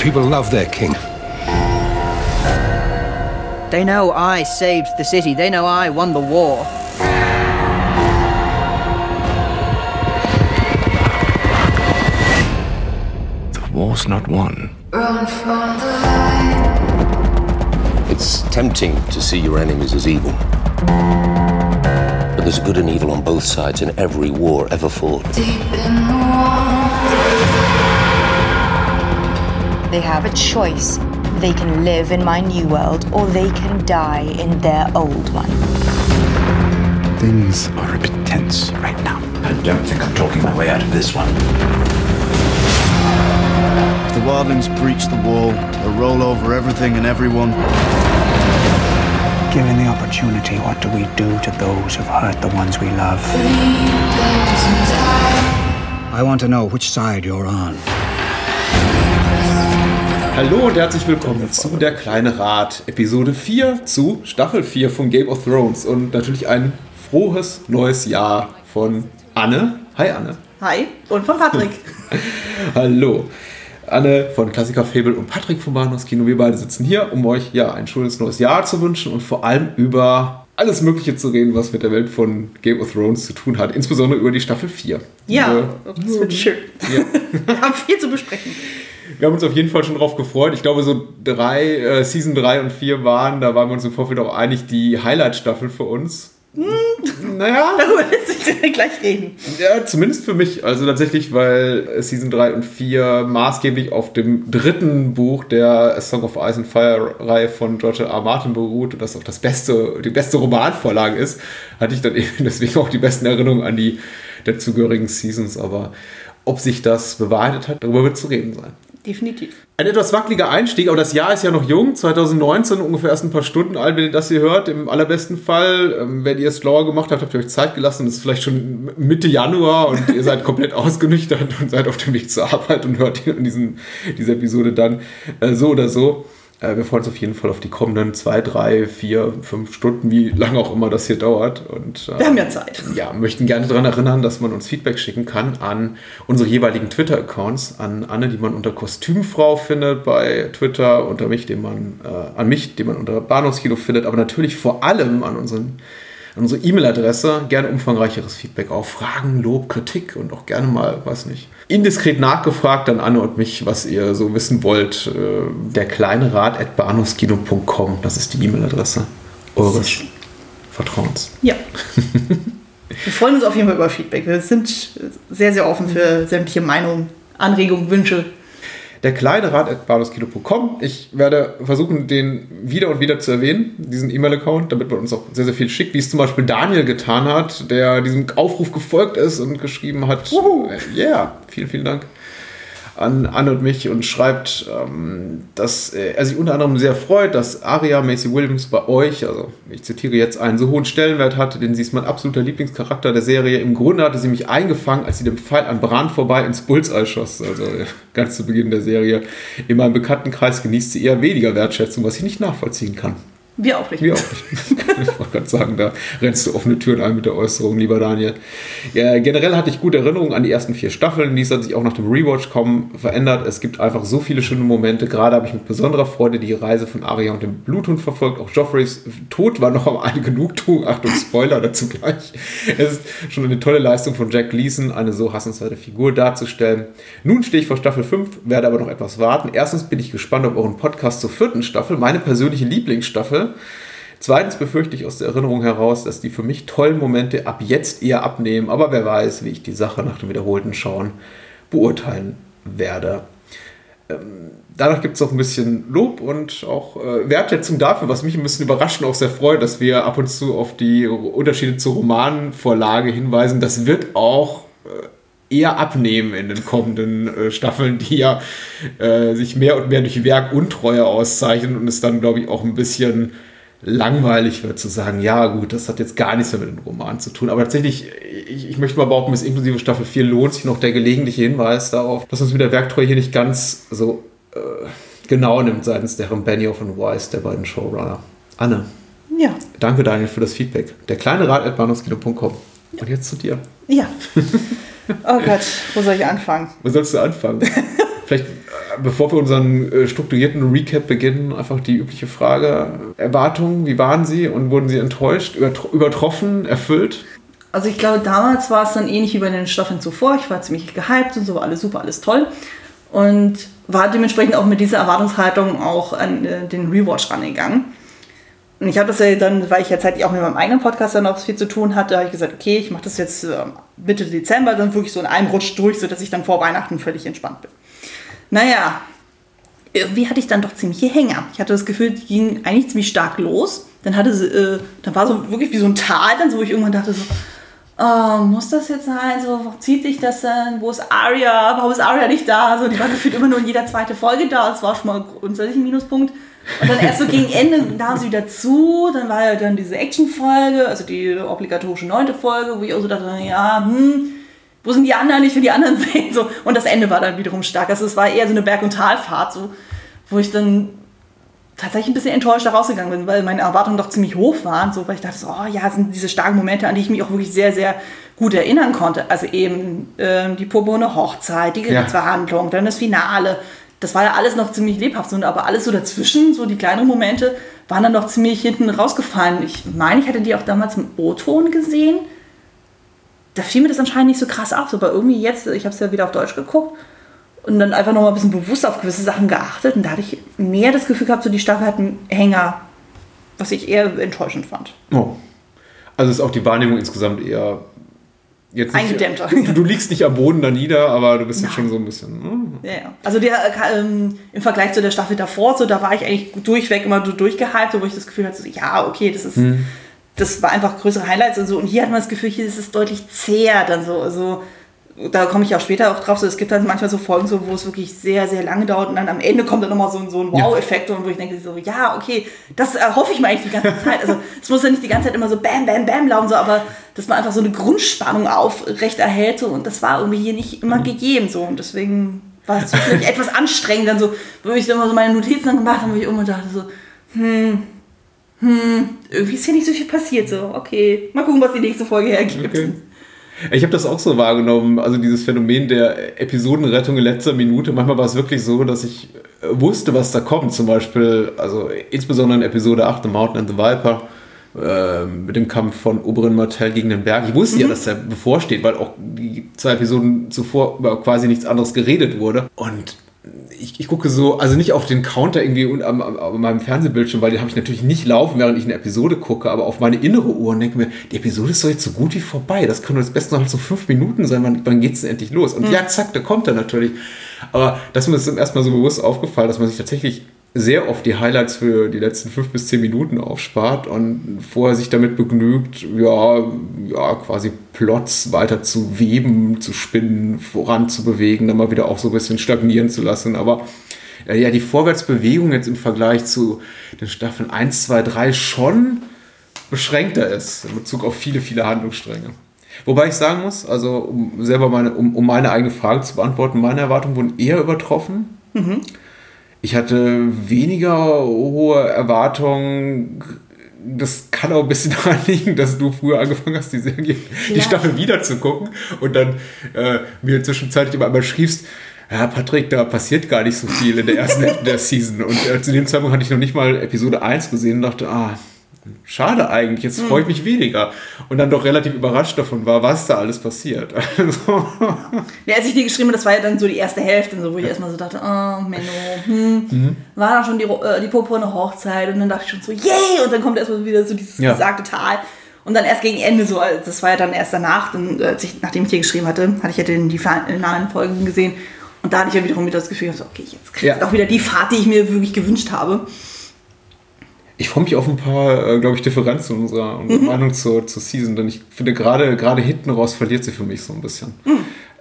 people love their king. They know I saved the city. They know I won the war. The war's not won. It's tempting to see your enemies as evil. But there's good and evil on both sides in every war ever fought. They have a choice. They can live in my new world or they can die in their old one. Things are a bit tense right now. I don't think I'm talking my way out of this one. If the wildlings breach the wall, they'll roll over everything and everyone. Given the opportunity, what do we do to those who've hurt the ones we love? I want to know which side you're on. Hallo und herzlich willkommen zu Der kleine Rat, Episode 4 zu Staffel 4 von Game of Thrones und natürlich ein frohes neues Jahr von Anne. Hi Anne. Hi und von Patrick. Hallo. Anne von Klassiker Fable und Patrick vom Bahnhofs Kino. Wir beide sitzen hier, um euch ja ein schönes neues Jahr zu wünschen und vor allem über alles Mögliche zu reden, was mit der Welt von Game of Thrones zu tun hat. Insbesondere über die Staffel 4. Ja, Über- das wird schön. Ja. Wir haben viel zu besprechen. Wir haben uns auf jeden Fall schon drauf gefreut. Ich glaube, so drei, äh, Season 3 und 4 waren, da waren wir uns im Vorfeld auch einig, die Highlight-Staffel für uns. Naja. Darüber lässt sich gleich reden. Ja, zumindest für mich. Also tatsächlich, weil äh, Season 3 und 4 maßgeblich auf dem dritten Buch der A Song of Ice and Fire Reihe von George R. R. Martin beruht und das auch das beste, die beste Romanvorlage ist, hatte ich dann eben deswegen auch die besten Erinnerungen an die dazugehörigen Seasons. Aber ob sich das bewahrheitet hat, darüber wird zu reden sein. Definitiv. Ein etwas wackeliger Einstieg, aber das Jahr ist ja noch jung, 2019, ungefähr erst ein paar Stunden alt, wenn ihr das hier hört. Im allerbesten Fall, ähm, wenn ihr es schlauer gemacht habt, habt ihr euch Zeit gelassen. Es ist vielleicht schon Mitte Januar und ihr seid komplett ausgenüchtert und seid auf dem Weg zur Arbeit und hört in diesen, diese Episode dann äh, so oder so. Äh, wir freuen uns auf jeden Fall auf die kommenden zwei, drei, vier, fünf Stunden, wie lange auch immer das hier dauert. Und, äh, Wir haben ja Zeit. ja, möchten gerne daran erinnern, dass man uns Feedback schicken kann an unsere jeweiligen Twitter-Accounts, an Anne, die man unter Kostümfrau findet bei Twitter, unter mich, den man, äh, an mich, den man unter Bahnhofskino findet, aber natürlich vor allem an unseren an unsere E-Mail-Adresse, gerne umfangreicheres Feedback auf Fragen, Lob, Kritik und auch gerne mal, weiß nicht, indiskret nachgefragt an Anne und mich, was ihr so wissen wollt. Äh, Der kleine Rat at bahnhofskino.com, das ist die E-Mail-Adresse eures Vertrauens. Ja. Wir freuen uns auf jeden Fall über Feedback. Wir sind sehr, sehr offen für sämtliche Meinungen, Anregungen, Wünsche. Der kleine Rat at bahnhofskino.com. Ich werde versuchen, den wieder und wieder zu erwähnen, diesen E-Mail-Account, damit man uns auch sehr, sehr viel schickt, wie es zum Beispiel Daniel getan hat, der diesem Aufruf gefolgt ist und geschrieben hat, äh, yeah, vielen, vielen Dank an Anne und mich und schreibt, ähm, dass er sich unter anderem sehr freut, dass Aria Macy Williams bei euch, also ich zitiere jetzt, einen so hohen Stellenwert hatte, denn sie ist mein absoluter Lieblingscharakter der Serie. Im Grunde hatte sie mich eingefangen, als sie dem Pfeil an Bran vorbei ins Bullseye schoss, also äh, ganz zu Beginn der Serie. In meinem Bekanntenkreis genießt sie eher weniger Wertschätzung, was ich nicht nachvollziehen kann. Wir auch nicht. Wir auch nicht. ich wollte gerade sagen, da rennst du offene Türen ein mit der Äußerung, lieber Daniel. Ja, generell hatte ich gute Erinnerungen an die ersten vier Staffeln. Dies hat sich auch nach dem Rewatch kaum verändert. Es gibt einfach so viele schöne Momente. Gerade habe ich mit besonderer Freude die Reise von Arya und dem Bluthund verfolgt. Auch Joffreys Tod war noch am eine Genugtuung. Achtung, Spoiler dazu gleich. Es ist schon eine tolle Leistung von Jack Gleason, eine so hassenswerte Figur darzustellen. Nun stehe ich vor Staffel 5, werde aber noch etwas warten. Erstens bin ich gespannt auf euren Podcast zur vierten Staffel, meine persönliche Lieblingsstaffel. Zweitens befürchte ich aus der Erinnerung heraus, dass die für mich tollen Momente ab jetzt eher abnehmen, aber wer weiß, wie ich die Sache nach dem wiederholten Schauen beurteilen werde. Ähm, Danach gibt es auch ein bisschen Lob und auch äh, Wertschätzung dafür, was mich ein bisschen überrascht und auch sehr freut, dass wir ab und zu auf die Unterschiede zur Romanvorlage hinweisen. Das wird auch äh, eher abnehmen in den kommenden äh, Staffeln, die ja äh, sich mehr und mehr durch Werkuntreue auszeichnen und es dann, glaube ich, auch ein bisschen langweilig wird zu sagen, ja gut, das hat jetzt gar nichts mehr mit dem Roman zu tun. Aber tatsächlich, ich, ich möchte mal behaupten, bis inklusive Staffel 4 lohnt sich noch der gelegentliche Hinweis darauf, dass uns mit der Werktreue hier nicht ganz so äh, genau nimmt seitens der Herren Benioff und Weiss, der beiden Showrunner. Anne, Ja. danke Daniel für das Feedback. Der kleine Rat at bahnhofskino.com. Und jetzt zu dir. Ja. Oh Gott, wo soll ich anfangen? Wo sollst du anfangen? Vielleicht äh, bevor wir unseren äh, strukturierten Recap beginnen, einfach die übliche Frage: Erwartungen, wie waren sie und wurden sie enttäuscht, übertro- übertroffen, erfüllt? Also ich glaube, damals war es dann ähnlich wie bei den Staffeln zuvor. Ich war ziemlich gehypt und so, war alles super, alles toll. Und war dementsprechend auch mit dieser Erwartungshaltung auch an äh, den Rewatch rangegangen. Und ich habe das ja dann, weil ich ja zeitlich auch mit meinem eigenen Podcast dann auch viel zu tun hatte, habe ich gesagt, okay, ich mache das jetzt äh, Mitte Dezember dann wirklich so in einem Rutsch durch, sodass ich dann vor Weihnachten völlig entspannt bin. Naja, irgendwie hatte ich dann doch ziemliche Hänger. Ich hatte das Gefühl, die ging eigentlich ziemlich stark los. Dann hatte sie, äh, dann war so wirklich wie so ein Tal, dann so, wo ich irgendwann dachte so, oh, muss das jetzt sein? So, zieht sich das denn? Wo ist Arya? Warum ist Arya nicht da? So, die war gefühlt immer nur in jeder zweite Folge da. Das war schon mal grundsätzlich ein Minuspunkt. Und dann erst so gegen Ende nahm sie wieder zu. Dann war ja dann diese Action-Folge, also die obligatorische neunte Folge, wo ich auch so dachte, ja, hm, wo sind die anderen? Ich will die anderen sehen. So. Und das Ende war dann wiederum stark. Also es war eher so eine Berg- und Talfahrt, so, wo ich dann tatsächlich ein bisschen enttäuscht da rausgegangen bin, weil meine Erwartungen doch ziemlich hoch waren. So, weil ich dachte, so, oh ja, sind diese starken Momente, an die ich mich auch wirklich sehr, sehr gut erinnern konnte. Also eben ähm, die purpurne Hochzeit, die Gerichtsverhandlung, dann das Finale. Das war ja alles noch ziemlich lebhaft, aber alles so dazwischen, so die kleineren Momente, waren dann noch ziemlich hinten rausgefallen. Ich meine, ich hatte die auch damals im O-Ton gesehen. Da fiel mir das anscheinend nicht so krass auf, aber irgendwie jetzt, ich habe es ja wieder auf Deutsch geguckt und dann einfach nochmal ein bisschen bewusst auf gewisse Sachen geachtet und da hatte ich mehr das Gefühl gehabt, so die Staffel hat einen Hänger, was ich eher enttäuschend fand. Oh. Also ist auch die Wahrnehmung insgesamt eher jetzt nicht, Eingedämmter. Du, du liegst nicht am Boden da nieder, aber du bist jetzt schon so ein bisschen. hm. Ja, ja. Also der, äh, ähm, im Vergleich zu der Staffel davor, so, da war ich eigentlich durchweg immer so durchgehypt, so, wo ich das Gefühl hatte, so, ja, okay, das ist, das war einfach größere Highlights und so. Und hier hat man das Gefühl, hier ist es deutlich zäher dann so. Also, da komme ich auch später auch drauf. So, es gibt dann manchmal so Folgen, so, wo es wirklich sehr, sehr lange dauert und dann am Ende kommt dann nochmal so, ein- so ein Wow-Effekt und wo ich denke, so, ja, okay, das erhoffe ich mir eigentlich die ganze Zeit. Also es muss ja nicht die ganze Zeit immer so Bam, Bam, Bam laufen, so, aber dass man einfach so eine Grundspannung aufrecht erhält so, und das war irgendwie hier nicht immer gegeben so und deswegen war es vielleicht etwas anstrengend, dann so, wo ich dann mal so meine Notizen dann gemacht habe, wo ich immer dachte so, hm, hm, irgendwie ist hier nicht so viel passiert, so, okay, mal gucken, was die nächste Folge hergibt. Okay. Ich habe das auch so wahrgenommen, also dieses Phänomen der Episodenrettung in letzter Minute. Manchmal war es wirklich so, dass ich äh, wusste, was da kommt. Zum Beispiel, also insbesondere in Episode 8, The Mountain and the Viper, äh, mit dem Kampf von Oberyn Martell gegen den Berg. Ich wusste ja, dass der bevorsteht, weil auch die zwei Episoden zuvor über quasi nichts anderes geredet wurde. Und ich, ich gucke so, also nicht auf den Counter irgendwie und am, am, am meinem Fernsehbildschirm, weil den habe ich natürlich nicht laufen, während ich eine Episode gucke, aber auf meine innere Uhr und denke mir, die Episode ist doch jetzt so gut wie vorbei. Das können jetzt besten noch halt so fünf Minuten sein, wann, wann geht es denn endlich los? Und ja, zack, da kommt er natürlich. Aber das ist mir zum ersten Mal so bewusst aufgefallen, dass man sich tatsächlich sehr oft die Highlights für die letzten fünf bis zehn Minuten aufspart und vorher sich damit begnügt, ja, ja, quasi Plots weiter zu weben, zu spinnen, voranzubewegen, dann mal wieder auch so ein bisschen stagnieren zu lassen. Aber äh, ja, die Vorwärtsbewegung jetzt im Vergleich zu den Staffeln 1, 2, 3 schon beschränkter ist in Bezug auf viele, viele Handlungsstränge. Wobei ich sagen muss, also um selber meine, um, um meine eigene Frage zu beantworten, meine Erwartungen wurden eher übertroffen. Ich hatte weniger hohe Erwartungen. Das kann auch ein bisschen daran liegen, dass du früher angefangen hast, die Serie, die. Staffel wieder zu gucken und dann äh, mir zwischenzeitlich immer einmal schriebst, ja, Patrick, da passiert gar nicht so viel in der ersten Hälfte der Season. Und äh, zu dem Zeitpunkt hatte ich noch nicht mal Episode 1 gesehen und dachte, ah, schade eigentlich, jetzt freue ich mich weniger. Und dann doch relativ überrascht davon war, was da alles passiert. Also, Ja, als ich die geschrieben habe, das war ja dann so die erste Hälfte, so, wo ich erstmal so dachte, oh, Menno, hm, war da schon die, äh, die purpurne Hochzeit und dann dachte ich schon so, yay! Und dann kommt erstmal wieder so dieses Ja. besagte Tal. Und dann erst gegen Ende so, also das war ja dann erst danach, dann, als ich, nachdem ich hier geschrieben hatte, hatte ich ja den, die finalen Folgen gesehen. Und da hatte ich ja wiederum wieder das Gefühl, so, okay, jetzt kriege ich Ja. auch wieder die Fahrt, die ich mir wirklich gewünscht habe. Ich freue mich auf ein paar, äh, glaube ich, Differenzen in unserer, unserer Meinung zur, zur Season, denn ich finde, gerade gerade hinten raus verliert sie für mich so ein bisschen.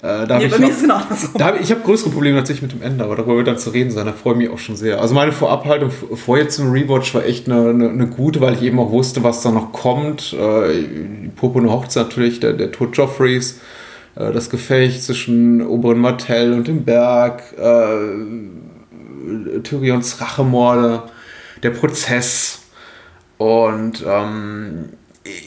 Äh, da Nee, ich noch- genau. Da hab, ich habe größere Probleme tatsächlich mit dem Ende, aber darüber wird dann zu reden sein. Da freue ich mich auch schon sehr. Also meine Vorabhaltung vorher zum Rewatch war echt eine, eine, eine gute, weil ich eben auch wusste, was da noch kommt. Äh, die Purpurne Hochzeit natürlich, der, der Tod Joffreys, äh, das Gefecht zwischen Oberyn Martell und dem Berg, äh, Tyrions Rachemorde, der Prozess und ähm,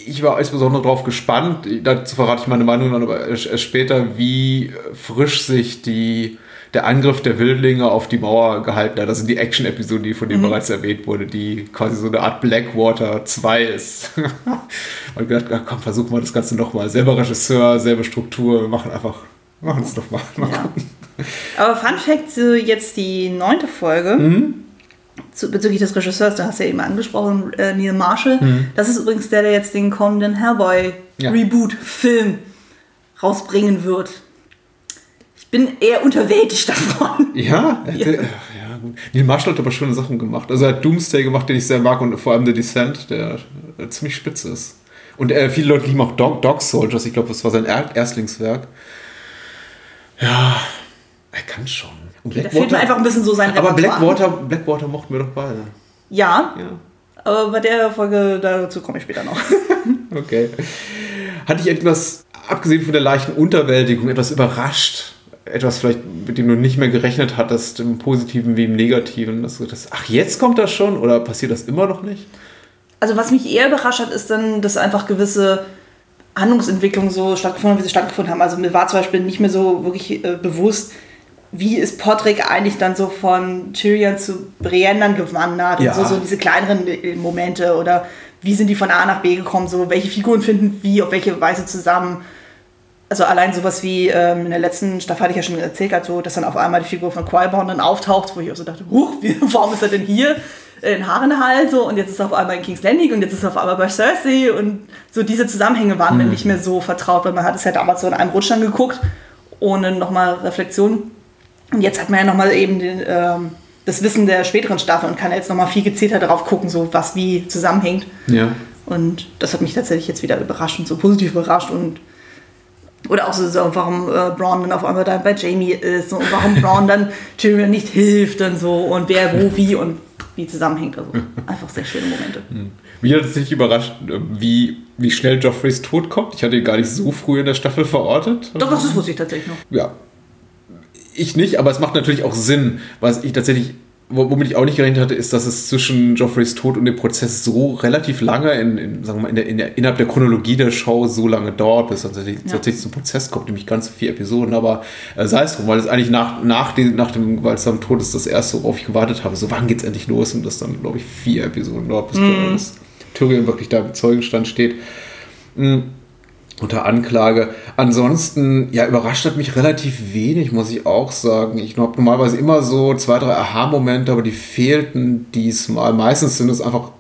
ich war insbesondere darauf gespannt, dazu verrate ich meine Meinung dann aber erst später, wie frisch sich die, der Angriff der Wildlinge auf die Mauer gehalten hat. Das sind die Action-Episoden, die von dem mhm. bereits erwähnt wurde, die quasi so eine Art Blackwater 2 ist. Und gedacht, komm, versuchen wir das Ganze nochmal. Selber Regisseur, selbe Struktur, wir machen einfach, machen es nochmal. Mal ja. Aber Fun Fact, so jetzt die neunte Folge. Mhm zu, bezüglich des Regisseurs, du hast ja eben angesprochen, äh, Neil Marshall. Mhm. Das ist übrigens der, der jetzt den kommenden Hellboy-Reboot-Film rausbringen wird. Ich bin eher unterwältigt davon. Ja, ja. ja gut. Neil Marshall hat aber schöne Sachen gemacht. Also er hat Doomsday gemacht, den ich sehr mag, und vor allem The Descent, der äh, ziemlich spitze ist. Und äh, viele Leute lieben auch Dog, Dog Soldiers, ich glaube, das war sein Erstlingswerk. Ja, er kann schon. Okay, da fehlt mir einfach ein bisschen so sein Aber Blackwater, Blackwater mochten wir doch beide. Ja, ja. Aber bei der Folge, dazu komme ich später noch. okay. Hatte ich etwas, abgesehen von der leichten Unterwältigung, etwas überrascht? Etwas vielleicht, mit dem du nicht mehr gerechnet hattest, im Positiven wie im Negativen? Dass du das, ach, jetzt kommt das schon? Oder passiert das immer noch nicht? Also, was mich eher überrascht hat, ist dann, dass einfach gewisse Handlungsentwicklungen so stattgefunden haben, wie sie stattgefunden haben. Also, mir war zum Beispiel nicht mehr so wirklich äh, bewusst, wie ist Podrick eigentlich dann so von Tyrion zu Brienne gewandert ja. und so, so diese kleineren äh, Momente oder wie sind die von A nach B gekommen, so welche Figuren finden wie auf welche Weise zusammen. Also allein sowas wie ähm, in der letzten Staffel hatte ich ja schon erzählt, also, dass dann auf einmal die Figur von Qui-Gon dann auftaucht, wo ich auch so dachte, huch, wie, warum ist er denn hier in Harrenhal so und jetzt ist er auf einmal in King's Landing und jetzt ist er auf einmal bei Cersei und so diese Zusammenhänge waren mir mhm. nicht mehr so vertraut, weil man hat es ja damals so in einem Rutsch dann geguckt, ohne nochmal Reflexion und jetzt hat man ja nochmal eben den, ähm, das Wissen der späteren Staffel und kann jetzt nochmal viel gezielter darauf gucken, so was wie zusammenhängt. Ja. Und das hat mich tatsächlich jetzt wieder überrascht und so positiv überrascht und oder auch so, so warum äh, Braun dann auf einmal dann bei Jamie ist und warum Braun dann Tyrion nicht hilft und so und wer wo wie und wie zusammenhängt. Also einfach sehr schöne Momente. Hm. Mich hat es nicht überrascht, wie, wie schnell Joffreys Tod kommt. Ich hatte ihn gar nicht so früh in der Staffel verortet. Doch, das wusste ich tatsächlich noch. Ja, ich nicht, aber es macht natürlich auch Sinn. Was ich tatsächlich, womit ich auch nicht gerechnet hatte, ist, dass es zwischen Joffreys Tod und dem Prozess so relativ lange in, in sagen wir mal, in der, in der, innerhalb der Chronologie der Show so lange dauert, bis tatsächlich, ja. tatsächlich zum Prozess kommt, nämlich ganz vier Episoden. Aber äh, sei es drum, weil es eigentlich nach, nach, den, nach dem gewaltsamen Tod ist das erste, worauf ich gewartet habe. So, wann geht's endlich los? Und das dann, glaube ich, vier Episoden dauert, bis mm. Tyrion wirklich da im Zeugenstand steht. Mhm unter Anklage. Ansonsten, ja, überrascht hat mich relativ wenig, muss ich auch sagen. Ich habe normalerweise immer so zwei, drei Aha-Momente, aber die fehlten diesmal. Meistens sind es einfach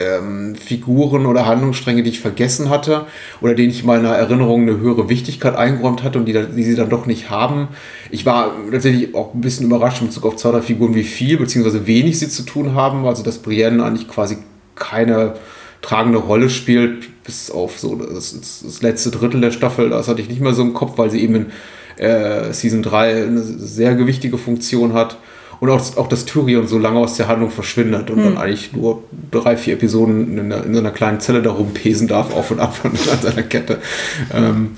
ähm, Figuren oder Handlungsstränge, die ich vergessen hatte oder denen ich meiner Erinnerung eine höhere Wichtigkeit eingeräumt hatte und die, die sie dann doch nicht haben. Ich war tatsächlich auch ein bisschen überrascht in Bezug auf zwei, drei Figuren, wie viel bzw. wenig sie zu tun haben. Also, dass Brienne eigentlich quasi keine tragende Rolle spielt, bis auf so das, das, letzte Drittel der Staffel. Das hatte ich nicht mehr so im Kopf, weil sie eben in äh, Season 3 eine sehr gewichtige Funktion hat. Und auch, auch dass Tyrion so lange aus der Handlung verschwindet und hm. dann eigentlich nur drei, vier Episoden in, in so einer kleinen Zelle da rumpesen darf, auf und ab an seiner Kette. Ähm,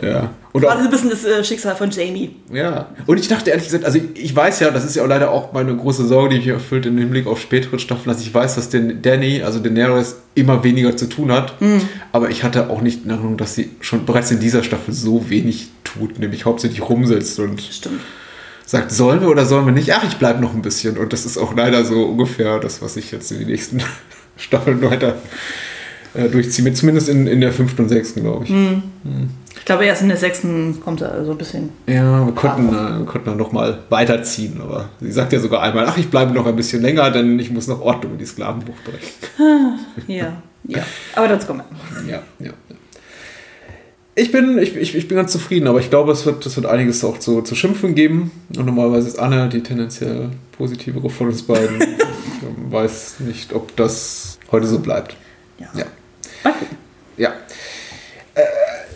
ja. Und Quasi ein bisschen das äh, Schicksal von Jamie. Ja. Und ich dachte ehrlich gesagt, also ich, ich, weiß ja, das ist ja auch leider auch meine große Sorge, die mich erfüllt im Hinblick auf spätere Staffeln, dass ich weiß, dass den Danny, also Daenerys, immer weniger zu tun hat. Mhm. Aber ich hatte auch nicht in Erinnerung, dass sie schon bereits in dieser Staffel so wenig tut, nämlich hauptsächlich rumsitzt und Stimmt. Sagt, sollen wir oder sollen wir nicht? Ach, ich bleibe noch ein bisschen. Und das ist auch leider so ungefähr das, was ich jetzt in die nächsten Staffeln weiter äh, durchziehe. Zumindest in, in der fünften und sechsten, glaube ich. Mhm. Mhm. Ich glaube, erst in der sechsten kommt er so ein bisschen. Ja, wir konnten, äh, wir konnten dann noch mal weiterziehen. Aber sie sagt ja sogar einmal, ach, ich bleibe noch ein bisschen länger, denn ich muss noch Ordnung in die Sklavenbuch bringen. Ja, ja. Aber dazu kommen wir. Ja, ja. Ich bin, ich, ich, ich bin ganz zufrieden, aber ich glaube, es wird, es wird einiges auch zu, zu schimpfen geben. Und normalerweise ist Anne die tendenziell positivere von uns beiden. ich weiß nicht, ob das heute so bleibt. Ja. Ja. Okay. ja. Äh,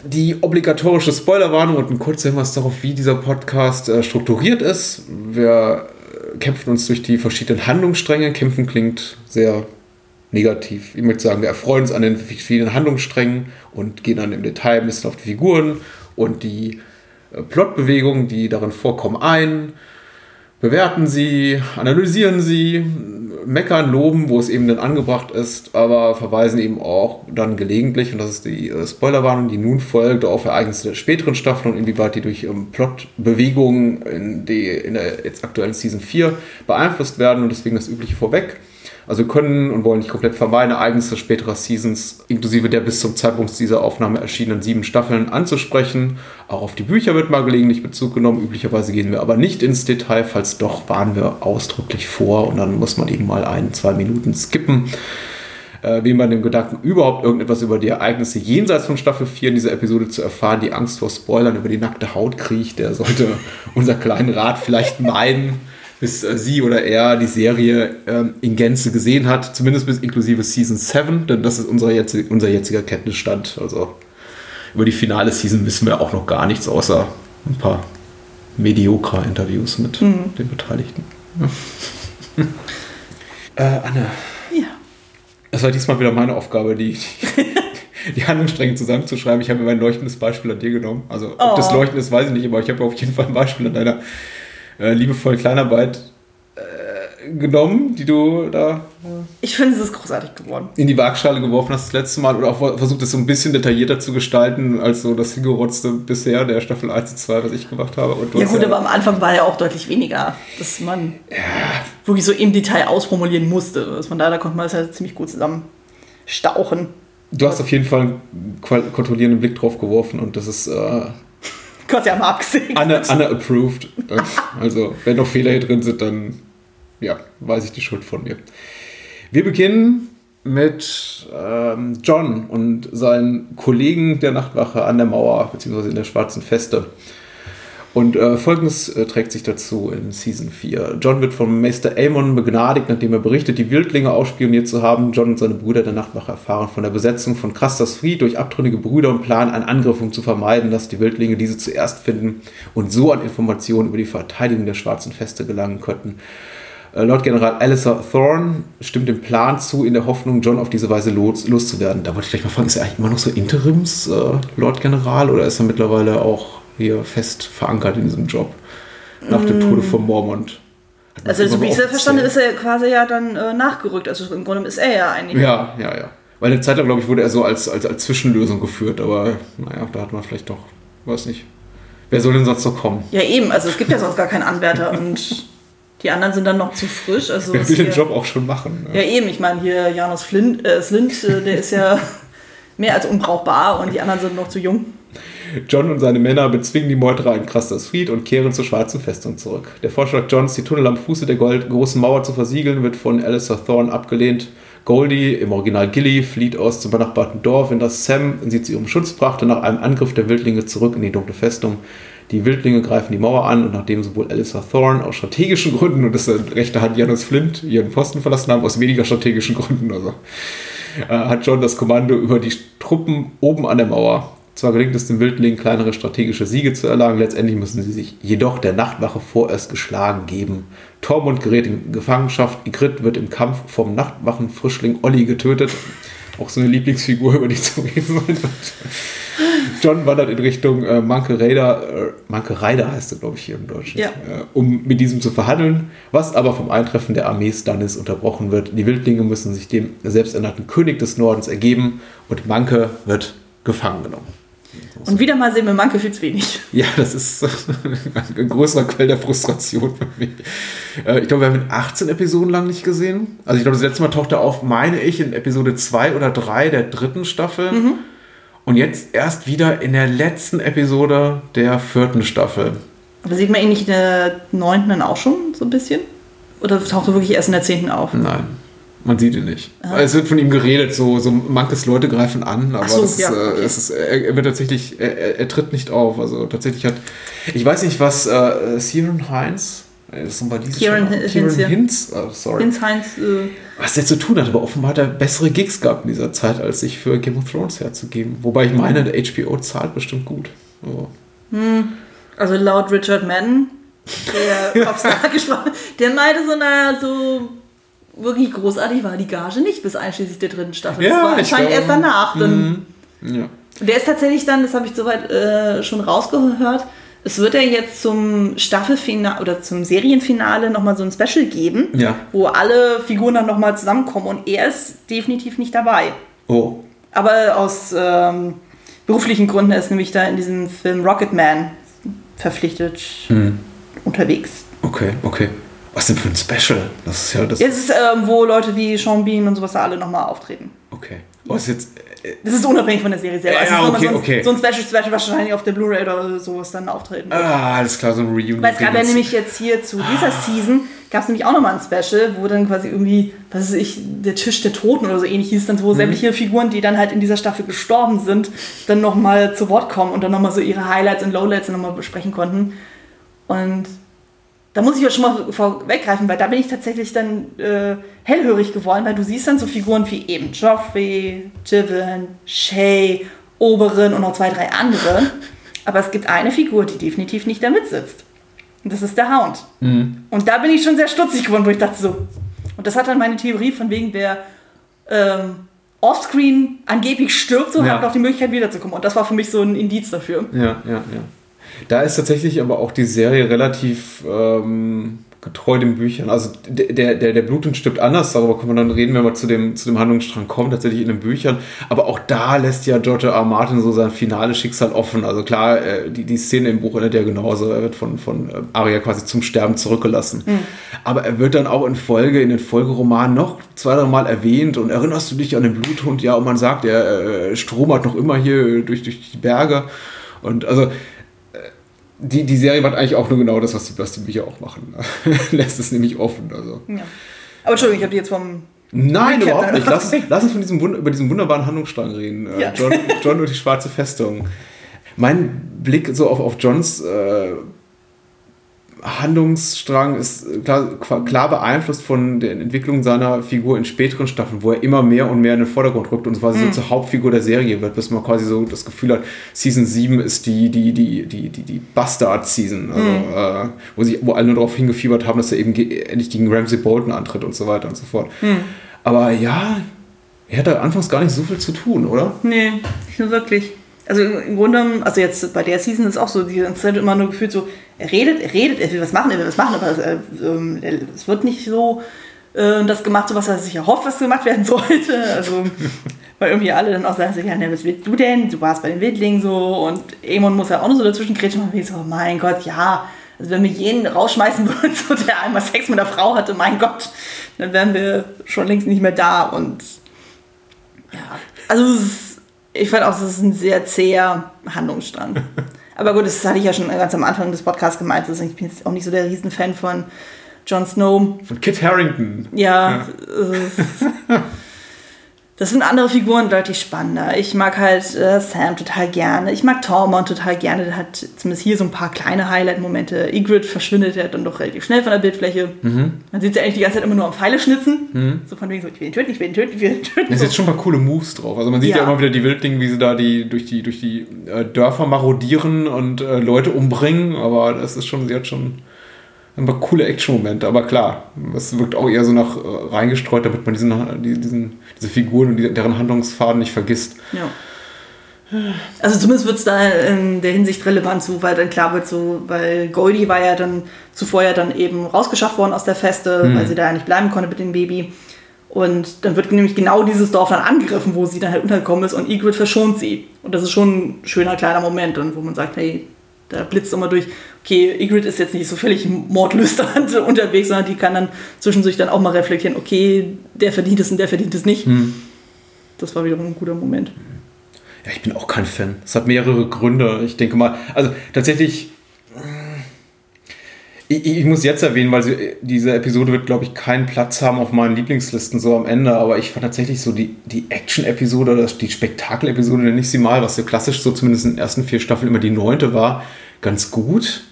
die obligatorische Spoilerwarnung und ein kurzer Hinweis darauf, wie dieser Podcast äh, strukturiert ist. Wir äh, kämpfen uns durch die verschiedenen Handlungsstränge. Kämpfen klingt sehr negativ. Ich möchte sagen, wir erfreuen uns an den verschiedenen Handlungssträngen und gehen dann im Detail ein bisschen auf die Figuren und die äh, Plotbewegungen, die darin vorkommen, ein, bewerten sie, analysieren sie, meckern, loben, wo es eben dann angebracht ist, aber verweisen eben auch dann gelegentlich, und das ist die äh, Spoilerwarnung, die nun folgt, auf Ereignisse der späteren Staffeln und inwieweit die durch ähm, Plotbewegungen in, in der jetzt aktuellen Season 4 beeinflusst werden und deswegen das Übliche vorweg. Also können und wollen nicht komplett vermeiden, Ereignisse späterer Seasons, inklusive der bis zum Zeitpunkt dieser Aufnahme erschienenen sieben Staffeln anzusprechen. Auch auf die Bücher wird mal gelegentlich Bezug genommen. Üblicherweise gehen wir aber nicht ins Detail. Falls doch, warnen wir ausdrücklich vor und dann muss man eben mal ein, zwei Minuten skippen. Äh, wem bei dem Gedanken, überhaupt irgendetwas über die Ereignisse jenseits von Staffel 4 in dieser Episode zu erfahren, die Angst vor Spoilern über die nackte Haut kriegt, der sollte unser kleinen Rat vielleicht meiden bis äh, sie oder er die Serie ähm, in Gänze gesehen hat, zumindest bis inklusive Season 7, denn das ist unser, jetzt, unser jetziger Kenntnisstand. Also über die finale Season wissen wir auch noch gar nichts, außer ein paar mediokre Interviews mit Mhm. den Beteiligten. Ja. äh, Anne, Ja. es war diesmal wieder meine Aufgabe, die, die, die Handlungsstränge zusammenzuschreiben. Ich habe mir mein leuchtendes Beispiel an dir genommen. Also, ob Oh. das leuchtend ist, weiß ich nicht, aber ich habe auf jeden Fall ein Beispiel an deiner äh, liebevollen Kleinarbeit äh, genommen, die du da Ich finde, es ist großartig geworden. in die Waagschale geworfen hast das letzte Mal oder auch versucht, es so ein bisschen detaillierter zu gestalten, als so das hingerotzte bisher der Staffel 1 und 2, was ich gemacht habe. Ja gut, aber am Anfang war ja auch deutlich weniger, dass man wirklich so im Detail ausformulieren musste. Dass man da, da konnte man das ja ziemlich gut zusammen stauchen. Du hast auf jeden Fall einen kontrollierenden Blick drauf geworfen und das ist äh, Quasi einmal abgesägt. Anne, Anne approved. Also, wenn noch Fehler hier drin sind, dann ja, weiß ich die Schuld von mir. Wir beginnen mit ähm, John und seinen Kollegen der Nachtwache an der Mauer, beziehungsweise in der Schwarzen Feste. Und äh, folgendes äh, trägt sich dazu in Season 4. John wird vom Meister Amon begnadigt, nachdem er berichtet, die Wildlinge ausspioniert zu haben. John und seine Brüder der Nachtwache erfahren von der Besetzung von Krastas Fried durch abtrünnige Brüder und planen einen Angriff, um zu vermeiden, dass die Wildlinge diese zuerst finden und so an Informationen über die Verteidigung der Schwarzen Feste gelangen könnten. Äh, Lord General Alistair Thorne stimmt dem Plan zu, in der Hoffnung, John auf diese Weise los, loszuwerden. Da wollte ich gleich mal fragen, ist er eigentlich immer noch so Interims äh, General oder ist er mittlerweile auch hier fest verankert in diesem Job? Nach dem Tode von Mormont. Also, so wie ich es verstanden habe, ist er quasi ja dann äh, nachgerückt. Also, im Grunde ist er ja eigentlich. Ja, ja, ja. Weil eine Zeit lang, glaube ich, wurde er so als, als, als Zwischenlösung geführt, aber naja, da hat man vielleicht doch, weiß nicht. Wer soll denn sonst noch kommen? Ja, eben. Also, es gibt ja sonst gar keinen Anwärter und die anderen sind dann noch zu frisch. Also, Wer will den Job auch schon machen? ne? Ja, eben. Ich meine, hier Janus Flint, äh, Slint, äh, der ist ja mehr als unbrauchbar und die anderen sind noch zu jung. John und seine Männer bezwingen die Meuterer in Krastas Fried und kehren zur schwarzen Festung zurück. Der Vorschlag Johns, die Tunnel am Fuße der großen Mauer zu versiegeln, wird von Alistair Thorne abgelehnt. Goldie, im Original Gilly, flieht aus dem benachbarten Dorf, in das Sam sie zu ihrem Schutz brachte, nach einem Angriff der Wildlinge zurück in die dunkle Festung. Die Wildlinge greifen die Mauer an und nachdem sowohl Alistair Thorne aus strategischen Gründen und das ist rechte Hand Janus Flint ihren Posten verlassen haben, aus weniger strategischen Gründen, also äh, hat John das Kommando über die Truppen oben an der Mauer. Zwar gelingt es den Wildlingen, kleinere strategische Siege zu erlangen, letztendlich müssen sie sich jedoch der Nachtwache vorerst geschlagen geben. Tormund gerät in Gefangenschaft, Ygritte wird im Kampf vom Nachtwachenfrischling Olli getötet. Auch so eine Lieblingsfigur, über die zu reden wird. John wandert in Richtung äh, Manke Raider, äh, Manke Raider heißt er, glaube ich, hier im Deutschen, Ja. äh, um mit diesem zu verhandeln, was aber vom Eintreffen der Armee Stannis unterbrochen wird. Die Wildlinge müssen sich dem selbsternannten König des Nordens ergeben und Manke wird gefangen genommen. Und wieder mal sehen wir Manke viel zu wenig. Ja, das ist ein größerer Quell der Frustration für mich. Äh, Ich glaube, wir haben ihn 18 Episoden lang nicht gesehen. Also ich glaube, das letzte Mal tauchte er auf, meine ich, in Episode 2 oder 3 der dritten Staffel. Und jetzt erst wieder in der letzten Episode der vierten Staffel. Aber sieht man ihn nicht in der neunten dann auch schon so ein bisschen? Oder taucht er wirklich erst in der zehnten auf? Nein, man sieht ihn nicht. Es wird von ihm geredet, so, so mankes Leute greifen an, aber so, das ist, äh, okay. es ist, er, er wird tatsächlich, er, er, tritt nicht auf. Also tatsächlich hat, ich weiß nicht, was äh, Siren Heinz, äh, das ist ein Walisischer Kieran Kieran Hinz. Hinz, oh, sorry. Hinz Heinz, äh, was der zu tun hat, aber offenbar hat er bessere Gigs gehabt in dieser Zeit, als sich für Game of Thrones herzugeben. Wobei ich meine, der HBO zahlt bestimmt gut. So. also laut Richard Madden, der auf Star gesprochen, der meinte so, naja, so wirklich großartig war die Gage nicht bis einschließlich der dritten Staffel. Ja, das war anscheinend erst danach. Dann, Ja. Und Der ist tatsächlich dann, das habe ich soweit äh, schon rausgehört, Es wird ja jetzt zum Staffelfinale oder zum Serienfinale nochmal so ein Special geben, Ja. wo alle Figuren dann nochmal zusammenkommen und er ist definitiv nicht dabei. Oh, Aber aus ähm, beruflichen Gründen ist nämlich da in diesem Film Rocketman verpflichtet Hm. unterwegs. okay, okay. Was denn für ein Special? Das ist ja das. Es ist, ähm, wo Leute wie Sean Bean und sowas da alle nochmal auftreten. Okay. Was ist jetzt. äh, Das ist unabhängig von der Serie selber. Ja, nochmal okay, so, ein, okay. so ein Special, Special wahrscheinlich auf der Blu-ray oder sowas dann auftreten. wird. Ah, alles klar, so ein Reunion. Weil es gab ja nämlich jetzt hier zu dieser Season, gab es nämlich auch nochmal ein Special, wo dann quasi irgendwie, was weiß ich, der Tisch der Toten oder so ähnlich hieß, dann Mhm. wo sämtliche Figuren, die dann halt in dieser Staffel gestorben sind, dann nochmal zu Wort kommen und dann nochmal so ihre Highlights und Lowlights nochmal besprechen konnten. Und da muss ich ja schon mal vorweggreifen, weil da bin ich tatsächlich dann äh, hellhörig geworden, weil du siehst dann so Figuren wie eben Joffrey, Jiven, Shay, Oberin und noch zwei, drei andere. Aber es gibt eine Figur, die definitiv nicht da mitsitzt. Und das ist der Hound. Und da bin ich schon sehr stutzig geworden, wo ich dachte so. Und das hat dann meine Theorie von wegen, wer ähm, offscreen angeblich stirbt, so Ja. hat noch die Möglichkeit wiederzukommen. Und das war für mich so ein Indiz dafür. Ja, ja, ja. Da ist tatsächlich aber auch die Serie relativ ähm, getreu den Büchern. Also der, der, der der Bluthund stirbt anders, darüber können wir dann reden, wenn wir zu dem, zu dem Handlungsstrang kommen, tatsächlich in den Büchern. Aber auch da lässt ja George R. R. Martin so sein finales Schicksal offen. Also klar, äh, die, die Szene im Buch endet ja genauso. Er wird von, von äh, Arya quasi zum Sterben zurückgelassen. Aber er wird dann auch in Folge, in den Folgeromanen noch zwei, drei Mal erwähnt und erinnerst du dich an den Bluthund? Ja, und man sagt, er äh, stromert noch immer hier durch, durch die Berge. Und also die, die Serie macht eigentlich auch nur genau das, was die, was die Bücher auch machen. Lässt es nämlich offen. Also. Ja. Aber Entschuldigung, ich habe die jetzt vom. Nein, Recap überhaupt nicht. Lass, lass uns von diesem, über diesen wunderbaren Handlungsstrang reden. Äh, Ja. John, John und die schwarze Festung. Mein Blick so auf, auf Johns äh, Handlungsstrang ist äh, klar, klar beeinflusst von der Entwicklung seiner Figur in späteren Staffeln, wo er immer mehr und mehr in den Vordergrund rückt und quasi Mhm. so zur Hauptfigur der Serie wird, bis man quasi so das Gefühl hat, Season 7 ist die, die, die, die, die, die Bastard-Season, also, Mhm. äh, wo, sie, wo alle nur darauf hingefiebert haben, dass er eben ge endlich gegen Ramsey Bolton antritt und so weiter und so fort. Mhm. Aber ja, er hatte anfangs gar nicht so viel zu tun, oder? Nee, nicht nur wirklich. Also im Grunde, also jetzt bei der Season ist auch so, die Zeit immer nur gefühlt so, er redet, er redet, er will was machen, er will was machen, aber äh, ähm, es wird nicht so äh, das gemacht, so was er sich erhofft, was gemacht werden sollte. Also, weil irgendwie alle dann auch sagen, so, ja, ne, was willst du denn? Du warst bei den Wildlingen so und Amon muss ja auch nur so dazwischen kretschen und ich so, mein Gott, ja. Also wenn wir jeden rausschmeißen würden, so der einmal Sex mit einer Frau hatte, mein Gott, dann wären wir schon längst nicht mehr da und ja, also es ist, ich fand auch, es ist ein sehr zäher Handlungsstrang. Aber gut, das hatte ich ja schon ganz am Anfang des Podcasts gemeint. Also ich bin jetzt auch nicht so der Riesenfan von Jon Snow. Von Kit Harrington. Ja, ist- das sind andere Figuren deutlich spannender. Ich mag halt äh, Sam total gerne. Ich mag Tormund total gerne. Der hat zumindest hier so ein paar kleine Highlight-Momente. Ygritte verschwindet ja dann doch relativ schnell von der Bildfläche. Man sieht ja eigentlich die ganze Zeit immer nur am Pfeile schnitzen. So von wegen so, ich will ihn töten, ich will ihn töten, ich will ihn töten. Es So. sind schon ein paar coole Moves drauf. Also man sieht ja, Ja. immer wieder die Wildlinge, wie sie da die durch die durch die äh, Dörfer marodieren und äh, Leute umbringen. Aber das ist schon, sie hat schon ein paar coole Action-Momente. Aber klar, es wirkt auch eher so nach äh, reingestreut, damit man diesen, die- diesen, diese Figuren und deren Handlungsfaden nicht vergisst. Ja. Also zumindest wird es da in der Hinsicht relevant, so, weil dann klar wird, so, weil Goldie war ja dann zuvor ja dann eben rausgeschafft worden aus der Feste, weil sie da ja nicht bleiben konnte mit dem Baby. Und dann wird nämlich genau dieses Dorf dann angegriffen, wo sie dann halt untergekommen ist und Ygritte verschont sie. Und das ist schon ein schöner kleiner Moment, dann, wo man sagt, hey, da blitzt immer durch, okay, Ygritte ist jetzt nicht so völlig mordlüsternd unterwegs, sondern die kann dann zwischendurch dann auch mal reflektieren, okay, der verdient es und der verdient es nicht. Das war wiederum ein guter Moment. Ja, ich bin auch kein Fan. Es hat mehrere Gründe. Ich denke mal, also tatsächlich, ich, ich muss jetzt erwähnen, weil sie, diese Episode wird, glaube ich, keinen Platz haben auf meinen Lieblingslisten so am Ende, aber ich fand tatsächlich so die, die Action-Episode, oder die Spektakel-Episode, nenne ich sie mal, was ja klassisch so zumindest in den ersten vier Staffeln immer die neunte war, ganz gut.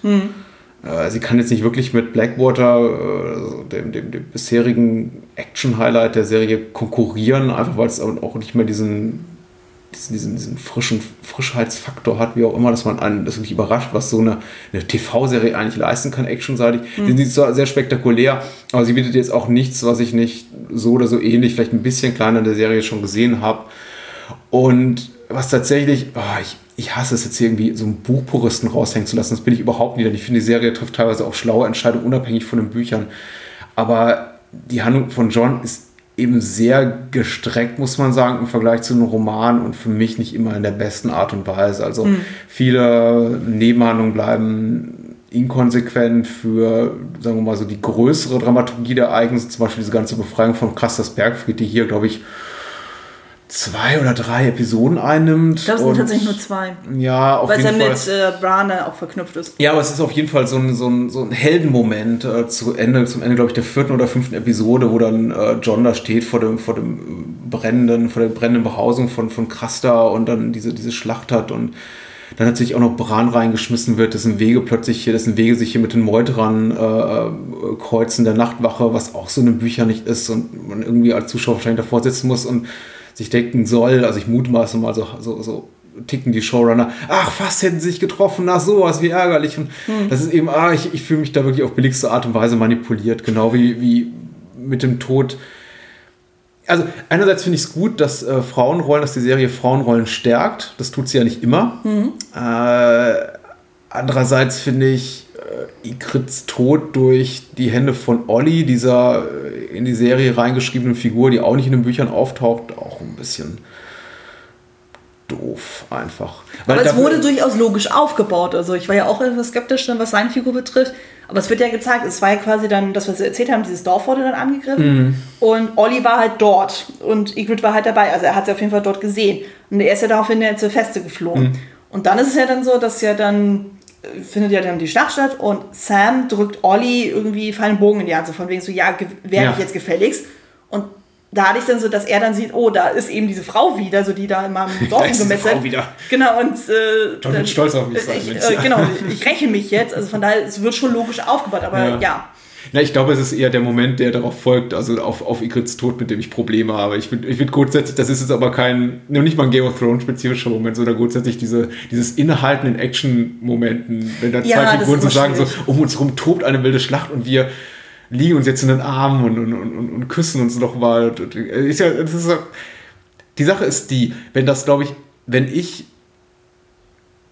Äh, Sie kann jetzt nicht wirklich mit Blackwater, äh, also dem, dem, dem bisherigen Action-Highlight der Serie, konkurrieren, einfach weil es auch nicht mehr diesen, diesen, diesen, frischen Frischheitsfaktor hat, wie auch immer, dass man einen das wirklich überrascht, was so eine, eine TV-Serie eigentlich leisten kann, actionseitig. Die ist zwar sehr spektakulär, aber sie bietet jetzt auch nichts, was ich nicht so oder so ähnlich, vielleicht ein bisschen kleiner in der Serie schon gesehen habe. Und was tatsächlich, oh, ich, ich hasse es jetzt hier irgendwie so einen Buchpuristen raushängen zu lassen. Das bin ich überhaupt nicht. Denn ich finde, die Serie trifft teilweise auch schlaue Entscheidungen, unabhängig von den Büchern. Aber die Handlung von John ist eben sehr gestreckt, muss man sagen, im Vergleich zu einem Roman und für mich nicht immer in der besten Art und Weise. Also Mhm. viele Nebenhandlungen bleiben inkonsequent für, sagen wir mal so, die größere Dramaturgie der Ereignisse, zum Beispiel diese ganze Befreiung von Krasters Bergfried, die hier, glaube ich, zwei oder drei Episoden einnimmt. Ich glaube, es sind tatsächlich nur zwei. Ja, auf Weil es ja jeden Fall. mit äh, Brane auch verknüpft ist. Ja, aber es ist auf jeden Fall so ein, so ein, so ein Heldenmoment äh, zu Ende, zum Ende, glaube ich, der vierten oder fünften Episode, wo dann äh, John da steht vor dem, vor dem brennenden, vor der brennenden Behausung von, von Krasta und dann diese, diese Schlacht hat und dann natürlich auch noch Bran reingeschmissen wird, dessen Wege plötzlich hier, dessen Wege sich hier mit den Meuterern äh, äh, kreuzen, der Nachtwache, was auch so in den Büchern nicht ist und man irgendwie als Zuschauer wahrscheinlich davor sitzen muss und sich denken soll, also ich mutmaße mal so, so, so ticken die Showrunner, ach, fast hätten sie sich getroffen, ach sowas, wie ärgerlich. Und das ist eben, ah, ich, ich fühle mich da wirklich auf billigste Art und Weise manipuliert, genau wie, wie mit dem Tod. Also einerseits finde ich es gut, dass äh, Frauenrollen, dass die Serie Frauenrollen stärkt. Das tut sie ja nicht immer. Äh, andererseits finde ich Ikrits Tod durch die Hände von Olli, dieser äh, in die Serie reingeschriebenen Figur, die auch nicht in den Büchern auftaucht, auch ein bisschen doof einfach. Weil Aber es wurde durchaus logisch aufgebaut. Also ich war ja auch etwas skeptisch, dann, was seine Figur betrifft. Aber es wird ja gezeigt, es war ja quasi dann, das, was wir erzählt haben, dieses Dorf wurde dann angegriffen. Mhm. Und Olli war halt dort. Und Ygritte war halt dabei. Also er hat sie auf jeden Fall dort gesehen. Und er ist ja daraufhin ja zur Feste geflohen. Mhm. Und dann ist es ja dann so, dass ja dann äh, findet ja dann die Schlacht statt und Sam drückt Olli irgendwie einen Bogen in die Hand, so von wegen so, ja, werde Ja. ich jetzt gefälligst. Und da hatte ich dann so, dass er dann sieht, oh, da ist eben diese Frau wieder, so die da in meinem Dorf gemetzelt. Frau wieder. Genau, und äh, wird stolz auf mich sein, Ich, äh, genau, ich räche mich jetzt. Also von daher, es wird schon logisch aufgebaut, aber Ja. ja. Na, ich glaube, es ist eher der Moment, der darauf folgt, also auf, auf Igrits Tod, mit dem ich Probleme habe. Ich finde ich find grundsätzlich, das ist jetzt aber kein, noch nicht mal ein Game of Thrones spezifischer Moment, sondern grundsätzlich diese, dieses Innehalten in Action-Momenten, wenn da Ja, zwei Figuren so sagen, so, um uns rum tobt eine wilde Schlacht und wir liegen uns jetzt in den Armen und, und, und, und küssen uns noch mal. Und- und- Ist ja, das ist ja, die Sache ist die, wenn das, glaube ich, wenn ich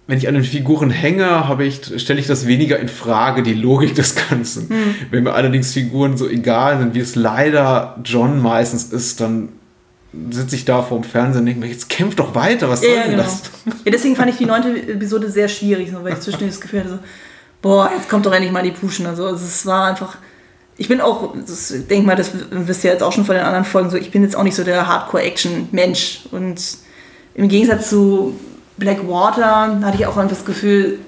wenn ich an den Figuren hänge, habe ich, stelle ich das weniger in Frage, die Logik des Ganzen. Hm. Wenn mir allerdings Figuren so egal sind, wie es leider John meistens ist, dann sitze ich da vorm Fernsehen und denke mir, jetzt kämpf doch weiter, was soll Ja, denn genau. das? Ja, deswegen fand ich die neunte Episode sehr schwierig, so, weil ich zwischendurch das Gefühl hatte, so, boah, jetzt kommt doch endlich mal die Puschen. Also es war einfach. Ich bin auch, das, ich denke mal, das wisst ihr jetzt auch schon von den anderen Folgen, so ich bin jetzt auch nicht so der Hardcore-Action-Mensch. Und im Gegensatz zu Blackwater hatte ich auch einfach das Gefühl,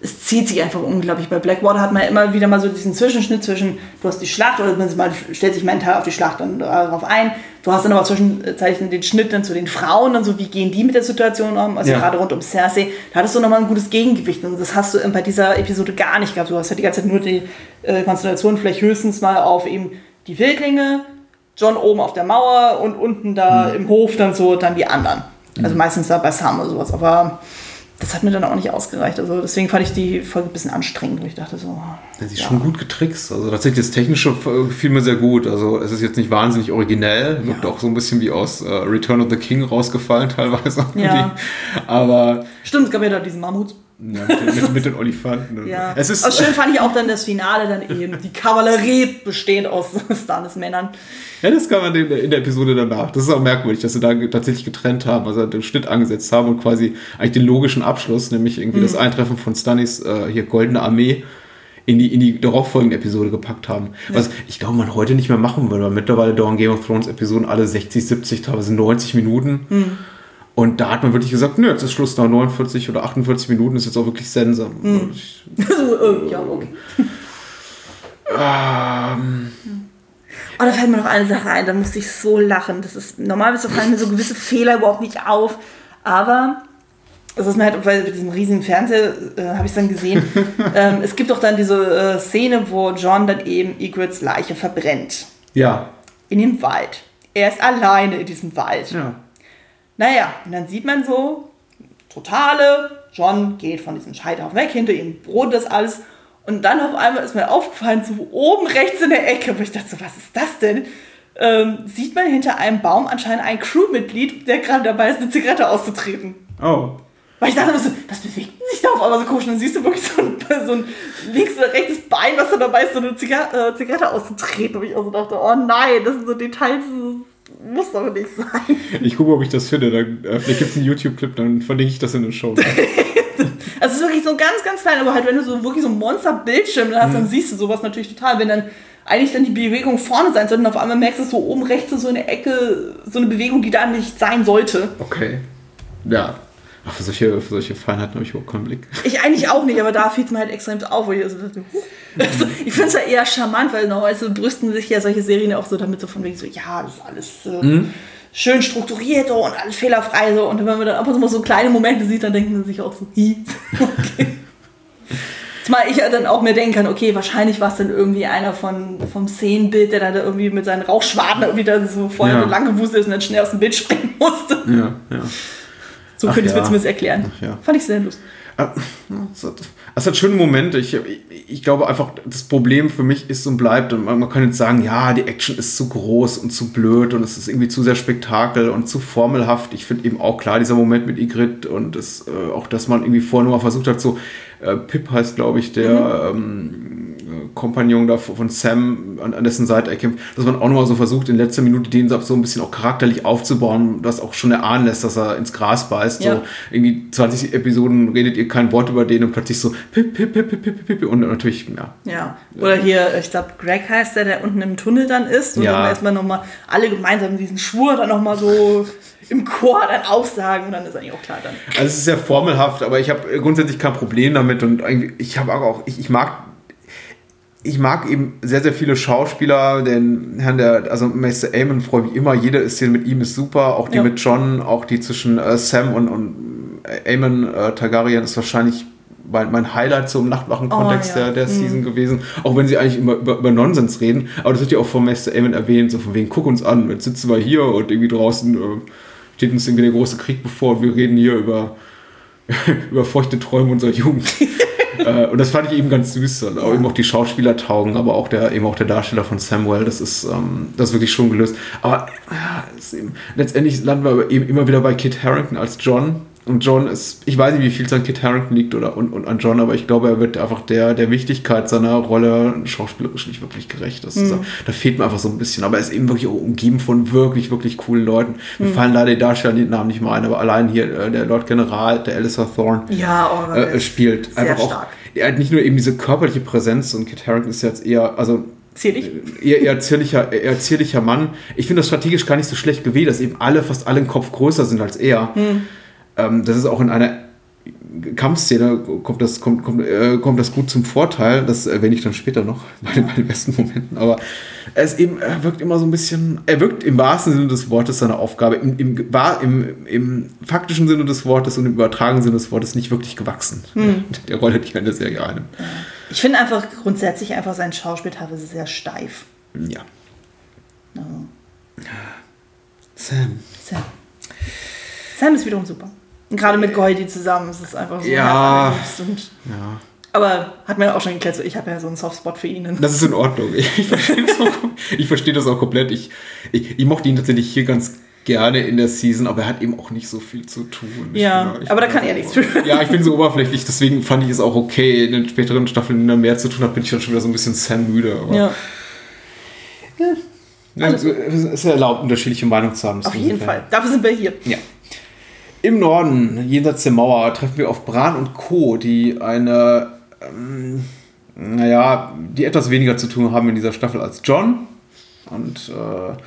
es zieht sich einfach unglaublich. Bei Blackwater hat man immer wieder mal so diesen Zwischenschnitt zwischen, du hast die Schlacht oder man stellt sich mental auf die Schlacht dann darauf ein. Du hast dann aber zwischenzeitlich den Schnitt dann zu den Frauen und so, wie gehen die mit der Situation um, also Ja. gerade rund um Cersei. Da hattest du nochmal ein gutes Gegengewicht und das hast du bei dieser Episode gar nicht gehabt. Du hast ja die ganze Zeit nur die äh, Konstellation vielleicht höchstens mal auf eben die Wildlinge, John oben auf der Mauer und unten da im Hof dann so dann die anderen. Also meistens da bei Sam oder sowas, aber das hat mir dann auch nicht ausgereicht. Also deswegen fand ich die Folge ein bisschen anstrengend, wo ich dachte so. Das ist schon gut getrickst. Also tatsächlich das Technische gefiel mir sehr gut. Also es ist jetzt nicht wahnsinnig originell, wirkt auch so ein bisschen wie aus äh, Return of the King rausgefallen teilweise. Ja. Aber Stimmt, es gab ja da diesen Mammut. Ja, mit, den- mit, den Olifanten. Ja. Es ist, Aber schön fand ich auch dann das Finale dann eben. Die Kavallerie bestehend aus Standesmännern. Ja, das kann man in der, in der Episode danach. Das ist auch merkwürdig, dass sie da tatsächlich getrennt haben, also den Schnitt angesetzt haben und quasi eigentlich den logischen Abschluss, nämlich irgendwie das Eintreffen von Stannis äh, hier Goldene Armee in die, in die darauffolgende Episode gepackt haben. Was ich glaube, man heute nicht mehr machen würde, weil mittlerweile dauern Game of Thrones Episoden alle 60, 70, teilweise 90 Minuten. Und da hat man wirklich gesagt, nö, jetzt ist Schluss nach 49 oder 48 Minuten, ist jetzt auch wirklich Sense. Äh, ja, okay. Ähm, Oh, da fällt mir noch eine Sache ein, da musste ich so lachen. Das ist, normalerweise fallen mir so gewisse Fehler überhaupt nicht auf. Aber, das ist mir halt, weil mit diesem riesigen Fernseher äh, habe ich es dann gesehen. ähm, es gibt doch dann diese äh, Szene, wo John dann eben Egrets Leiche verbrennt. ja. In dem Wald. Er ist alleine in diesem Wald. Ja. Naja, und dann sieht man so, totale, John geht von diesem Scheiterhaufen weg, hinter ihm brodelt das alles. Und dann auf einmal ist mir aufgefallen, so oben rechts in der Ecke, wo ich dachte, so, was ist das denn? Ähm, sieht man hinter einem Baum anscheinend ein Crewmitglied, der gerade dabei ist, eine Zigarette auszutreten. Oh. Weil ich dachte, was, was bewegt sich da auf einmal so komisch? Und dann siehst du wirklich so ein, so ein links oder rechtes Bein, was da dabei ist, so eine Ziga äh, Zigarette auszutreten. Und ich auch so dachte, oh nein, das sind so Details, das muss doch nicht sein. Ich gucke, ob ich das finde. Dann, äh, vielleicht gibt es einen YouTube-Clip, dann verlinke ich das in den Show. Also es ist wirklich so ganz, ganz klein, aber halt, wenn du so wirklich so ein Monster-Bildschirm hast, dann siehst du sowas natürlich total. Wenn dann eigentlich dann die Bewegung vorne sein sollte und auf einmal merkst du so oben rechts so eine Ecke, so eine Bewegung, die da nicht sein sollte. Okay. Ja. Für solche, für solche Feinheiten habe ich überhaupt keinen Blick. Ich eigentlich auch nicht, aber da fiel es mir halt extrem auf, wo ich also also, ich finde es ja eher charmant, weil normalerweise brüsten sich ja solche Serien auch so damit so von wegen so, ja, das ist alles äh, schön strukturiert so, und alles fehlerfrei so. Und wenn man dann ab und zu mal so kleine Momente sieht, dann denkt man sich auch so, hi. Okay. Zumal ich ja dann auch mir denken kann, okay, wahrscheinlich war es dann irgendwie einer von, vom Szenenbild, der dann da irgendwie mit seinen Rauchschwaden irgendwie da so vorher Ja. so lang gewusst ist und dann schnell aus dem Bild springen musste. Ja, ja. So Ach könnte ich es mir zumindest erklären. Ja. Fand ich sehr lustig. Ah, Es hat, schöne Momente. Ich, ich, ich glaube einfach, das Problem für mich ist und bleibt, und man, man kann jetzt sagen, ja, die Action ist zu groß und zu blöd und es ist irgendwie zu sehr Spektakel und zu formelhaft. Ich finde eben auch klar, dieser Moment mit Igrit und es, äh, auch, dass man irgendwie vorher nur mal versucht hat, so, äh, Pip heißt, glaube ich, der ähm, äh, Kompagnon da von Sam, an, an dessen Seite er kämpft, dass man auch nochmal so versucht, in letzter Minute den so ein bisschen auch charakterlich aufzubauen, das auch schon erahnen lässt, dass er ins Gras beißt. Ja. So, irgendwie 20 Episoden redet ihr kein Wort über den und plötzlich so pip, pip, pip, pip, pip, pip, und natürlich, ja. Ja. Oder hier, ich glaube, Greg heißt der, der unten im Tunnel dann ist. Und Ja. dann erstmal nochmal alle gemeinsam diesen Schwur dann nochmal so im Chor dann aufsagen. Und dann ist eigentlich auch klar dann. Also es ist sehr formelhaft, aber ich habe grundsätzlich kein Problem damit und ich habe auch, ich, ich mag ich mag eben sehr, sehr viele Schauspieler, den Herrn der, also Meister Amon freue mich immer, jede Szene mit ihm ist super, auch die Ja. mit John, auch die zwischen äh, Sam und, und Amon äh, Targaryen ist wahrscheinlich mein, mein Highlight so im Nachtwachen-Kontext Oh, ja. der, der Season gewesen, auch wenn sie eigentlich immer über, über Nonsens reden, aber das wird ja auch von Meister Amon erwähnt, so von wegen, guck uns an, jetzt sitzen wir hier und irgendwie draußen äh, steht uns irgendwie der große Krieg bevor. Und wir reden hier über über feuchte Träume unserer Jugend. äh, und das fand ich eben ganz süß. Und auch eben auch die Schauspieler taugen, aber auch der, eben auch der Darsteller von Samuel, das ist, ähm, das ist wirklich schon gelöst. Aber ist eben, letztendlich landen wir eben immer wieder bei Kit Harrington als John. Und John ist, ich weiß nicht, wie viel es an Kit Harrington liegt oder und, und an John, aber ich glaube, er wird einfach der, der Wichtigkeit seiner Rolle schauspielerisch nicht wirklich gerecht. Das ist, da fehlt mir einfach so ein bisschen. Aber er ist eben wirklich auch umgeben von wirklich, wirklich coolen Leuten. Mir fallen leider die Darsteller die Namen nicht mehr ein, aber allein hier äh, der Lord General, der Alistair Thorne, Ja, oh, äh, äh, spielt sehr einfach auch. stark. Er hat nicht nur eben diese körperliche Präsenz und Kit Harington ist jetzt eher, also Zierlich. eher, eher, zierlicher, eher zierlicher Mann. Ich finde das strategisch gar nicht so schlecht gewählt, dass eben alle, fast alle im Kopf größer sind als er. Ähm, das ist auch in einer Kampfszene kommt das, kommt, kommt, äh, kommt das gut zum Vorteil. Das erwähne ich dann später noch bei den, bei den besten Momenten. Aber er ist eben, er wirkt immer so ein bisschen, er wirkt im wahrsten Sinne des Wortes seiner Aufgabe, im, im, im, im faktischen Sinne des Wortes und im übertragenen Sinne des Wortes nicht wirklich gewachsen. Der Rolle, die er in der Serie einnimmt. Ich finde einfach grundsätzlich einfach sein Schauspiel teilweise sehr steif. Ja. Ja. Sam. Sam. Sam ist wiederum super. Gerade mit Goldie zusammen ist es einfach so Ja. Ja. Aber hat mir auch schon geklärt, so, ich habe ja so einen Softspot für ihn. Das ist in Ordnung. Ich, verstehe das, auch, ich verstehe das auch komplett. Ich, ich, ich mochte ihn tatsächlich hier ganz gerne in der Season, aber er hat eben auch nicht so viel zu tun. Ja, bin aber da kann er nichts für. Ja, ich bin so oberflächlich, deswegen fand ich es auch okay. In den späteren Staffeln, wenn er mehr zu tun hat, bin ich dann schon wieder so ein bisschen Sam müde. Ja, ja, es ist erlaubt, unterschiedliche Meinungen zu haben. auf jeden Fall. Dafür sind wir hier. Ja. Im Norden, jenseits der Mauer, treffen wir auf Bran und Co., die eine, ähm, naja, die etwas weniger zu tun haben in dieser Staffel als John. Und äh,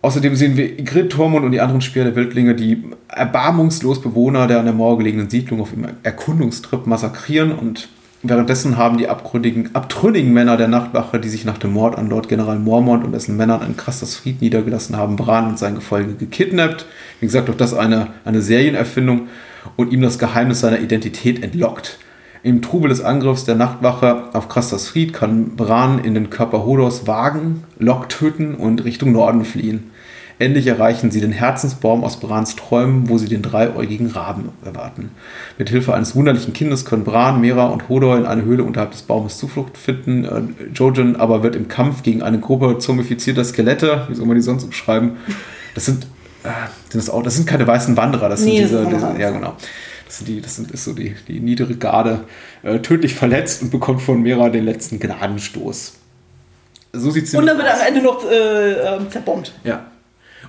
außerdem sehen wir Igrit, Tormund und die anderen Speer der Wildlinge, die erbarmungslos Bewohner der an der Mauer gelegenen Siedlung auf ihrem Erkundungstrip massakrieren und Währenddessen haben die abgründigen, abtrünnigen Männer der Nachtwache, die sich nach dem Mord an Lord General Mormont und dessen Männern in Krastas Fried niedergelassen haben, Bran und sein Gefolge gekidnappt. Wie gesagt, auch das eine, eine Serienerfindung und ihm das Geheimnis seiner Identität entlockt. Im Trubel des Angriffs der Nachtwache auf Krastas Fried kann Bran in den Körper Hodors wagen, Lok töten und Richtung Norden fliehen. Endlich erreichen sie den Herzensbaum aus Brans Träumen, wo sie den dreiäugigen Raben erwarten. Mit Hilfe eines wunderlichen Kindes können Bran, Mera und Hodor in eine Höhle unterhalb des Baumes Zuflucht finden. Äh, Jojen aber wird im Kampf gegen eine Gruppe zombifizierter Skelette, wie soll man die sonst umschreiben, das sind äh, sind das auch, das sind keine weißen Wanderer, das Nee, sind das diese, was diese ja genau. Das sind die, das sind, ist so die, die niedere Garde, äh, tödlich verletzt und bekommt von Mera den letzten Gnadenstoß. So sieht es Und dann wird er am Ende noch äh, ähm, zerbombt. Ja.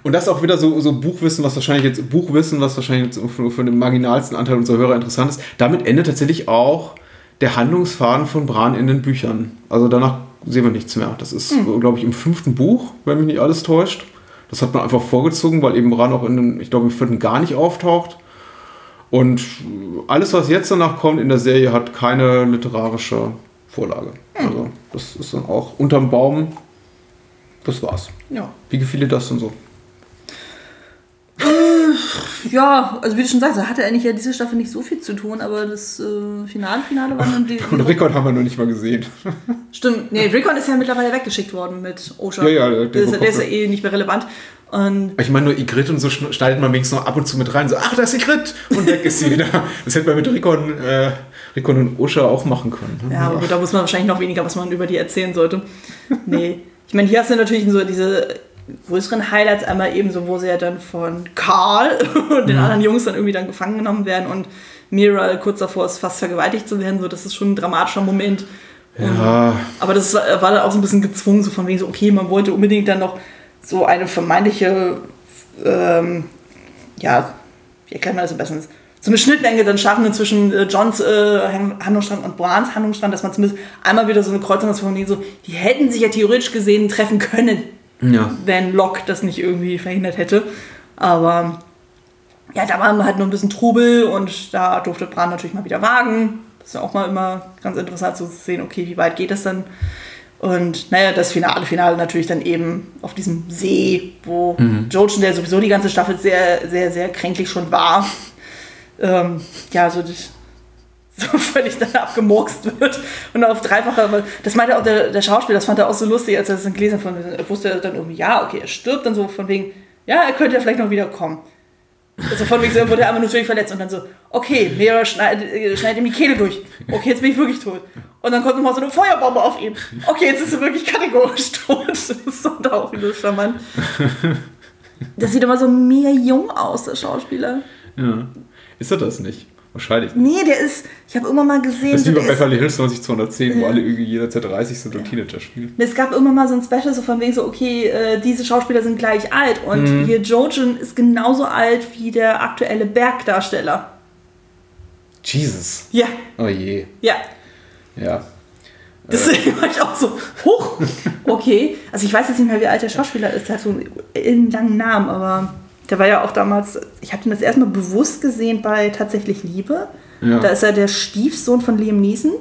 Und das ist auch wieder so, so Buchwissen, was wahrscheinlich jetzt Buchwissen, was wahrscheinlich jetzt für, für den marginalsten Anteil unserer Hörer interessant ist. Damit endet tatsächlich auch der Handlungsfaden von Bran in den Büchern. Also danach sehen wir nichts mehr. Das ist, glaube ich, im fünften Buch, wenn mich nicht alles täuscht. Das hat man einfach vorgezogen, weil eben Bran auch in den, ich glaube, im vierten gar nicht auftaucht. Und alles, was jetzt danach kommt in der Serie, hat keine literarische Vorlage. Also das ist dann auch unterm Baum. Das war's. Ja. Wie gefiel dir das denn so? Ja, also wie du schon sagst, da hatte eigentlich ja diese Staffel nicht so viel zu tun, aber das äh, Finale, Finale war dann die. Und Rekord haben wir noch nicht mal gesehen. Stimmt, nee, Rickon ist ja mittlerweile weggeschickt worden mit Osha. Ja, ja, der- der, ist, der ist ja eh nicht mehr relevant. Und Ich meine, nur Igrit und so schn- schneidet man wenigstens noch ab und zu mit rein. So, ach, da ist Igrit! Und weg ist sie wieder. Das hätte man mit Rikon, äh, Rikon und Osha auch machen können. ne? ja, aber gut, da muss man wahrscheinlich noch weniger, was man über die erzählen sollte. Nee. Ich meine, hier hast du natürlich so diese größeren Highlights, einmal eben so, wo sie ja dann von Karl und den anderen Jungs dann irgendwie dann gefangen genommen werden und Mira kurz davor ist, fast vergewaltigt zu werden. So, das ist schon ein dramatischer Moment. Ja, Aber das war, war dann auch so ein bisschen gezwungen, so von wegen so, okay, man wollte unbedingt dann noch so eine vermeintliche, ähm, ja, wie erklärt man das am besten? So eine Schnittmenge dann schaffen zwischen äh, Johns äh, Handlungsstrang und Brans Handlungsstrang, dass man zumindest einmal wieder so eine Kreuzung hat von denen so, die hätten sich ja theoretisch gesehen treffen können, ja. wenn Locke das nicht irgendwie verhindert hätte. Aber ja, da war halt nur ein bisschen Trubel und da durfte Bran natürlich mal wieder wagen. Das ist ja auch mal immer ganz interessant zu sehen, okay, wie weit geht das dann? Und naja, das Finale, Finale natürlich dann eben auf diesem See, wo Jojen, der sowieso die ganze Staffel sehr, sehr, sehr kränklich schon war, ähm, ja, so, das, so völlig dann abgemurkst wird und auf dreifache, aber das meinte auch der, der Schauspieler, das fand er auch so lustig, als er das gelesen hat, von, er wusste dann irgendwie, ja, okay, er stirbt dann so von wegen, ja, er könnte ja vielleicht noch wiederkommen. Also von wegen so, er wurde einmal nur völlig verletzt und dann so, okay, Mera schneidet, äh, schneidet ihm die Kehle durch. Okay, jetzt bin ich wirklich tot. Und dann kommt nochmal so eine Feuerbombe auf ihn. Okay, jetzt ist er wirklich kategorisch tot. Das ist dann auch wieder charmant. Das sieht immer so mega jung aus, der Schauspieler. ja. Ist er das nicht? Wahrscheinlich. Nee, der ist, ich habe immer mal gesehen, Das ist so, wie bei Beverly Hills 90210, wo alle irgendwie jederzeit 30 sind und Teenager spielen. es gab immer mal so ein Special, so von wegen so, okay, äh, diese Schauspieler sind gleich alt. Und Mhm. hier Jojen ist genauso alt wie der aktuelle Bergdarsteller. Jesus. Ja, Oh je. ja. Ja. Deswegen war ich auch so, hoch. Okay. Also ich weiß jetzt nicht mehr, wie alt der Schauspieler ist. Der hat so einen langen Namen, aber der war ja auch damals, ich habe ihn das erstmal bewusst gesehen bei Tatsächlich Liebe. Ja. Da ist er der Stiefsohn von Liam Neeson.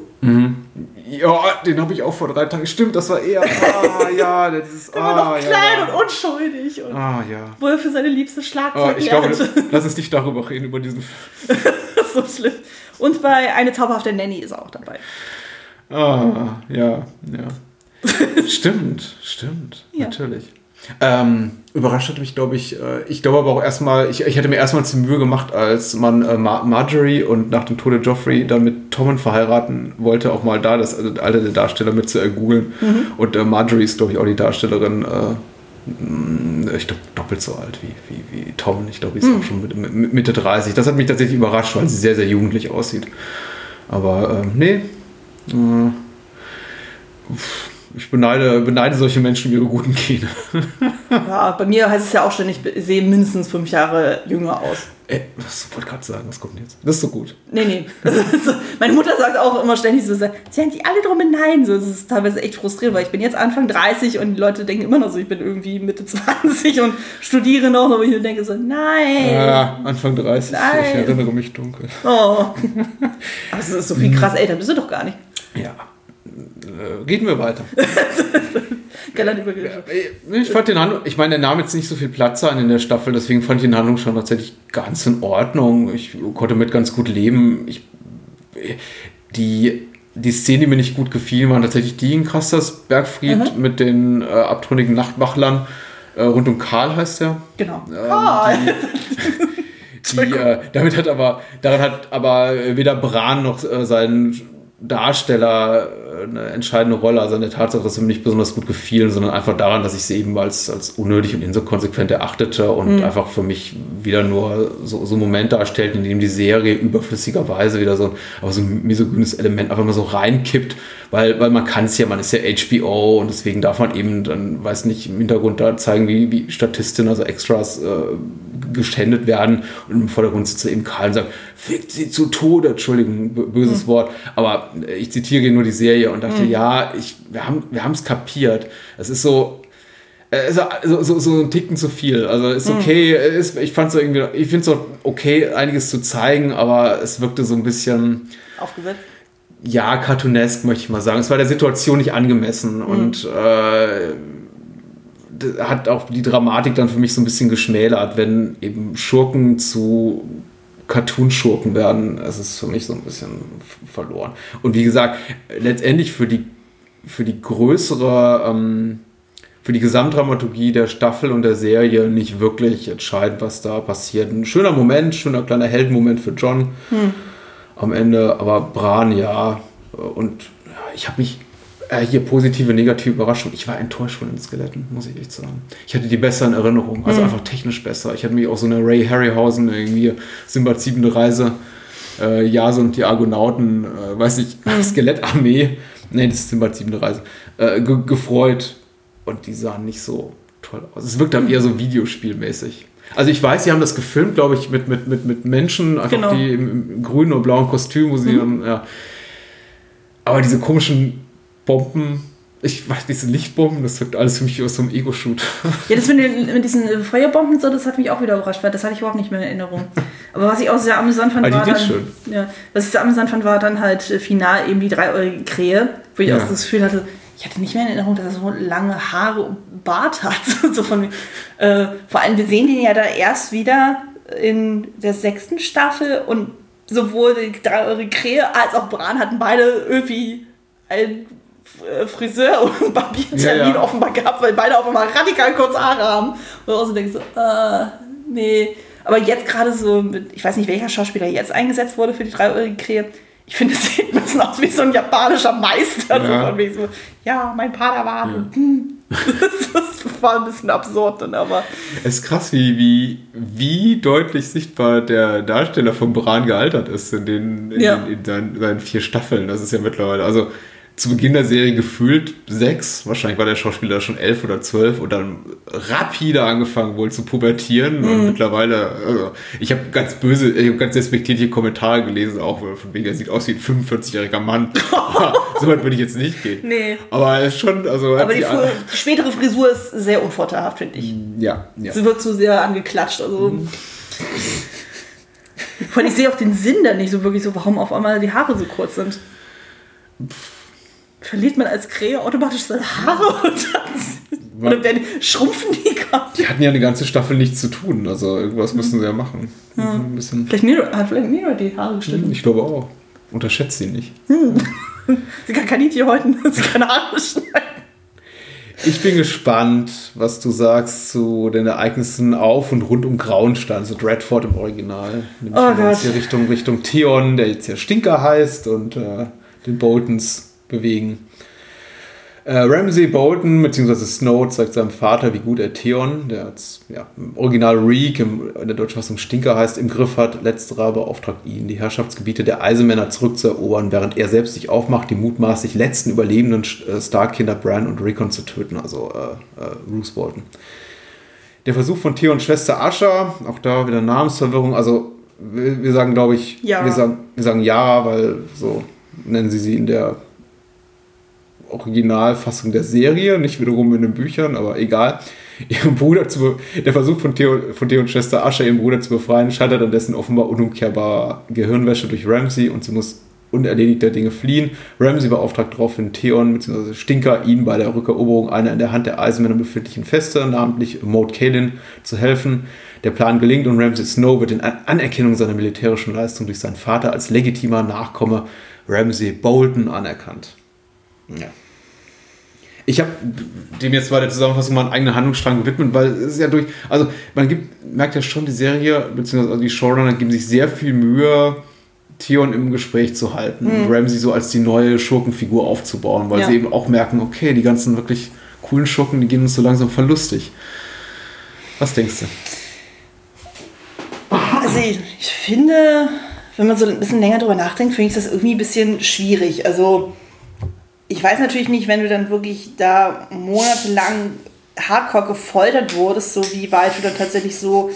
Ja, den habe ich auch vor drei Tagen. Stimmt, das war er. Ah, ja, das ist. Der war noch ah, klein ja. und unschuldig. Und Ah, ja. wo er für seine liebste Schlagzeug ich glaube, lass uns nicht darüber reden, über diesen. So schlimm. Und bei Eine zauberhafte Nanny ist er auch dabei. Ah, ja, ja. stimmt, stimmt, Ja. natürlich. Ähm, überrascht hat mich, glaube ich, äh, ich glaube aber auch erstmal, ich, ich hätte mir erstmal die Mühe gemacht, als man äh, Mar Marjorie und nach dem Tode Joffrey dann mit Tommen verheiraten wollte, auch mal da das also, Alter der Darsteller mit zu ergoogeln. Und äh, Marjorie ist, glaube ich, auch die Darstellerin, äh, mh, ich glaube, doppelt so alt wie, wie, wie Tom. Ich glaube, sie ist auch schon mit, mit, Mitte 30. Das hat mich tatsächlich überrascht, weil sie sehr, sehr jugendlich aussieht. Aber ähm, nee, äh, ich beneide, beneide solche Menschen ihre guten Gene. Ja, bei mir heißt es ja auch ständig, ich sehe mindestens fünf Jahre jünger aus. Ey, was wollte gerade sagen, was kommt jetzt? Das ist so gut. Nee, nee. Also, Meine Mutter sagt auch immer ständig so, sie haben die alle drum beneiden. So, das ist teilweise echt frustrierend, weil ich bin jetzt Anfang 30 und die Leute denken immer noch so, ich bin irgendwie Mitte 20 und studiere noch, aber ich denke so, nein. Ja, Anfang 30, Nein. ich erinnere mich dunkel. Oh. Aber es ist so viel krass älter, bist du doch gar nicht. Ja. Äh, reden wir weiter. Übergegangen. Ich fand den Handlung, ich meine, der nahm jetzt nicht so viel Platz ein in der Staffel, deswegen fand ich den Handlung schon tatsächlich ganz in Ordnung. Ich konnte mit ganz gut leben. Ich, die, die Szenen, die mir nicht gut gefielen, waren tatsächlich die in Krasters Bergfried mit den äh, abtrünnigen Nachtwachlern. Äh, rund um Karl heißt er. Genau. Ähm, Ah, Die, äh, damit hat aber, daran hat aber weder Bran noch äh, sein Darsteller äh, eine entscheidende Rolle. Also an der Tatsache, dass sie mir nicht besonders gut gefielen, sondern einfach daran, dass ich sie eben als, als unnötig und inkonsequent erachtete und Mhm. einfach für mich wieder nur so, so einen Moment darstellt, in dem die Serie überflüssigerweise wieder so, aber so ein misogynes Element einfach mal so reinkippt, weil, weil man kann es ja, man ist ja HBO und deswegen darf man eben dann, weiß nicht, im Hintergrund da zeigen, wie, wie Statistinnen, also Extras äh, geschändet werden und im Vordergrund sitzt eben Karl und sagt, fickt sie zu Tode, Entschuldigung, böses Wort, aber äh, ich zitiere nur die Serie und dachte, ja, ich, wir haben wir es kapiert. Es ist so, äh, ist so, so, so ein Ticken zu viel. Also ist okay, ist, ich fand so irgendwie, ich finde es auch okay, einiges zu zeigen, aber es wirkte so ein bisschen, Aufgesetzt. ja, cartoonesk, möchte ich mal sagen. Es war der Situation nicht angemessen und äh, hat auch die Dramatik dann für mich so ein bisschen geschmälert, wenn eben Schurken zu Cartoon-Schurken werden. Es ist für mich so ein bisschen verloren. Und wie gesagt, letztendlich für die, für die größere, ähm, für die Gesamtdramaturgie der Staffel und der Serie nicht wirklich entscheidend, was da passiert. Ein schöner Moment, schöner kleiner Heldenmoment für John am Ende, aber Bran ja. Und ja, ich habe mich äh, hier positive, negative Überraschung. Ich war enttäuscht von den Skeletten, muss ich echt sagen. Ich hatte die besser in Erinnerung, also einfach technisch besser. Ich hatte mich auch so eine Ray Harryhausen, irgendwie Simbad siebende Reise, äh, Jason und die Argonauten, äh, weiß ich, Skelettarmee, nee, das ist Simbad siebende Reise, äh, ge gefreut. Und die sahen nicht so toll aus. Es wirkt dann eher so Videospielmäßig. Also ich weiß, sie haben das gefilmt, glaube ich, mit, mit, mit, mit Menschen, einfach Genau. die im, im grünen oder blauen Kostüm, wo sie dann, ja. Aber diese komischen Bomben, ich weiß, diese Lichtbomben, das wirkt alles für mich aus so einem Ego-Shoot. Ja, das mit, den, mit diesen äh, Feuerbomben so, das hat mich auch wieder überrascht, weil das hatte ich überhaupt nicht mehr in Erinnerung. Aber was ich auch sehr amüsant fand, Ah, war dann, schön. Ja, was ich sehr amüsant fand, war dann halt äh, final eben die dreieurige Krähe, wo ich Ja. auch das Gefühl hatte, ich hatte nicht mehr in Erinnerung, dass er so lange Haare und Bart hat. so von, äh, vor allem, wir sehen den ja da erst wieder in der sechsten Staffel und sowohl die dreieurige Krähe als auch Bran hatten beide irgendwie ein Friseur und Barbiertermin Ja, ja. offenbar gehabt, weil beide auf einmal radikal kurze Haare haben. Und auch so denkst, so, äh, nee. Aber jetzt gerade so, mit, ich weiß nicht, welcher Schauspieler jetzt eingesetzt wurde für die dreieurige Krähe. Ich finde, es sieht ein bisschen aus wie so ein japanischer Meister. Ja. so, ja, mein Padawan. Hm. das war ein bisschen absurd dann, aber Es ist krass, wie, wie, wie deutlich sichtbar der Darsteller von Bran gealtert ist in, den, in, Ja. den, in seinen, seinen vier Staffeln. Das ist ja mittlerweile, also zu Beginn der Serie gefühlt sechs, wahrscheinlich war der Schauspieler schon elf oder zwölf und dann rapide angefangen wohl zu pubertieren und mittlerweile, also ich habe ganz böse, ich habe ganz respektierliche Kommentare gelesen, auch von wegen, er sieht aus wie ein 45-jähriger Mann. so weit würde ich jetzt nicht gehen. Nee. Aber er ist schon, also aber die, die- Fr- die spätere Frisur ist sehr unvorteilhaft, finde ich. ja, ja. Sie wird zu sehr angeklatscht. Also. Allem, ich sehe auch den Sinn da nicht so wirklich so, warum auf einmal die Haare so kurz sind. Verliert man als Krähe automatisch seine Haare und dann, oder werden, schrumpfen die gerade? Die hatten ja eine ganze Staffel nichts zu tun, also irgendwas müssen sie ja machen. Ein bisschen, Vielleicht Miro, hat vielleicht Miro die Haare geschnitten. ich glaube auch. Unterschätzt sie nicht. Sie kann Kaninchen häuten, sie kann Haare schneiden. Ich bin gespannt, was du sagst zu den Ereignissen auf und rund um Grauenstein, so Dreadford im Original. Nämlich Oh Gott. hier Richtung, Richtung Theon, der jetzt ja Stinker heißt, und äh, den Boltons bewegen. Äh, Ramsay Bolton bzw. Snow zeigt seinem Vater, wie gut er Theon, der als ja, im Original Reek, im, in der deutschen Fassung Stinker heißt, im Griff hat. Letzterer beauftragt ihn, die Herrschaftsgebiete der Eisenmänner zurückzuerobern, während er selbst sich aufmacht, die mutmaßlich letzten überlebenden äh, Stark-Kinder Bran und Rickon zu töten, also äh, äh, Roose Bolton. Der Versuch von Theons Schwester Asha, auch da wieder Namensverwirrung, also wir, wir sagen, glaube ich, Yara. wir sagen, wir sagen Yara, weil so nennen sie sie in der Originalfassung der Serie, nicht wiederum in den Büchern, aber egal. Ihren Bruder zu der Versuch von Theo, von Theo und Schwester Asche, ihren Bruder zu befreien, scheitert an dessen offenbar unumkehrbarer Gehirnwäsche durch Ramsey und sie muss unerledigter Dinge fliehen. Ramsey beauftragt daraufhin Theon bzw. Stinker, ihn bei der Rückeroberung einer in der Hand der Eisenmänner befindlichen Feste, namentlich Maud Kalin, zu helfen. Der Plan gelingt und Ramsay Snow wird in An- Anerkennung seiner militärischen Leistung durch seinen Vater als legitimer Nachkomme Ramsay Bolton anerkannt. Ja. Ich habe dem jetzt bei der Zusammenfassung mal einen eigenen Handlungsstrang gewidmet, weil es ist ja durch, also man gibt, merkt ja schon, die Serie, beziehungsweise die Showrunner geben sich sehr viel Mühe, Theon im Gespräch zu halten und Ramsey so als die neue Schurkenfigur aufzubauen, weil Ja. sie eben auch merken, okay, die ganzen wirklich coolen Schurken, die gehen uns so langsam verlustig. Was denkst du? Also ich, ich finde, wenn man so ein bisschen länger drüber nachdenkt, finde ich das irgendwie ein bisschen schwierig. Also ich weiß natürlich nicht, wenn du dann wirklich da monatelang hardcore gefoltert wurdest, so wie weit du dann tatsächlich so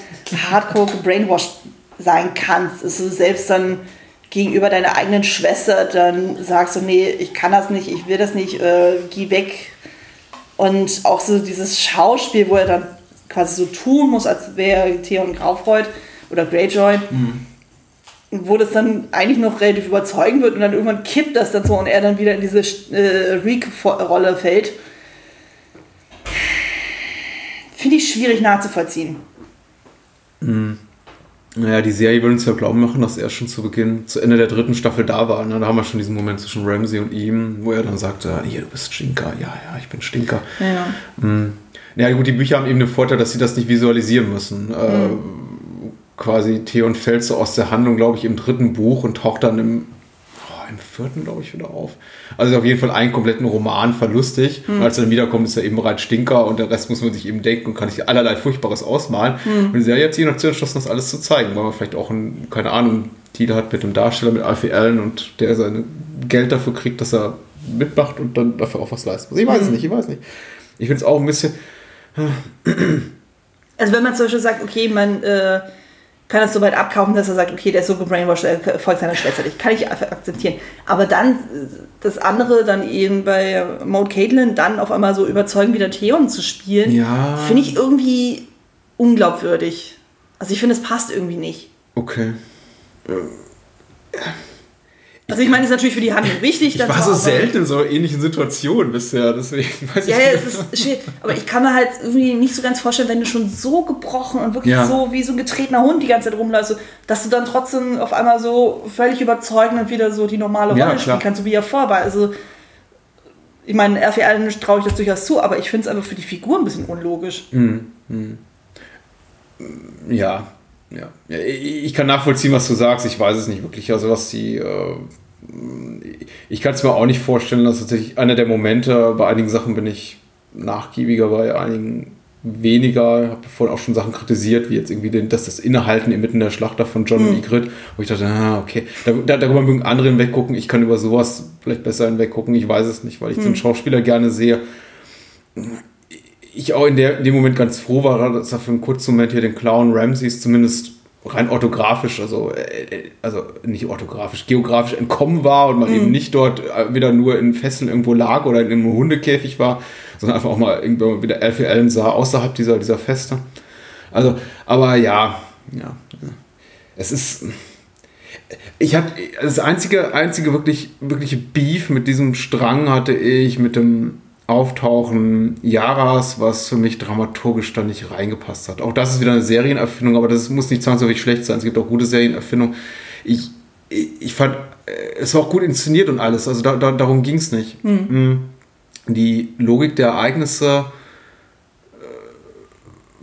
hardcore gebrainwashed sein kannst. Du selbst dann gegenüber deiner eigenen Schwester dann sagst du, nee, ich kann das nicht, ich will das nicht, äh, geh weg. Und auch so dieses Schauspiel, wo er dann quasi so tun muss, als wäre Theon Graufreud oder Greyjoy, wo das dann eigentlich noch relativ überzeugend wird und dann irgendwann kippt das dann so und er dann wieder in diese äh, Reek-Rolle fällt. Finde ich schwierig nachzuvollziehen. Naja, die Serie will uns ja glauben machen, dass er schon zu Beginn, zu Ende der dritten Staffel da war. Ne? Da haben wir schon diesen Moment zwischen Ramsey und ihm, wo er dann sagte, hier, du bist Stinker. Ja, ja, ich bin Stinker. Ja. Mm. Ja, gut, die Bücher haben eben den Vorteil, dass sie das nicht visualisieren müssen. Äh, quasi Theon fällt so aus der Handlung, glaube ich, im dritten Buch und taucht dann im, oh, im vierten, glaube ich, wieder auf. Also auf jeden Fall einen kompletten Roman verlustig. Und als er dann wiederkommt, ist er eben bereits Stinker und der Rest muss man sich eben denken und kann sich allerlei Furchtbares ausmalen. Und die Serie hat sich dazu entschlossen, das alles zu zeigen, weil man vielleicht auch, ein, keine Ahnung, Titel hat mit dem Darsteller, mit Alfie Allen und der sein Geld dafür kriegt, dass er mitmacht und dann dafür auch was leisten muss. Ich weiß es nicht, ich weiß nicht. Ich finde es auch ein bisschen, Also wenn man zum Beispiel sagt, okay, man äh, kann das so weit abkaufen, dass er sagt, okay, der ist so gebrainwashed, er folgt seiner Schwester nicht. Kann ich akzeptieren. Aber dann äh, das andere, dann eben bei Maud Caitlin, dann auf einmal so überzeugen, wieder Theon zu spielen, Ja. finde ich irgendwie unglaubwürdig. Also ich finde, es passt irgendwie nicht. okay. Also ich meine, es ist natürlich für die Handlung wichtig. Ich war so selten in so ähnlichen Situationen bisher, deswegen weiß Ja, ich ja, nicht. es ist schwierig. Aber ich kann mir halt irgendwie nicht so ganz vorstellen, wenn du schon so gebrochen und wirklich Ja. so wie so ein getretener Hund die ganze Zeit rumläufst, dass du dann trotzdem auf einmal so völlig überzeugend und wieder so die normale Rolle Ja, spielen kannst, so wie er vor war. Also, ich meine, RFI allen traue ich das durchaus zu, aber ich finde es einfach für die Figur ein bisschen unlogisch. Ja, ja. ja. Ich kann nachvollziehen, was du sagst. Ich weiß es nicht wirklich. Also was die. Äh, ich kann es mir auch nicht vorstellen, dass tatsächlich einer der Momente, bei einigen Sachen bin ich nachgiebiger, bei einigen weniger. Ich habe vorhin auch schon Sachen kritisiert, wie jetzt irgendwie den, dass das Innehalten inmitten der Schlacht da von John und Ygritte, wo ich dachte, ah, okay, da, da, darüber mögen andere hinweggucken. Ich kann über sowas vielleicht besser hinweggucken. Ich weiß es nicht, weil ich den Schauspieler gerne sehe ich auch in, der, in dem Moment ganz froh war, dass er für einen kurzen Moment hier den Clown Ramses zumindest rein orthografisch, also, äh, also nicht orthografisch, geografisch entkommen war und man eben nicht dort äh, wieder nur in Fesseln irgendwo lag oder in einem Hundekäfig war, sondern einfach auch mal irgendwann wieder Alfie Allen sah, außerhalb dieser, dieser Feste. Also, aber ja, ja. ja. Es ist. Ich hatte das einzige, einzige wirklich, wirkliche Beef mit diesem Strang hatte ich mit dem Auftauchen Yaras, was für mich dramaturgisch da nicht reingepasst hat. Auch das ist wieder eine Serienerfindung, aber das muss nicht zwangsläufig schlecht sein. Es gibt auch gute Serienerfindungen. Ich, ich, ich fand, äh, es war auch gut inszeniert und alles. Also da, da, darum ging es nicht. Mhm. Die Logik der Ereignisse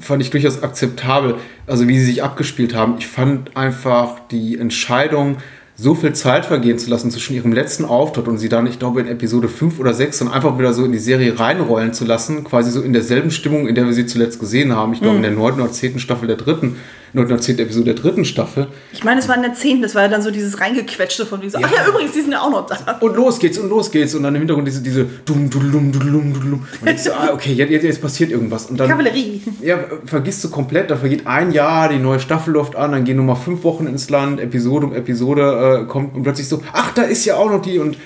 fand ich durchaus akzeptabel, also wie sie sich abgespielt haben. Ich fand einfach die Entscheidung, so viel Zeit vergehen zu lassen zwischen ihrem letzten Auftritt und sie dann, ich glaube, in Episode 5 oder 6 dann einfach wieder so in die Serie reinrollen zu lassen, quasi so in derselben Stimmung, in der wir sie zuletzt gesehen haben. Ich glaube, in der 9. oder 10. Staffel der dritten, 9. oder 10. Episode der dritten Staffel. Ich meine, es war in der 10. Das war ja dann so dieses reingequetschte von diesem. Ja. Ach ja, übrigens, die sind ja auch noch da. Und los geht's und los geht's und dann im Hintergrund diese, diese dum, dudum, dudum, dudum. Und ich so, ah, okay, jetzt, jetzt, jetzt passiert irgendwas. Und dann, Kavallerie. Ja, vergisst du komplett, da vergeht ein Jahr, die neue Staffel läuft an, dann gehen nochmal fünf Wochen ins Land, Episode um Episode äh, kommt und plötzlich so, ach, da ist ja auch noch die und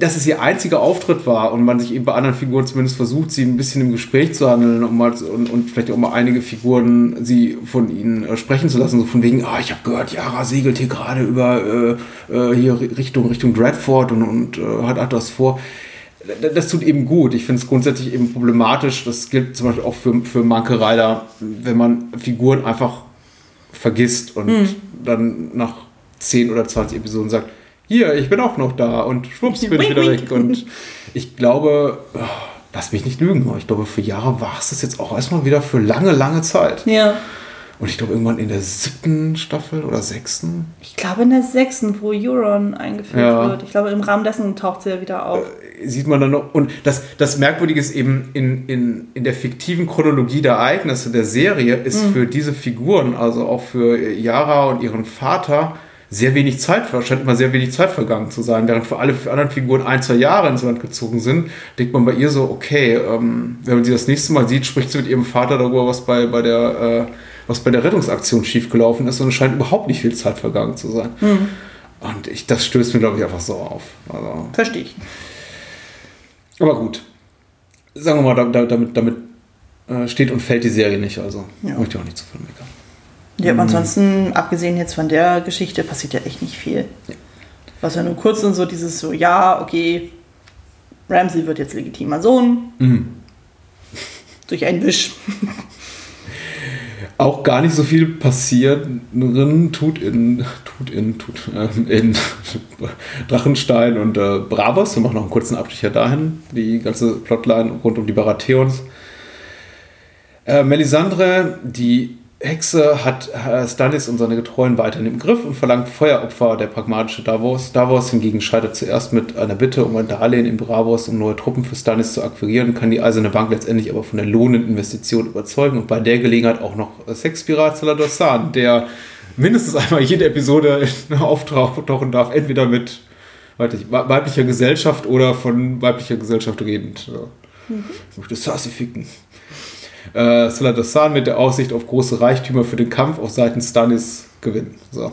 dass es ihr einziger Auftritt war und man sich eben bei anderen Figuren zumindest versucht, sie ein bisschen im Gespräch zu handeln und, mal, und, und vielleicht auch mal einige Figuren sie von ihnen äh, sprechen zu lassen, so von wegen, ah, ich habe gehört, Yara segelt hier gerade über äh, äh, hier Richtung, Richtung Dreadfort und, und äh, hat, hat das vor das tut eben gut. Ich finde es grundsätzlich eben problematisch. Das gilt zum Beispiel auch für, für Manke Rider, wenn man Figuren einfach vergisst und dann nach 10 oder 20 Episoden sagt, hier, ich bin auch noch da und schwupps bin ich wieder weg. Und ich glaube, oh, lass mich nicht lügen, aber ich glaube, für Jahre war es das jetzt auch erstmal wieder für lange, lange Zeit. Ja. Und ich glaube, irgendwann in der siebten Staffel oder sechsten Ich glaube in der sechsten, wo Euron eingeführt Ja. wird. Ich glaube, im Rahmen dessen taucht sie ja wieder auf. sieht man dann noch. Und das, das Merkwürdige ist eben, in, in, in der fiktiven Chronologie der Ereignisse der Serie ist für diese Figuren, also auch für Yara und ihren Vater, sehr wenig Zeit, scheint immer sehr wenig Zeit vergangen zu sein. Während für alle anderen Figuren ein, zwei Jahre ins Land gezogen sind, denkt man bei ihr so, okay, ähm, wenn man sie das nächste Mal sieht, spricht sie mit ihrem Vater darüber, was bei, bei der. Äh, was bei der Rettungsaktion schiefgelaufen ist und es scheint überhaupt nicht viel Zeit vergangen zu sein. Und ich, das stößt mir, glaube ich, einfach so auf. Also, Verstehe ich. aber gut. Sagen wir mal, da, da, damit, damit äh, steht und fällt die Serie nicht. Also Ja. möchte ich auch nicht zu viel meckern. Ja, aber ansonsten, abgesehen jetzt von der Geschichte, passiert ja echt nicht viel. Was ja nur kurz und so dieses so, ja, okay, Ramsey wird jetzt legitimer Sohn. Durch einen Wisch. Auch gar nicht so viel passieren tut in, tut in, tut, ähm, in Drachenstein und äh, Bravos. Wir machen noch einen kurzen Abstecher dahin. Die ganze Plotline rund um die Baratheons. Äh, Melisandre, die Hexe, hat äh, Stannis und seine Getreuen weiterhin im Griff und verlangt Feueropfer der pragmatische Davos. Davos hingegen scheitert zuerst mit einer Bitte um ein Darlehen in Bravos, um neue Truppen für Stannis zu akquirieren, kann die Eiserne Bank letztendlich aber von der lohnenden Investition überzeugen und bei der Gelegenheit auch noch Sexpirat Salador Saan, der mindestens einmal jede Episode auftauchen darf, entweder mit weiblicher Gesellschaft oder von weiblicher Gesellschaft redend. Ja. Ich möchte Sassy ficken. Äh, Salador Saan mit der Aussicht auf große Reichtümer für den Kampf auf Seiten Stannis gewinnen. So.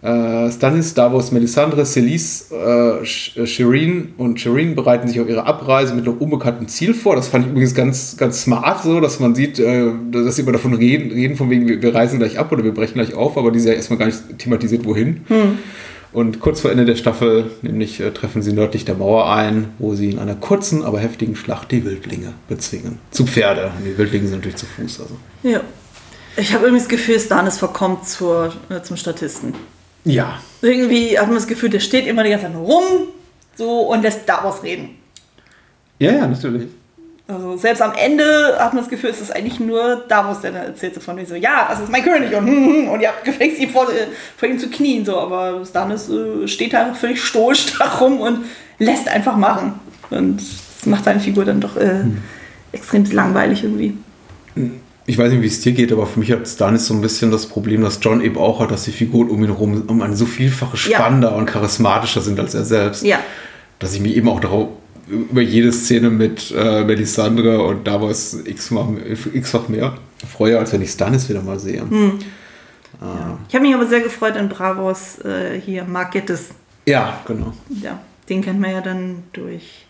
Äh, Stannis, Davos, Melisandre, Celis, äh, Sh- Shireen und Shireen bereiten sich auf ihre Abreise mit noch unbekanntem Ziel vor. Das fand ich übrigens ganz, ganz smart so, dass man sieht, äh, dass sie immer davon reden, reden von wegen, wir, wir reisen gleich ab oder wir brechen gleich auf, aber die ist ja erstmal gar nicht thematisiert, wohin. Und kurz vor Ende der Staffel, nämlich äh, treffen sie nördlich der Mauer ein, wo sie in einer kurzen, aber heftigen Schlacht die Wildlinge bezwingen. Zu Pferde. Und die Wildlinge sind natürlich zu Fuß. Also. Ja. Ich habe irgendwie das Gefühl, Stannis verkommt zur, äh, zum Statisten. Ja. Irgendwie hat man das Gefühl, der steht immer die ganze Zeit rum so, und lässt Davos reden. Ja, ja, natürlich. Also selbst am Ende hat man das Gefühl, es ist eigentlich nur Davos, der dann erzählt so von mir so, ja, das ist mein König und, hm, hm, und ihr habt gefälligst ihm vor, äh, vor ihm zu knien, so, aber Stannis äh, steht da völlig stoisch da rum und lässt einfach machen. Und das macht seine Figur dann doch äh, extrem langweilig irgendwie. Ich weiß nicht, wie es dir geht, aber für mich hat Stannis so ein bisschen das Problem, dass John eben auch hat, dass die Figuren um ihn herum um so vielfache Ja. spannender und charismatischer sind als er selbst. Ja. Dass ich mich eben auch darauf über jede Szene mit äh, Melisandre und Davos x-fach mehr freue, als wenn ich Stannis wieder mal sehe. Hm. Ich habe mich aber sehr gefreut in Bravos äh, hier, Mark Gettis. Ja, genau. Ja, den kennt man ja dann durch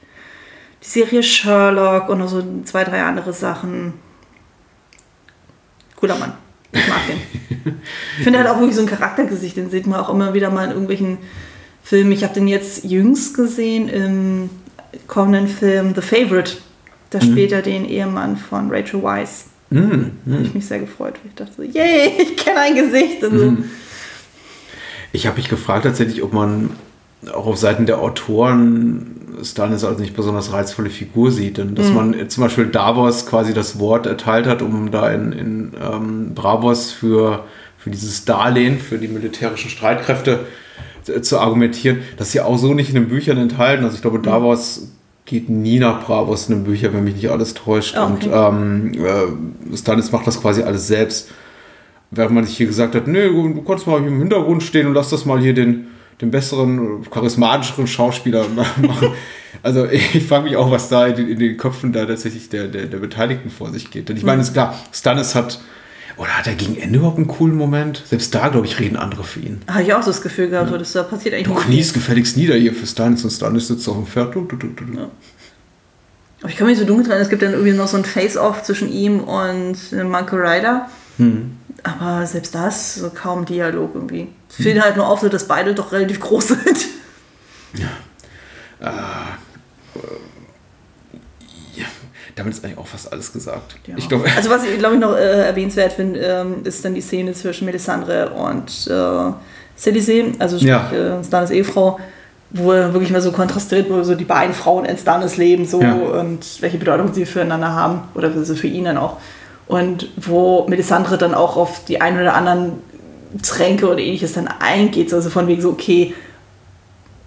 die Serie Sherlock und noch so zwei, drei andere Sachen. Cooler Mann. Ich mag den. ich finde, er hat auch wirklich so ein Charaktergesicht. Den sieht man auch immer wieder mal in irgendwelchen Filmen. Ich habe den jetzt jüngst gesehen im kommenden Film The Favorite. Da spielt er den Ehemann von Rachel Weisz. Da habe ich mich sehr gefreut. Ich dachte so, yay, ich kenne ein Gesicht. Und so. Ich habe mich gefragt tatsächlich, ob man auch auf Seiten der Autoren Stannis als nicht besonders reizvolle Figur sieht. Denn dass man äh, zum Beispiel Davos quasi das Wort erteilt hat, um da in, in ähm, Bravos für, für dieses Darlehen, für die militärischen Streitkräfte zu argumentieren, das ist ja auch so nicht in den Büchern enthalten. Also ich glaube, Davos geht nie nach Bravos in den Büchern, wenn mich nicht alles täuscht. Ah, Und okay. ähm, äh, Stannis macht das quasi alles selbst. Während man sich hier gesagt hat, nee, du kannst mal im Hintergrund stehen und lass das mal hier den, den besseren, charismatischeren Schauspieler machen. Also ich, ich frage mich auch, was da in den, in den Köpfen da tatsächlich der, der, der Beteiligten vor sich geht. Denn ich meine, ist klar, Stannis hat, oder hat er gegen Ende überhaupt einen coolen Moment? Selbst da, glaube ich, reden andere für ihn. Habe ich auch so das Gefühl gehabt, so, dass da passiert eigentlich Du kniest gefälligst nieder hier für Stannis und Stannis sitzt auf dem Pferd. Du, du, du, du. Aber ich kann mich so dunkel dran, es gibt dann irgendwie noch so ein Face-Off zwischen ihm und äh, Marco Ryder. Aber selbst das, so kaum Dialog irgendwie. Es fiel halt nur auf, dass beide doch relativ groß sind. Ja, damit ist eigentlich auch fast alles gesagt. Ja. Ich glaube, also was ich glaube ich noch äh, erwähnenswert finde, ähm, ist dann die Szene zwischen Melisandre und äh, Celisee, also Ja. äh, Stannis Ehefrau, wo wirklich mal so kontrastiert, wo so die beiden Frauen in Stannis leben so Ja. und welche Bedeutung sie füreinander haben oder also für ihn dann auch. und wo Melisandre dann auch auf die ein oder anderen Tränke oder ähnliches dann eingeht, also von wegen so, okay,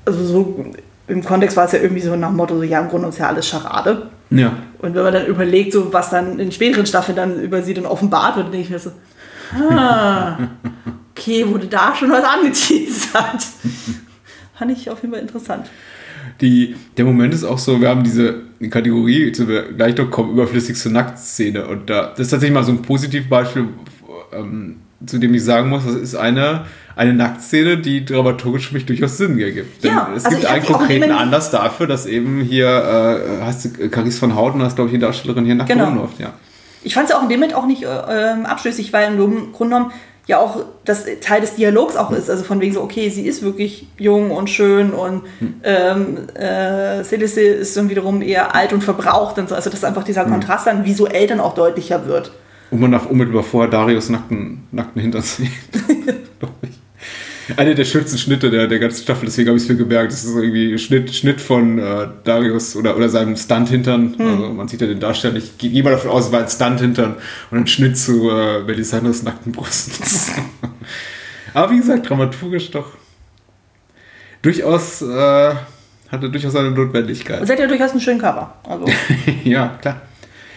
also so im Kontext war es ja irgendwie so nach dem Motto, so, ja, im Grunde ist ja alles Scharade. Ja. Und wenn man dann überlegt, so was dann in späteren Staffeln dann über sie dann offenbart wird, denke ich mir so, ah, okay, wurde da schon was angeteasert. Fand ich auf jeden Fall interessant. Die, der Moment ist auch so, wir haben diese Kategorie, zu gleich noch kommen, überflüssigste Nacktszene. Und da, das ist tatsächlich mal so ein Positivbeispiel, ähm, zu dem ich sagen muss, das ist eine, eine Nacktszene, die dramaturgisch für mich durchaus Sinn ergibt. Denn Ja, es also gibt einen konkreten Anlass dafür, dass eben hier, äh, heißt sie Caris von Houten, das glaube ich die Darstellerin hier nackt Genau. rumläuft. Ja. Ich fand es ja auch in dem Moment auch nicht äh, ähm, abschlüssig, weil im Grunde genommen ja auch das Teil des Dialogs auch ist. Also von wegen so, okay, sie ist wirklich jung und schön und ähm, äh, Celeste ist dann wiederum eher alt und verbraucht und so. Also dass einfach dieser Kontrast dann visuell dann auch deutlicher wird. Und man darf unmittelbar vorher Darius nackten, nackten Hintern sehen. Einer der schönsten Schnitte der, der ganzen Staffel, deswegen habe ich es mir gemerkt. Das ist irgendwie Schnitt, Schnitt von äh, Darius oder, oder seinem Stunt-Hintern. Also man sieht ja den Darsteller. Ich gehe mal davon aus, es war ein Stunt-Hintern und ein Schnitt zu äh, Melisandres nackten Brüsten. Aber wie gesagt, dramaturgisch doch durchaus, äh, hatte durchaus eine Notwendigkeit. Und sie hat ja durchaus einen schönen Körper. Also, ja, klar.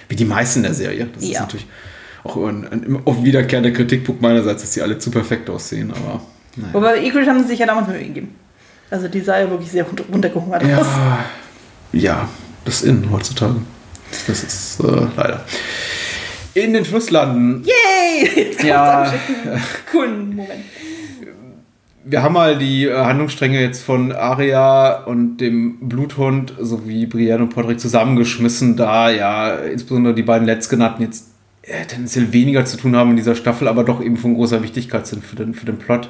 Wie die meisten der Serie. Das ist Ja. natürlich auch ein, ein immer oft wiederkehrender Kritikpunkt meinerseits, dass die alle zu perfekt aussehen. Aber naja. wobei Egrid haben sie sich ja damals Mühe gegeben. Also die sah ja wirklich sehr runter- runtergehungert aus. Ja, ja, das In heutzutage. Das ist äh, leider. In den Flusslanden. Yay! Jetzt Ja. coolen Moment. Wir haben mal die äh, Handlungsstränge jetzt von Arya und dem Bluthund sowie Brienne und Podrick zusammengeschmissen, da ja insbesondere die beiden letztgenannten jetzt äh, tendenziell weniger zu tun haben in dieser Staffel, aber doch eben von großer Wichtigkeit sind für den, für den Plot.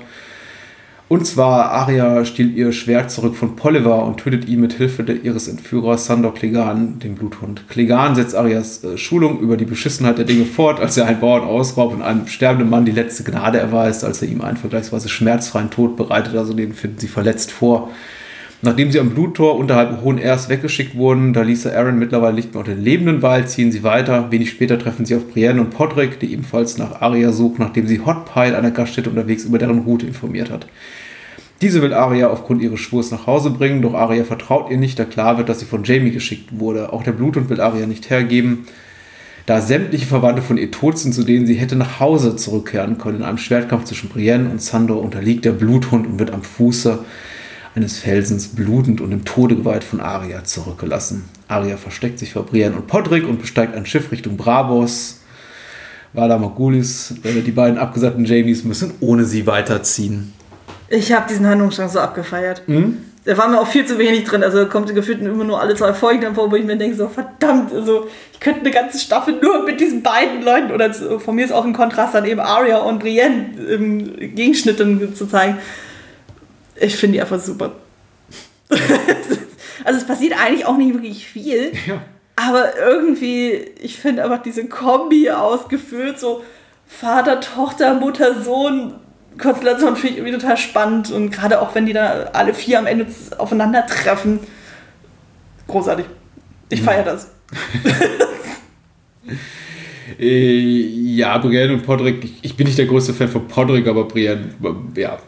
Und zwar, Arya stiehlt ihr Schwert zurück von Polliver und tötet ihn mit Hilfe ihres Entführers Sandor Clegane, dem Bluthund. Clegane setzt Arias äh, Schulung über die Beschissenheit der Dinge fort, als er einen Bauern ausraubt und einem sterbenden Mann die letzte Gnade erweist, als er ihm einen vergleichsweise schmerzfreien Tod bereitet, also den finden sie verletzt vor. Nachdem sie am Bluttor unterhalb Hohen Ers weggeschickt wurden, da ließ Aaron mittlerweile nicht mehr unter den lebenden Wald, ziehen sie weiter. Wenig später treffen sie auf Brienne und Podrick, die ebenfalls nach Arya sucht, nachdem sie Hotpile, einer Gaststätte unterwegs, über deren Route informiert hat. Diese will Arya aufgrund ihres Schwurs nach Hause bringen, doch Arya vertraut ihr nicht, da klar wird, dass sie von Jamie geschickt wurde. Auch der Bluthund will Arya nicht hergeben. Da sämtliche Verwandte von ihr tot sind, zu denen sie hätte nach Hause zurückkehren können. In einem Schwertkampf zwischen Brienne und Sandor unterliegt der Bluthund und wird am Fuße eines Felsens blutend und im Tode geweiht von Arya zurückgelassen. Arya versteckt sich vor Brienne und Podrick und besteigt ein Schiff Richtung Bravos. Vala Morgulis, äh, die beiden abgesandten Jamies müssen ohne sie weiterziehen. Ich habe diesen Handlungsstrang so abgefeiert. Da war mir auch viel zu wenig drin. Also kommt gefühlt immer nur alle zwei Folgen dann vor, wo ich mir denke, so verdammt, also ich könnte eine ganze Staffel nur mit diesen beiden Leuten oder von mir ist auch ein Kontrast dann eben Arya und Brienne im Gegenschnitt dann zu zeigen. Ich finde die einfach super. also es passiert eigentlich auch nicht wirklich viel. Ja. Aber irgendwie, ich finde einfach diese Kombi ausgefüllt, so Vater, Tochter, Mutter, Sohn, Konstellation finde ich irgendwie total spannend. Und gerade auch wenn die da alle vier am Ende aufeinandertreffen. Großartig. Ich feiere das. Äh, ja, Brienne und Podrick, ich, bin nicht der größte Fan von Podrick, aber Brienne, ja,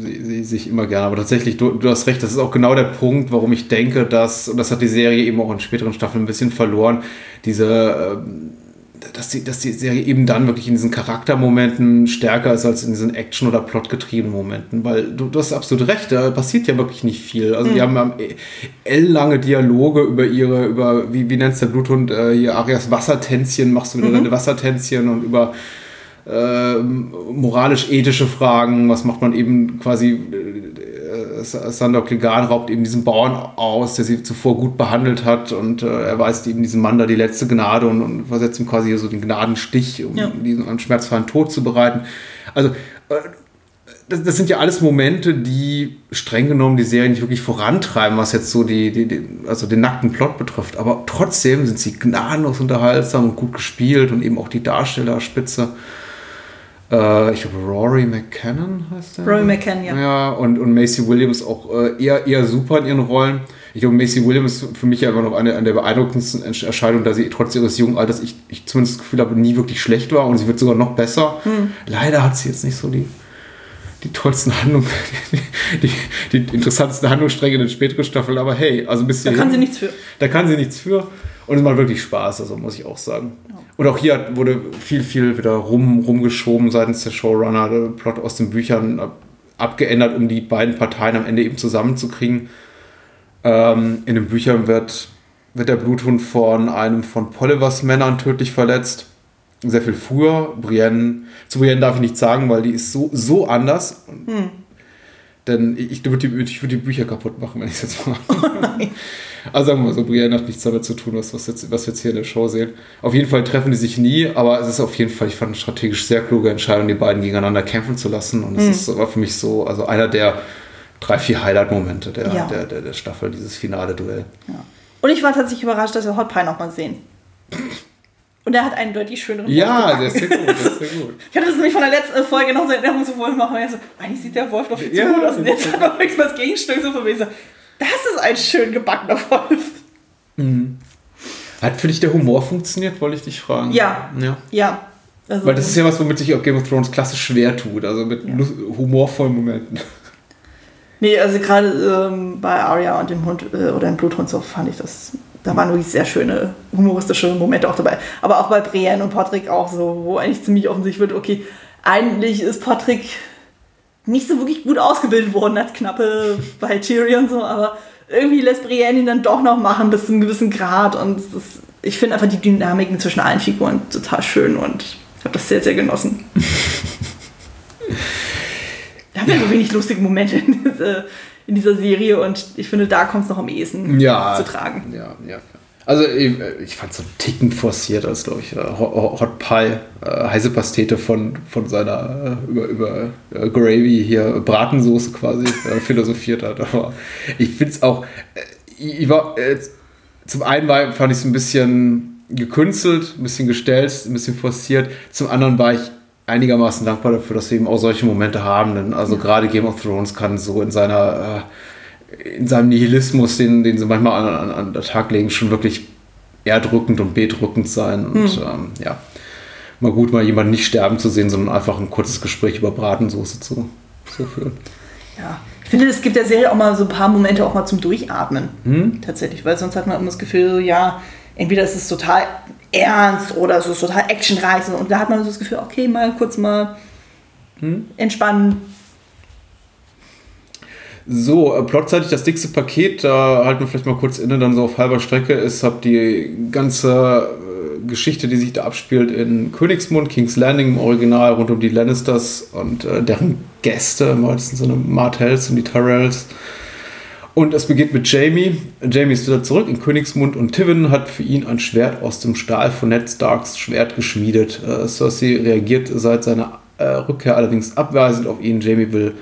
sehe seh, seh ich immer gerne. Aber tatsächlich, du, du hast recht, das ist auch genau der Punkt, warum ich denke, dass, und das hat die Serie eben auch in späteren Staffeln ein bisschen verloren, diese, ähm, dass die, dass die Serie eben dann wirklich in diesen Charaktermomenten stärker ist als in diesen Action- oder plotgetriebenen Momenten, weil du, du hast absolut recht, da passiert ja wirklich nicht viel. Also die haben ähm, ellenlange Dialoge über ihre, über, wie, wie nennst du der Bluthund, äh, hier Arias Wassertänzchen, machst du wieder deine Wassertänzchen und über ähm, moralisch-ethische Fragen, was macht man eben quasi, äh, Sandor Clegane raubt eben diesen Bauern aus, der sie zuvor gut behandelt hat und äh, erweist eben diesem Mann da die letzte Gnade und, und versetzt ihm quasi so den Gnadenstich, um Ja. diesen einen schmerzfreien Tod zu bereiten. Also äh, das, das sind ja alles Momente, die streng genommen die Serie nicht wirklich vorantreiben, was jetzt so die, die, die, also den nackten Plot betrifft. Aber trotzdem sind sie gnadenlos unterhaltsam und gut gespielt und eben auch die Darstellerspitze. Äh, ich glaube, Rory McCannon heißt der. Rory McCann, ja. Ja, und, und Macy Williams auch äh, eher, eher super in ihren Rollen. Ich glaube, Macy Williams ist für mich ja immer noch eine, eine der beeindruckendsten Erscheinungen, da sie trotz ihres jungen Alters, ich, ich zumindest das Gefühl habe, nie wirklich schlecht war und sie wird sogar noch besser. Leider hat sie jetzt nicht so die, die tollsten Handlungen, die, die, die interessantesten Handlungsstränge in den späteren Staffeln, aber hey, also bis Da kann sie nichts für. Da kann sie nichts für. Und es macht wirklich Spaß, also muss ich auch sagen. Und auch hier wurde viel, viel wieder rum, rumgeschoben seitens der Showrunner, der Plot aus den Büchern ab, abgeändert, um die beiden Parteien am Ende eben zusammenzukriegen. Ähm, in den Büchern wird, wird der Bluthund von einem von Polyvers Männern tödlich verletzt. Sehr viel früher. Brienne, zu Brienne darf ich nichts sagen, weil die ist so, so anders. Denn ich, ich würde die, ich würd die Bücher kaputt machen, wenn ich es jetzt mache. Also sagen wir mal so, Brienne hat nichts damit zu tun, was, was, jetzt, was wir jetzt hier in der Show sehen. Auf jeden Fall treffen die sich nie, aber es ist auf jeden Fall, ich fand strategisch sehr kluge Entscheidung, die beiden gegeneinander kämpfen zu lassen. Und es Hm. ist aber für mich so, also einer der drei, vier Highlight-Momente der, Ja. der, der, der Staffel, dieses finale Duell. Und ich war tatsächlich überrascht, dass wir Hot Pie nochmal sehen. Und er hat einen deutlich schöneren Ja, der ist sehr gut, der ist sehr gut. Ich hatte das nämlich von der letzten Folge noch so in Erinnerung, so. Und ich so, eigentlich sieht der Wolf doch viel zu Ja, gut aus. Und jetzt hat noch nichts das Gegenstück so von mir so, das ist ein schön gebackener Wolf. Hat für dich der Humor funktioniert, wollte ich dich fragen? Ja. ja. Ja. Also, Weil das ist ja was, womit sich auch Game of Thrones klassisch schwer tut, also mit lus- humorvollen Momenten. Nee, also gerade ähm, bei Arya und dem Hund äh, oder dem Bluthund so fand ich das. Da waren wirklich sehr schöne humoristische Momente auch dabei. Aber auch bei Brienne und Patrick auch so, wo eigentlich ziemlich offensichtlich wird, okay, eigentlich ist Patrick nicht so wirklich gut ausgebildet worden als Knappe bei Tyrion so, aber irgendwie lässt Brienne ihn dann doch noch machen bis zu einem gewissen Grad und das, ich finde einfach die Dynamiken zwischen allen Figuren total schön und habe das sehr, sehr genossen. Wir haben ja so wenig lustige Momente in, diese, in dieser Serie und ich finde, da kommt es noch am ehesten Ja. zu tragen. Ja, ja. Also ich, ich fand es so einen Ticken forciert, als glaube ich äh, Hot, Pie, äh, heiße Pastete von, von seiner äh, über, über äh, Gravy hier, Bratensoße quasi äh, philosophiert hat. Aber ich finde es auch, äh, ich war, äh, zum einen war, fand ich es ein bisschen gekünstelt, ein bisschen gestellt, ein bisschen forciert. Zum anderen war ich einigermaßen dankbar dafür, dass wir eben auch solche Momente haben. Denn also gerade Game of Thrones kann so in seiner äh, in seinem Nihilismus, den, den sie manchmal an, an, an den Tag legen, schon wirklich erdrückend und bedrückend sein. Und ähm, ja, mal gut, mal jemanden nicht sterben zu sehen, sondern einfach ein kurzes Gespräch über Bratensoße zu, zu führen. Ja. Ich finde, es gibt der Serie auch mal so ein paar Momente auch mal zum Durchatmen. Hm? Tatsächlich, weil sonst hat man immer das Gefühl, ja, entweder ist es total ernst oder es ist total actionreich. Und da hat man so das Gefühl, okay, mal kurz mal Hm? entspannen. So, äh, plotseitig das dickste Paket, da halten wir vielleicht mal kurz inne, dann so auf halber Strecke ist, habt die ganze äh, Geschichte, die sich da abspielt in Königsmund, King's Landing im Original, rund um die Lannisters und äh, deren Gäste, im weitesten Sinne Martells und die Tyrells. Und es beginnt mit Jamie. Jamie ist wieder zurück in Königsmund und Tivin hat für ihn ein Schwert aus dem Stahl von Ned Starks Schwert geschmiedet. Äh, Cersei reagiert seit seiner äh, Rückkehr allerdings abweisend auf ihn. Jamie will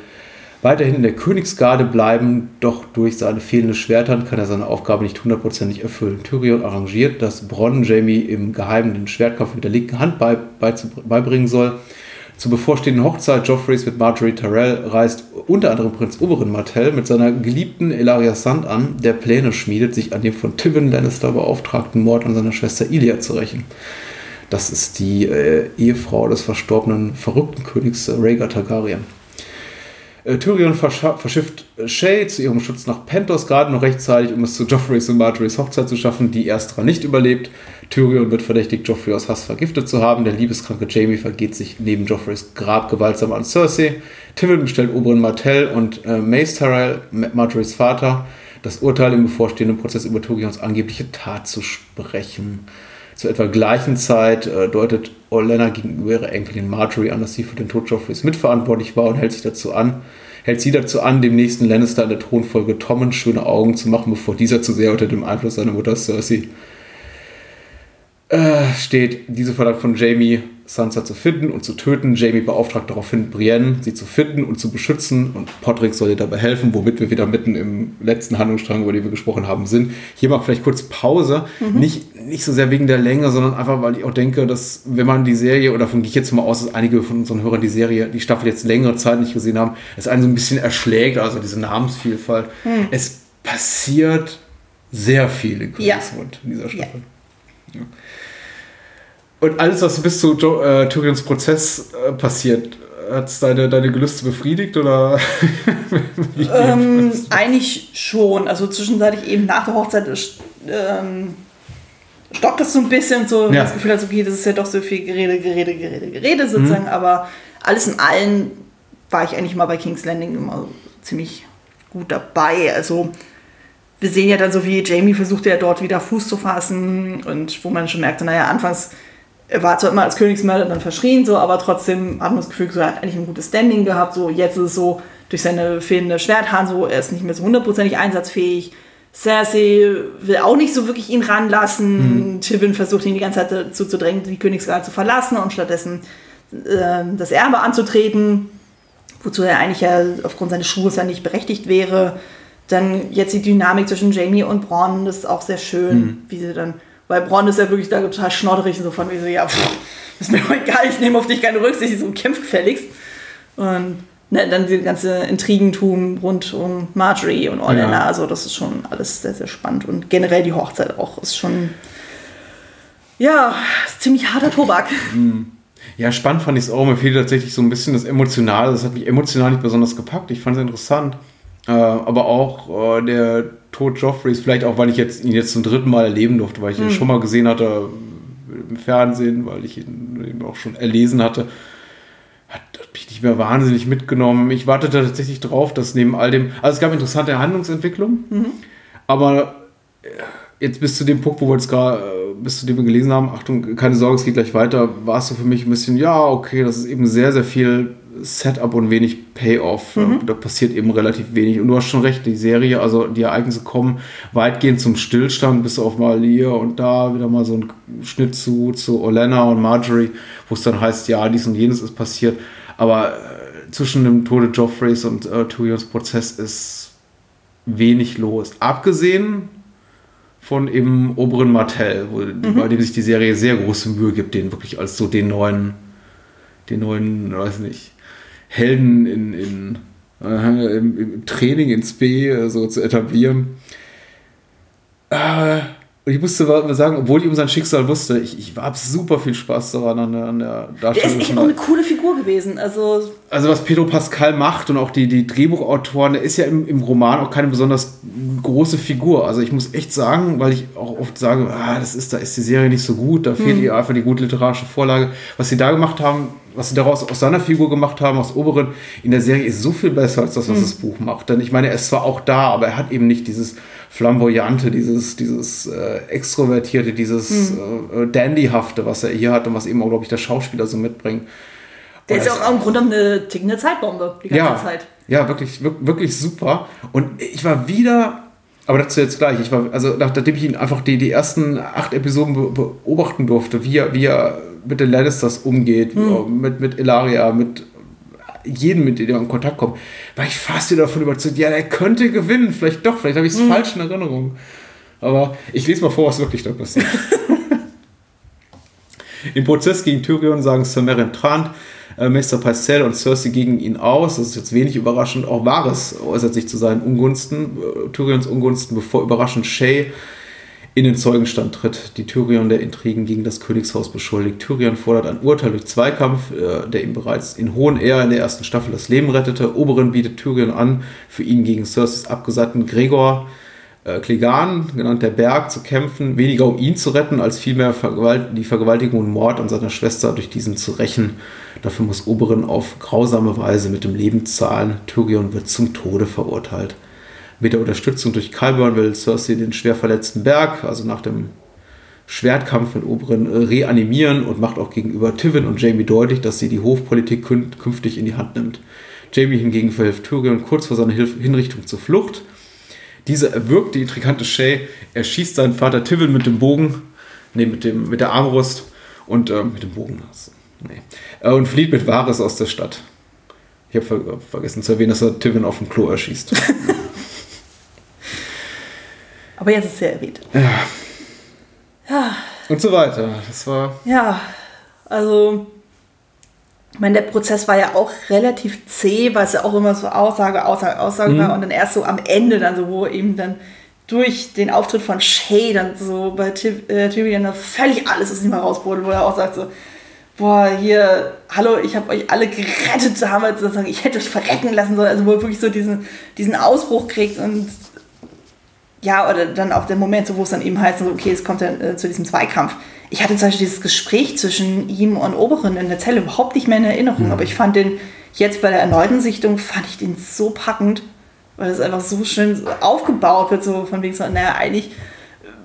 weiterhin in der Königsgarde bleiben, doch durch seine fehlende Schwertern kann er seine Aufgabe nicht hundertprozentig erfüllen. Tyrion arrangiert, dass Bronn Jamie im Geheimen den Schwertkampf mit der linken Hand bei, beizu- beibringen soll. Zur bevorstehenden Hochzeit Joffreys mit Marjorie Tyrell reist unter anderem Prinz Oberyn Martell mit seiner geliebten Elaria Sand an, der Pläne schmiedet, sich an dem von Tywin Lannister beauftragten Mord an seiner Schwester Ilia zu rächen. Das ist die äh, Ehefrau des verstorbenen verrückten Königs äh, Rhaegar Targaryen. Äh, Tyrion verschifft Shay zu ihrem Schutz nach Pentos gerade noch rechtzeitig, um es zu Joffreys und Marjorie's Hochzeit zu schaffen, die ersterer nicht überlebt. Tyrion wird verdächtigt, Joffrey aus Hass vergiftet zu haben. Der liebeskranke Jamie vergeht sich neben Joffreys Grab gewaltsam an Cersei. Tywin bestellt Oberyn Martell und äh, Mace Tyrell, Ma- Marjorie's Vater, das Urteil im bevorstehenden Prozess über Tyrions angebliche Tat zu sprechen. Zur etwa gleichen Zeit äh, deutet Olenna gegenüber ihrer Enkelin Marjorie an, dass sie für den Tod Joffreys mitverantwortlich war und hält sich dazu an, hält sie dazu an, dem nächsten Lannister in der Thronfolge Tommen schöne Augen zu machen, bevor dieser zu sehr unter dem Einfluss seiner Mutter Cersei äh, steht. Diese verlangt von Jamie, Sansa zu finden und zu töten. Jamie beauftragt daraufhin Brienne, sie zu finden und zu beschützen. Und Podrick soll ihr dabei helfen, womit wir wieder mitten im letzten Handlungsstrang, über den wir gesprochen haben, sind. Hier mal vielleicht kurz Pause. Nicht, nicht so sehr wegen der Länge, sondern einfach, weil ich auch denke, dass wenn man die Serie, oder davon gehe ich jetzt mal aus, dass einige von unseren Hörern die Serie, die Staffel jetzt längere Zeit nicht gesehen haben, es einen so ein bisschen erschlägt, also diese Namensvielfalt. Es passiert sehr viel in Ja. Königsmund in dieser Staffel. Ja. Und alles, was bis zu jo äh, Tyrions Prozess äh, passiert, hat es deine, deine Gelüste befriedigt oder? Ähm, eigentlich schon. Also zwischenzeitlich eben nach der Hochzeit ist, ähm, stockt das so ein bisschen so, Ja. das Gefühl hat, okay, das ist ja doch so viel Gerede, Gerede, Gerede, Gerede sozusagen, aber alles in allem war ich eigentlich mal bei King's Landing immer ziemlich gut dabei. Also wir sehen ja dann so, wie Jamie versucht ja dort wieder Fuß zu fassen und wo man schon merkte, naja, anfangs er war zwar immer als Königsmörder dann verschrien, so, aber trotzdem hat man das Gefühl, so, er hat eigentlich ein gutes Standing gehabt. So, jetzt ist es so, durch seine fehlende Schwerthand, so, er ist nicht mehr so hundertprozentig einsatzfähig. Cersei will auch nicht so wirklich ihn ranlassen. Tywin versucht ihn die ganze Zeit dazu zu drängen, die Königswahl zu verlassen und stattdessen ähm, das Erbe anzutreten, wozu er eigentlich ja aufgrund seines Schuhes ja nicht berechtigt wäre. Dann jetzt die Dynamik zwischen Jamie und Bronn, das ist auch sehr schön, wie sie dann, weil Bronn ist ja wirklich da total schnodderig und so von wie so, ja, pff, ist mir doch egal, ich nehme auf dich keine Rücksicht, so kämpft gefälligst. Und ne, dann die ganze Intrigentum rund um Marjorie und Olenna, Ja. also das ist schon alles sehr, sehr spannend und generell die Hochzeit auch ist schon, ja, ist ziemlich harter Tobak. Ja, spannend fand ich es auch. Mir fehlt tatsächlich so ein bisschen das Emotionale. Das hat mich emotional nicht besonders gepackt. Ich fand es interessant. Äh, aber auch äh, der Tod Joffreys, vielleicht auch, weil ich jetzt, ihn jetzt zum dritten Mal erleben durfte, weil ich ihn schon mal gesehen hatte im Fernsehen, weil ich ihn eben auch schon erlesen hatte, hat, hat mich nicht mehr wahnsinnig mitgenommen. Ich wartete tatsächlich drauf, dass neben all dem, also es gab interessante Handlungsentwicklung, aber äh, jetzt bis zu dem Punkt, wo wir jetzt gerade, äh, bis zu dem wir gelesen haben, Achtung, keine Sorge, es geht gleich weiter, war es so für mich ein bisschen, ja, okay, das ist eben sehr, sehr viel Setup und wenig Payoff. Da passiert eben relativ wenig. Und du hast schon recht, die Serie, also die Ereignisse kommen weitgehend zum Stillstand, bis auf mal hier und da wieder mal so ein Schnitt zu, zu Olenna und Marjorie, wo es dann heißt, ja, dies und jenes ist passiert. Aber äh, zwischen dem Tode Joffreys und äh, Tyrions Prozess ist wenig los. Abgesehen von eben Oberon Martell, wo, bei dem sich die Serie sehr große Mühe gibt, den wirklich als so den neuen, den neuen, weiß nicht, Helden in, in, äh, im, im Training ins B äh, so zu etablieren. Äh, und ich musste sagen, obwohl ich um sein Schicksal wusste, ich, ich habe super viel Spaß daran an der, an der Der ist Darstellung. echt auch eine coole Figur gewesen. Also also was Pedro Pascal macht und auch die, die Drehbuchautoren, der ist ja im, im Roman auch keine besonders große Figur. Also ich muss echt sagen, weil ich auch oft sage, ah, das ist, da ist die Serie nicht so gut, da fehlt ihr einfach die gute literarische Vorlage. Was sie da gemacht haben, was sie daraus aus seiner Figur gemacht haben, aus Oberen, in der Serie ist so viel besser als das, was das Buch macht. Denn ich meine, er ist zwar auch da, aber er hat eben nicht dieses flamboyante, dieses, dieses äh, extrovertierte, dieses äh, dandyhafte, was er hier hat und was eben auch, glaube ich, der Schauspieler so mitbringt. der ist ja auch im Grunde eine tickende Zeitbombe die ganze ja, Zeit. Ja, wirklich, wir- wirklich super. Und ich war wieder, aber dazu jetzt gleich, ich war, also nach- nachdem ich ihn einfach die, die ersten acht Episoden be beobachten durfte, wie er, wie er mit den Lannisters umgeht, Hm. mit, mit Ilaria, mit jedem, mit dem er in Kontakt kommt, war ich fast wieder davon überzeugt, ja, der könnte gewinnen, vielleicht doch, vielleicht habe ich es Hm. falsch in Erinnerung. Aber ich lese mal vor, was wirklich da passiert. Im Prozess gegen Tyrion sagen Sir Meryn Trant, äh, Meister Pycelle und Cersei gegen ihn aus. Das ist jetzt wenig überraschend. Auch Varys äußert sich zu seinen Ungunsten, äh, Tyrions Ungunsten, bevor überraschend Shay in den Zeugenstand tritt, die Tyrion der Intrigen gegen das Königshaus beschuldigt. Tyrion fordert ein Urteil durch Zweikampf, äh, der ihm bereits in hohen Ehr in der ersten Staffel das Leben rettete. Oberon bietet Tyrion an, für ihn gegen Cerseis abgesandten Gregor äh, Clegane, genannt der Berg, zu kämpfen, weniger um ihn zu retten, als vielmehr Vergewalt die Vergewaltigung und Mord an seiner Schwester durch diesen zu rächen. Dafür muss Oberon auf grausame Weise mit dem Leben zahlen. Tyrion wird zum Tode verurteilt. Mit der Unterstützung durch Qyburn will Cersei den schwer verletzten Berg, also nach dem Schwertkampf mit Oberon, äh, reanimieren und macht auch gegenüber Tywin und Jamie deutlich, dass sie die Hofpolitik kün- künftig in die Hand nimmt. Jamie hingegen verhilft Tyrion kurz vor seiner Hilf Hinrichtung zur Flucht. Dieser erwürgt die intrigante Shay, er schießt seinen Vater Tywin mit dem Bogen, nee, mit, dem, mit der Armbrust und äh, mit dem Bogen, also, nee, äh, und flieht mit Varys aus der Stadt. Ich habe ver vergessen zu erwähnen, dass er Tywin auf dem Klo erschießt. Aber jetzt ist er erwähnt. und so weiter. Das war. Ja, also, ich meine, der Prozess war ja auch relativ zäh, weil es ja auch immer so Aussage, Aussage, Aussage war und dann erst so am Ende dann so, wo eben dann durch den Auftritt von Shay dann so bei äh, Tyrion da völlig alles aus ihm herausbrodelt, wo er auch sagt so, boah, hier, hallo, ich habe euch alle gerettet damals, sozusagen, ich hätte euch verrecken lassen sollen, also wo er wirklich so diesen, diesen Ausbruch kriegt und ja, oder dann auch der Moment, so, wo es dann eben heißt, so, okay, es kommt dann äh, zu diesem Zweikampf. Ich hatte zum Beispiel dieses Gespräch zwischen ihm und Oberin in der Zelle überhaupt nicht mehr in Erinnerung, aber ich fand den jetzt bei der erneuten Sichtung, fand ich den so packend, weil es einfach so schön aufgebaut wird, so von wegen so, naja, eigentlich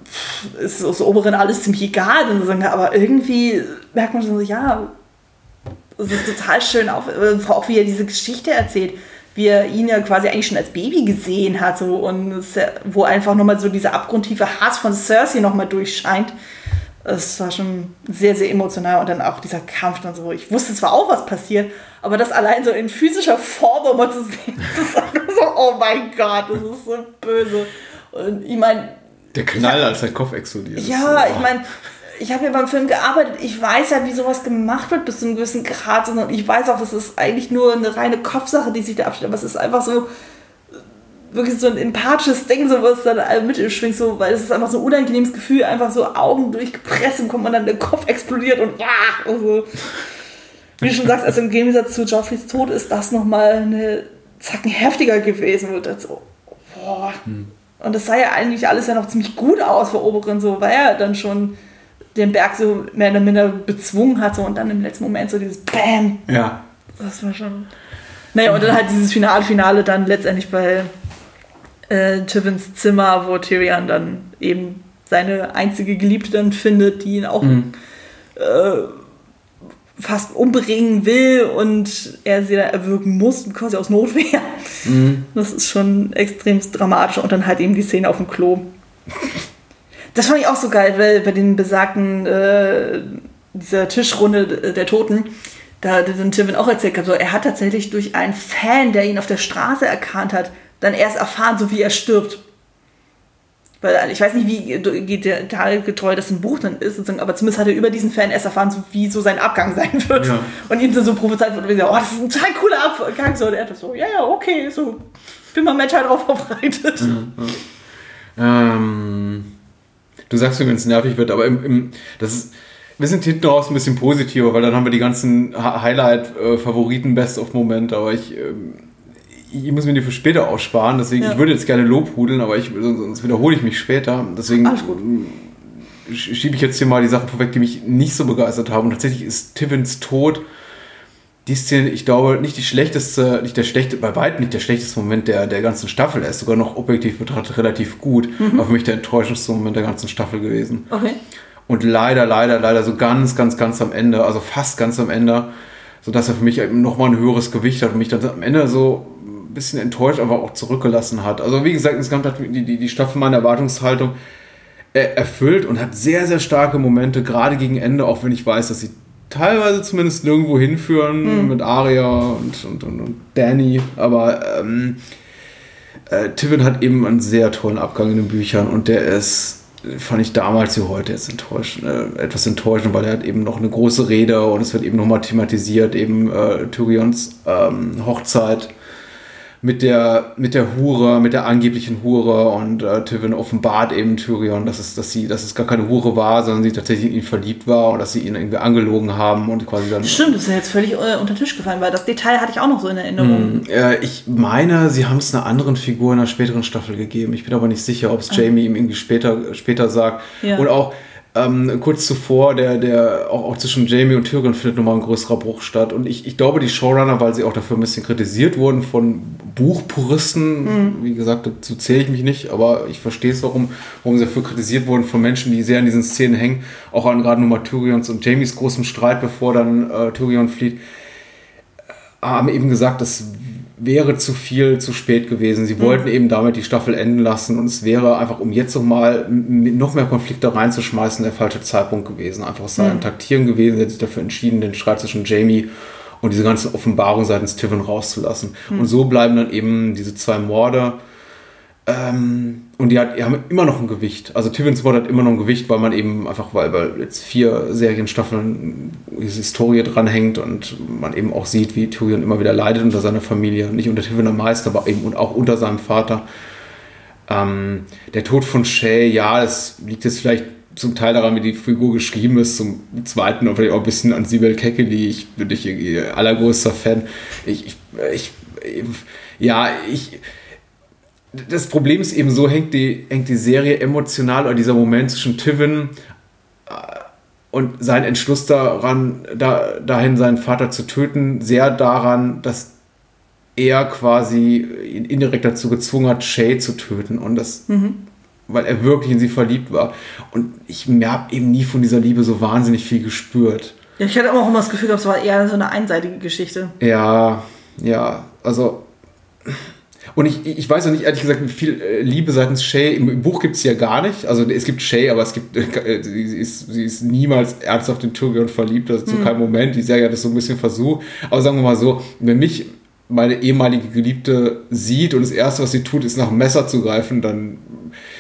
pff, ist aus Oberin alles ziemlich egal, aber irgendwie merkt man schon so, ja, es ist total schön, auf, äh, auch wie er diese Geschichte erzählt, wie er ihn ja quasi eigentlich schon als Baby gesehen hat, so, und wo einfach nochmal so dieser abgrundtiefe Hass von Cersei nochmal durchscheint. Es war schon sehr, sehr emotional und dann auch dieser Kampf dann so. Ich wusste zwar auch, was passiert, aber das allein so in physischer Form nochmal zu sehen, das ist einfach so, oh mein Gott, das ist so böse. Und ich meine, Der Knall, als sein Kopf explodiert. ja, so, ich meine, ich habe ja beim Film gearbeitet. Ich weiß ja, wie sowas gemacht wird bis zu einem gewissen Grad. Und ich weiß auch, das ist eigentlich nur eine reine Kopfsache, die sich da abspielt. Aber es ist einfach so wirklich so ein empathisches Ding, so was dann all mit schwingt, so, weil es ist einfach so ein unangenehmes Gefühl, einfach so Augen durchgepresst und kommt man dann der Kopf explodiert und ja, also, wie du schon sagst, also im Gegensatz zu Joffreys Tod ist das nochmal eine Zacken heftiger gewesen. Und das so, boah. Und das sah ja eigentlich alles ja noch ziemlich gut aus für Oberin, so, weil er dann schon den Berg so mehr oder minder bezwungen hat so, und dann im letzten Moment so dieses BAM. Ja. Das war schon. Naja, und dann halt dieses Finale, Finale dann letztendlich bei äh, Tivins Zimmer, wo Tyrion dann eben seine einzige Geliebte dann findet, die ihn auch äh, fast umbringen will und er sie dann erwürgen muss, quasi aus Notwehr. Das ist schon extrem dramatisch und dann halt eben die Szene auf dem Klo. Das fand ich auch so geil, weil bei den besagten, äh, dieser Tischrunde der Toten, da hat dann Tywin auch erzählt, also er hat tatsächlich durch einen Fan, der ihn auf der Straße erkannt hat, dann erst erfahren, so wie er stirbt. Weil äh, ich weiß nicht, wie detailgetreu das im Buch dann ist, sozusagen, aber zumindest hat er über diesen Fan erst erfahren, so, wie so sein Abgang sein wird. Ja. Und ihm dann so prophezeit wird, wie so, oh, das ist ein total cooler Abgang. So, und er hat so, ja, ja, okay, so, bin mal mental drauf vorbereitet. Ähm, du sagst mir, wenn es nervig wird, aber im, im, das ist, wir sind hinten raus ein bisschen positiver, weil dann haben wir die ganzen Ha- Highlight-Favoriten, Best-of-Momente, aber ich, ähm, ich muss mir die für später aussparen, deswegen, Ja. ich würde jetzt gerne lobhudeln, aber ich, sonst wiederhole ich mich später, deswegen schiebe ich jetzt hier mal die Sachen vorweg, die mich nicht so begeistert haben. Und tatsächlich ist Tivins Tod die Szene, ich glaube, nicht die schlechteste, nicht der schlechte, bei weitem nicht der schlechteste Moment der, der ganzen Staffel. Er ist sogar noch objektiv betrachtet relativ gut, aber für mich der enttäuschendste Moment der ganzen Staffel gewesen. Okay. Und leider, leider, leider so ganz, ganz, ganz am Ende, also fast ganz am Ende, sodass er für mich nochmal ein höheres Gewicht hat und mich dann am Ende so ein bisschen enttäuscht, aber auch zurückgelassen hat. Also wie gesagt, insgesamt hat die, die, die Staffel meine Erwartungshaltung äh, erfüllt und hat sehr, sehr starke Momente, gerade gegen Ende, auch wenn ich weiß, dass sie teilweise zumindest nirgendwo hinführen mit Arya und, und, und, und Danny, aber ähm, äh, Tivin hat eben einen sehr tollen Abgang in den Büchern und der ist, fand ich damals wie heute jetzt enttäuschend, äh, etwas enttäuschend, weil er hat eben noch eine große Rede und es wird eben nochmal thematisiert, eben äh, Tyrions ähm, Hochzeit mit der, mit der Hure, mit der angeblichen Hure und äh, Tywin offenbart eben Tyrion, dass es, dass sie, dass es gar keine Hure war, sondern sie tatsächlich in ihn verliebt war und dass sie ihn irgendwie angelogen haben und quasi dann. Stimmt, das ist ja jetzt völlig äh, unter den Tisch gefallen, weil das Detail hatte ich auch noch so in Erinnerung. Äh, ich meine, sie haben es einer anderen Figur in einer späteren Staffel gegeben. Ich bin aber nicht sicher, ob es Jamie ihm irgendwie später, später sagt. Ja. Und auch ähm, kurz zuvor, der, der auch, auch zwischen Jamie und Tyrion findet nochmal ein größerer Bruch statt. Und ich, ich glaube, die Showrunner, weil sie auch dafür ein bisschen kritisiert wurden von Buchpuristen, wie gesagt, dazu zähle ich mich nicht, aber ich verstehe es, warum, warum sie dafür kritisiert wurden von Menschen, die sehr an diesen Szenen hängen. Auch an gerade nochmal Tyrions und Jamies großem Streit, bevor dann äh, Tyrion flieht haben eben gesagt, das wäre zu viel zu spät gewesen. Sie wollten eben damit die Staffel enden lassen und es wäre einfach, um jetzt noch mal m- noch mehr Konflikte reinzuschmeißen, der falsche Zeitpunkt gewesen. Einfach es sei ein Taktieren gewesen, sie hat sich dafür entschieden, den Streit zwischen Jamie und diese ganze Offenbarung seitens Tivin rauszulassen. Und so bleiben dann eben diese zwei Morde. Ähm, und die, hat, die haben immer noch ein Gewicht. Also Tivins Mord hat immer noch ein Gewicht, weil man eben einfach, weil, weil jetzt vier Serienstaffeln diese Historie dranhängt und man eben auch sieht, wie Tyrion immer wieder leidet unter seiner Familie. Nicht unter Tivin am meisten, aber eben und auch unter seinem Vater. Ähm, der Tod von Shay, ja, das liegt jetzt vielleicht zum Teil daran, wie die Figur geschrieben ist, zum zweiten und vielleicht auch ein bisschen an Sibel Kekeli. Ich bin nicht irgendwie allergrößter Fan. Ich, ich, ich, ja, ich. Das Problem ist eben so, hängt die, hängt die Serie emotional oder dieser Moment zwischen Tivin äh, und sein Entschluss daran, da, dahin seinen Vater zu töten, sehr daran, dass er quasi indirekt dazu gezwungen hat, Shay zu töten. Und das, mhm. weil er wirklich in sie verliebt war. Und ich habe eben nie von dieser Liebe so wahnsinnig viel gespürt. Ja, ich hatte auch immer das Gefühl, das war eher so eine einseitige Geschichte. Ja, ja, also. Und ich, ich weiß auch nicht, ehrlich gesagt, wie viel äh, Liebe seitens Shay. Im Buch gibt es ja gar nicht. Also es gibt Shay, aber es gibt, äh, sie, ist, sie ist niemals ernsthaft in Tyrion verliebt, also zu mhm. keinem Moment. Die Serie hat das so ein bisschen versucht. Aber sagen wir mal so, wenn mich meine ehemalige Geliebte sieht und das Erste, was sie tut, ist nach dem Messer zu greifen, dann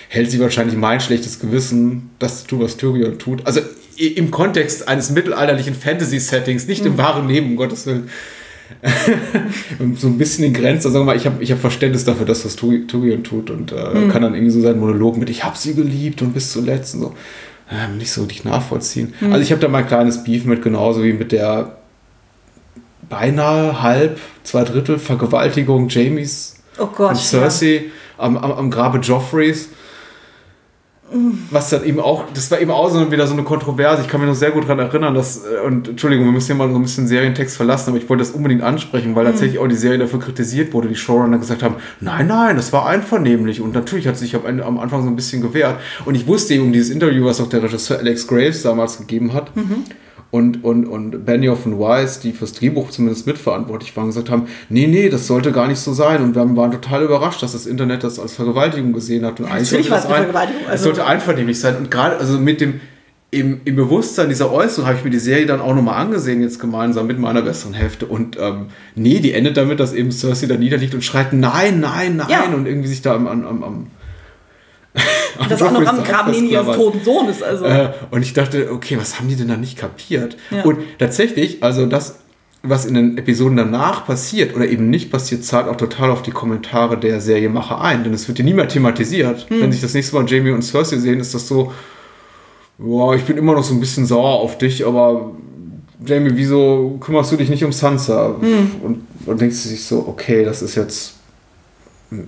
hält sie wahrscheinlich mein schlechtes Gewissen, das zu tun, was Tyrion tut. Also im Kontext eines mittelalterlichen Fantasy-Settings, nicht im mhm. wahren Leben, um Gottes Willen. so ein bisschen in Grenzen. Also, mal, ich habe ich hab Verständnis dafür, dass was Tyrion tut und äh, mhm. kann dann irgendwie so seinen Monolog mit Ich habe sie geliebt und bis zuletzt und so äh, nicht so richtig nachvollziehen. Mhm. Also ich habe da mal ein kleines Beef mit, genauso wie mit der beinahe halb, zwei Drittel Vergewaltigung Jamies oh Gott, und Cersei ja. am, am, am Grabe Joffreys. Was dann eben auch, das war eben auch so wieder so eine Kontroverse. Ich kann mich noch sehr gut daran erinnern, dass, äh, und Entschuldigung, wir müssen hier mal so ein bisschen Serientext verlassen, aber ich wollte das unbedingt ansprechen, weil mhm. tatsächlich auch die Serie dafür kritisiert wurde, die Showrunner gesagt haben, nein, nein, das war einvernehmlich. Und natürlich hat sich am Anfang so ein bisschen gewehrt. Und ich wusste eben um dieses Interview, was auch der Regisseur Alex Graves damals gegeben hat. Mhm und, und, und Benioff und Weiss, die fürs Drehbuch zumindest mitverantwortlich waren, gesagt haben, nee, nee, das sollte gar nicht so sein. Und wir waren total überrascht, dass das Internet das als Vergewaltigung gesehen hat. Und ja, eigentlich sollte das ein, Vergewaltigung. Also, es sollte einvernehmlich sein. Und gerade also mit dem im, im Bewusstsein dieser Äußerung habe ich mir die Serie dann auch nochmal angesehen, jetzt gemeinsam mit meiner besseren Hälfte. Und ähm, nee, die endet damit, dass eben Cersei da niederliegt und schreit, nein, nein, nein. Ja. Und irgendwie sich da am, am, am das auch noch am Graben ihres toten Sohnes. Also. Äh, und ich dachte, okay, was haben die denn da nicht kapiert? Ja. Und tatsächlich, also das, was in den Episoden danach passiert oder eben nicht passiert, zahlt auch total auf die Kommentare der Seriemacher ein. Denn es wird ja nie mehr thematisiert. Hm. Wenn sich das nächste Mal Jamie und Cersei sehen, ist das so, boah, ich bin immer noch so ein bisschen sauer auf dich, aber Jamie, wieso kümmerst du dich nicht um Sansa? Hm. Und, und denkst du sich so, okay, das ist jetzt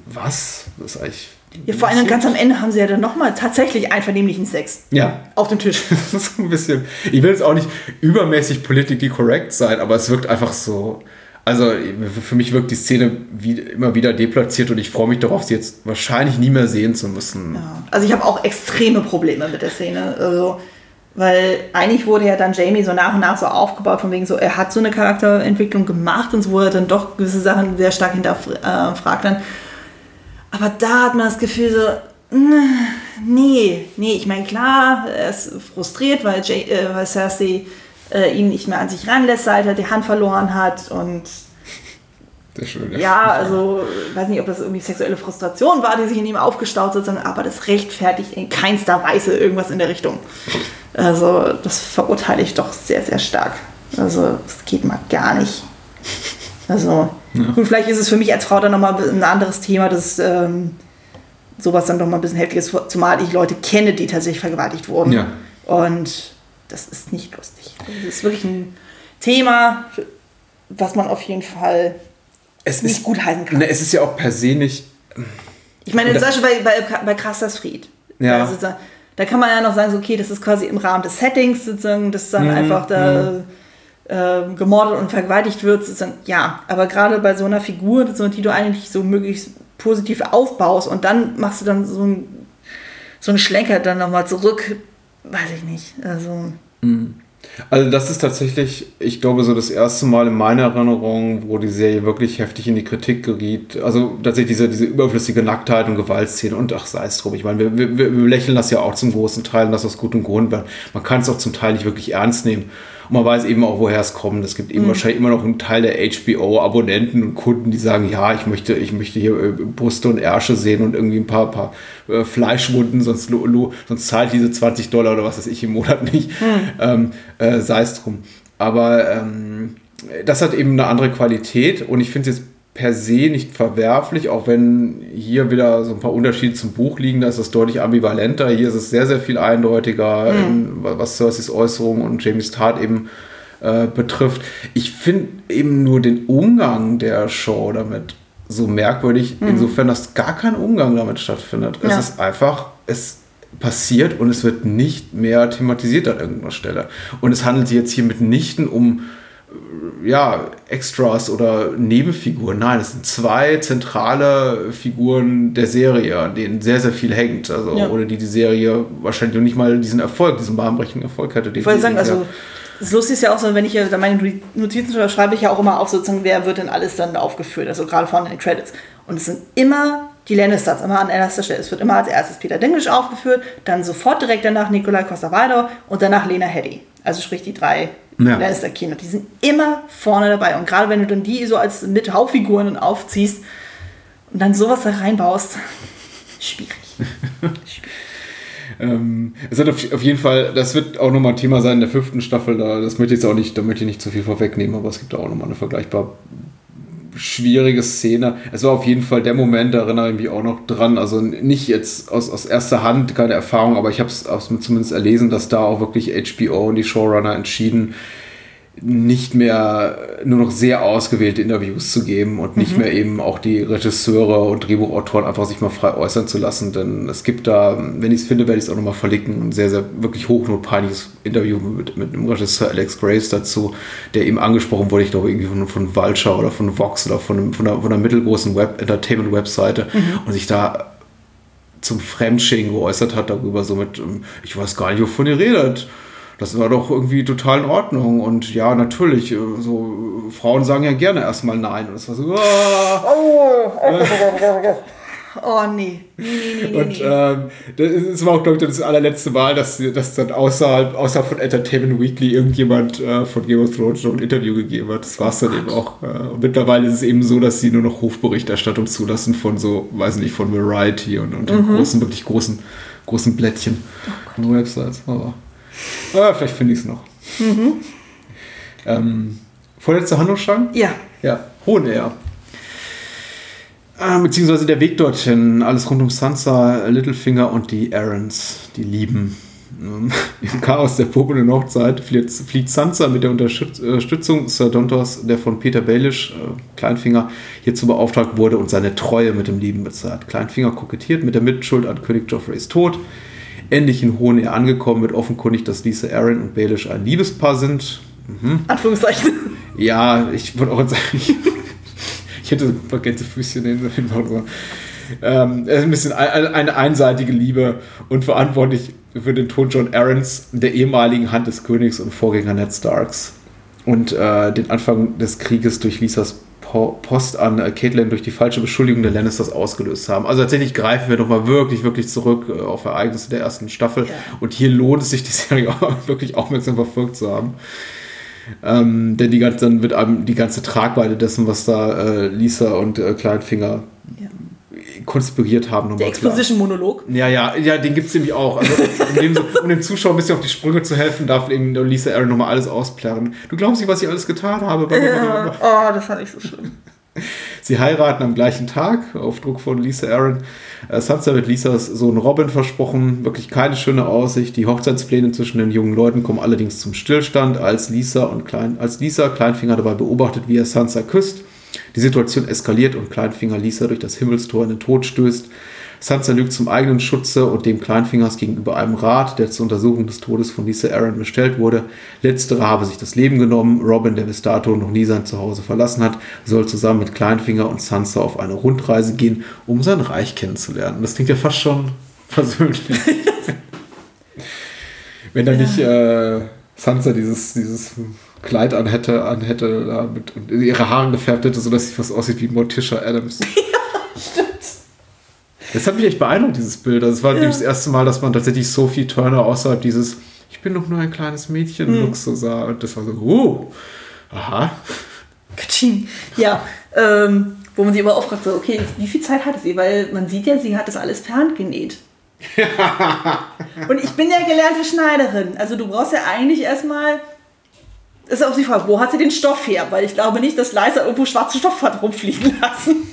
was? Das ist eigentlich ja, vor allem ganz am Ende haben sie ja dann nochmal tatsächlich einvernehmlichen Sex. Ja. Auf dem Tisch. das ist ein bisschen. Ich will jetzt auch nicht übermäßig politically correct sein, aber es wirkt einfach so. Also für mich wirkt die Szene wie, immer wieder deplatziert und ich freue mich darauf, sie jetzt wahrscheinlich nie mehr sehen zu müssen. Ja. Also ich habe auch extreme Probleme mit der Szene. Also, weil eigentlich wurde ja dann Jamie so nach und nach so aufgebaut, von wegen so, er hat so eine Charakterentwicklung gemacht und so, er dann doch gewisse Sachen sehr stark hinterfragt dann. Aber da hat man das Gefühl so, nee, nee, ich meine, klar, er ist frustriert, weil, Jay, äh, weil Cersei äh, ihn nicht mehr an sich ranlässt, seit er die Hand verloren hat und Schön, ja. ja, also ich weiß nicht, ob das irgendwie sexuelle Frustration war, die sich in ihm aufgestaut hat, aber das rechtfertigt in keinster Weise irgendwas in der Richtung. Also das verurteile ich doch sehr, sehr stark. Also es geht mal gar nicht. Also ja. Und vielleicht ist es für mich als Frau dann nochmal ein anderes Thema, dass ähm, sowas dann nochmal ein bisschen heftig ist, zumal ich Leute kenne, die tatsächlich vergewaltigt wurden. Ja. Und das ist nicht lustig. Das ist wirklich ein Thema, was man auf jeden Fall es nicht ist, gut heißen kann. Ne, es ist ja auch per se nicht. Ich meine, zum Beispiel bei, bei, bei Krassersfried. Ja. Da, da kann man ja noch sagen, so, okay, das ist quasi im Rahmen des Settings sozusagen, das dann mhm. einfach da. Mhm äh, gemordet und vergewaltigt wird, sozusagen, ja, aber gerade bei so einer Figur, die du eigentlich so möglichst positiv aufbaust und dann machst du dann so, ein, so einen Schlenker dann nochmal zurück, weiß ich nicht. Also. Mhm. Also das ist tatsächlich, ich glaube, so das erste Mal in meiner Erinnerung, wo die Serie wirklich heftig in die Kritik geriet. Also tatsächlich diese, diese überflüssige Nacktheit und Gewaltszene und ach, sei es drum. Ich meine, wir, wir, wir lächeln das ja auch zum großen Teil und das aus gutem Grund. Man kann es auch zum Teil nicht wirklich ernst nehmen. Und man weiß eben auch, woher es kommt. Es gibt eben mhm. wahrscheinlich immer noch einen Teil der HBO-Abonnenten und Kunden, die sagen, ja, ich möchte, ich möchte hier äh, Brüste und Ärsche sehen und irgendwie ein paar, paar äh, Fleischwunden, sonst, sonst zahlt diese 20 Dollar oder was weiß ich im Monat nicht. Mhm. Ähm, äh, Sei es drum. Aber ähm, das hat eben eine andere Qualität und ich finde es jetzt per se nicht verwerflich, auch wenn hier wieder so ein paar Unterschiede zum Buch liegen, da ist es deutlich ambivalenter. Hier ist es sehr, sehr viel eindeutiger, in, was Cerseys Äußerungen und Jamies Tat eben äh, betrifft. Ich finde eben nur den Umgang der Show damit so merkwürdig, insofern, dass gar kein Umgang damit stattfindet. Es Ja. ist einfach, es passiert und es wird nicht mehr thematisiert an irgendeiner Stelle. Und es handelt sich jetzt hier mitnichten um ja, Extras oder Nebenfiguren. Nein, es sind zwei zentrale Figuren der Serie, an denen sehr, sehr viel hängt. Also Ja. ohne die die Serie wahrscheinlich noch nicht mal diesen Erfolg, diesen bahnbrechenden Erfolg hätte. den Ich wollte sagen, ja- also das Lustige ist ja auch so, wenn ich hier meine Notizen schreibe, schreibe ich ja auch immer auf, sozusagen, wer wird denn alles dann aufgeführt, also gerade vorne in den Credits. Und es sind immer die Lannisters, immer an erster Stelle. Es wird immer als erstes Peter Dinklage aufgeführt, dann sofort direkt danach Nikolai Costa-Waldau und danach Lena Headey. Also sprich die drei Ja. Lannister-Kinder. Die sind immer vorne dabei. Und gerade wenn du dann die so als mit Hauptfiguren aufziehst und dann sowas da reinbaust, schwierig. Ähm, es hat auf, auf jeden Fall, das wird auch nochmal Thema sein in der fünften Staffel. Da, das möchte ich jetzt auch nicht, da möchte ich nicht zu viel vorwegnehmen, aber es gibt auch nochmal eine vergleichbar schwierige Szene. Es war auf jeden Fall der Moment, da erinnere ich mich auch noch dran. Also nicht jetzt aus, aus erster Hand, keine Erfahrung, aber ich habe es zumindest erlesen, dass da auch wirklich HBO und die Showrunner entschieden, nicht mehr nur noch sehr ausgewählte Interviews zu geben und nicht mehr eben auch die Regisseure und Drehbuchautoren einfach sich mal frei äußern zu lassen. Denn es gibt da, wenn ich es finde, werde ich es auch nochmal verlinken, ein sehr, sehr wirklich hochnotpeinliches Interview mit, mit dem Regisseur Alex Grace dazu, der eben angesprochen wurde, ich glaube irgendwie von, von Vulture oder von Vox oder von, einem- von, einer, von einer mittelgroßen Web Entertainment-Webseite und sich da zum Fremdschämen geäußert hat darüber, so mit, ähm, ich weiß gar nicht, wovon ihr redet. Das war doch irgendwie total in Ordnung. Und ja, natürlich, äh, so Frauen sagen ja gerne erstmal nein. Und es war so, ah. Oh nee. Nee, nee, nee, Und ähm, das, war auch, glaube ich, das allerletzte Mal, dass, dass dann außerhalb, außerhalb von Entertainment Weekly irgendjemand äh, von Game of Thrones noch ein Interview gegeben hat. Das war es dann eben auch. Äh, und mittlerweile ist es eben so, dass sie nur noch Hofberichterstattung zulassen von so, weiß nicht, von Variety und, und den großen, wirklich großen, großen Blättchen und Websites. Aber ah, vielleicht finde ich es noch. Ähm, vorletzte Handlungsstrang? ja. Ja, Hohenair. Ah, beziehungsweise der Weg dorthin, alles rund um Sansa, Littlefinger und die Arryns, die Lieben. Ähm, Im Chaos der purpurnen Hochzeit flieht, flieht Sansa mit der Unterstütz- äh, Unterstützung Sir Dontos, der von Peter Baelish, äh, Kleinfinger, hierzu beauftragt wurde und seine Treue mit dem Lieben bezahlt. Kleinfinger kokettiert mit der Mitschuld an König Joffreys Tod. Endlich in Hohenair angekommen, wird offenkundig, dass Lisa Arryn und Baelish ein Liebespaar sind. Anführungszeichen. Ja, ich würde auch jetzt sagen, ich, ich hätte ein paar Gänsefüßchen hin- hinmachen sollen. Ähm, ein bisschen ein- eine einseitige Liebe und verantwortlich für den Tod John Arryns, der ehemaligen Hand des Königs und Vorgänger Ned Starks. Und äh, den Anfang des Krieges durch Lisas Post an äh, Caitlin durch die falsche Beschuldigung der Lannisters ausgelöst haben. Also tatsächlich greifen wir nochmal wirklich, wirklich zurück äh, auf Ereignisse der ersten Staffel. Und hier lohnt es sich, die Serie auch wirklich aufmerksam verfolgt zu haben. Ähm, denn die ganze, dann wird einem die ganze Tragweite dessen, was da äh, Lisa und äh, Kleinfinger Ja. Konspiriert haben, Der. Exposition-Monolog. Ja, ja, ja, den gibt es nämlich auch. Also, um, dem, so- um dem Zuschauer ein bisschen auf die Sprünge zu helfen, darf eben Lisa Aaron nochmal alles ausplärren. Du glaubst nicht, was ich alles getan habe. Blablabla. Oh, das fand ich so schlimm. Sie heiraten am gleichen Tag auf Druck von Lisa Aaron. Äh, Sansa wird Lisas Sohn Robin versprochen. Wirklich keine schöne Aussicht. Die Hochzeitspläne zwischen den jungen Leuten kommen allerdings zum Stillstand, als Lisa und Klein, als Lisa Kleinfinger dabei beobachtet, wie er Sansa küsst. Die Situation eskaliert und Kleinfinger Lisa durch das Himmelstor in den Tod stößt. Sansa lügt zum eigenen Schutze und dem Kleinfingers gegenüber einem Rat, der zur Untersuchung des Todes von Lisa Aaron bestellt wurde. Letztere habe sich das Leben genommen. Robin, der bis dato noch nie sein Zuhause verlassen hat, soll zusammen mit Kleinfinger und Sansa auf eine Rundreise gehen, um sein Reich kennenzulernen. Das klingt ja fast schon persönlich. Wenn da nicht äh, Sansa dieses, dieses Kleid anhätte, anhätte da mit, und ihre Haare gefärbt hätte, sodass sie fast aussieht wie Morticia Adams. Das hat mich echt beeindruckt, dieses Bild. Also es war das erste Mal, dass man tatsächlich Sophie Turner außerhalb dieses Ich bin doch nur ein kleines Mädchen Hm. Look so sah. Und das war so, oh, aha. Katsching. Ja, ähm, wo man sich aber auch fragt, so, okay, wie viel Zeit hatte sie? Weil man sieht ja, sie hat das alles per Hand genäht. Und ich bin ja gelernte Schneiderin. Also du brauchst ja eigentlich erstmal ist auch die Frage, wo hat sie den Stoff her? Weil ich glaube nicht, dass Liza irgendwo schwarzen Stoff hat rumfliegen lassen.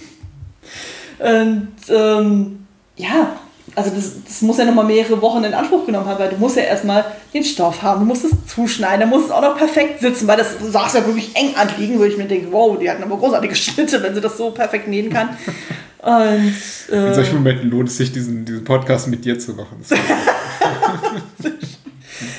Und ähm, ja, also das, das muss ja nochmal mehrere Wochen in Anspruch genommen haben, weil du musst ja erstmal den Stoff haben, du musst es zuschneiden, dann muss es auch noch perfekt sitzen, weil das saß ja wirklich eng anliegen, wo ich mir denke, wow, die hatten aber großartige Schnitte, wenn sie das so perfekt nähen kann. Und, äh, In solchen Momenten lohnt es sich, diesen, diesen Podcast mit dir zu machen.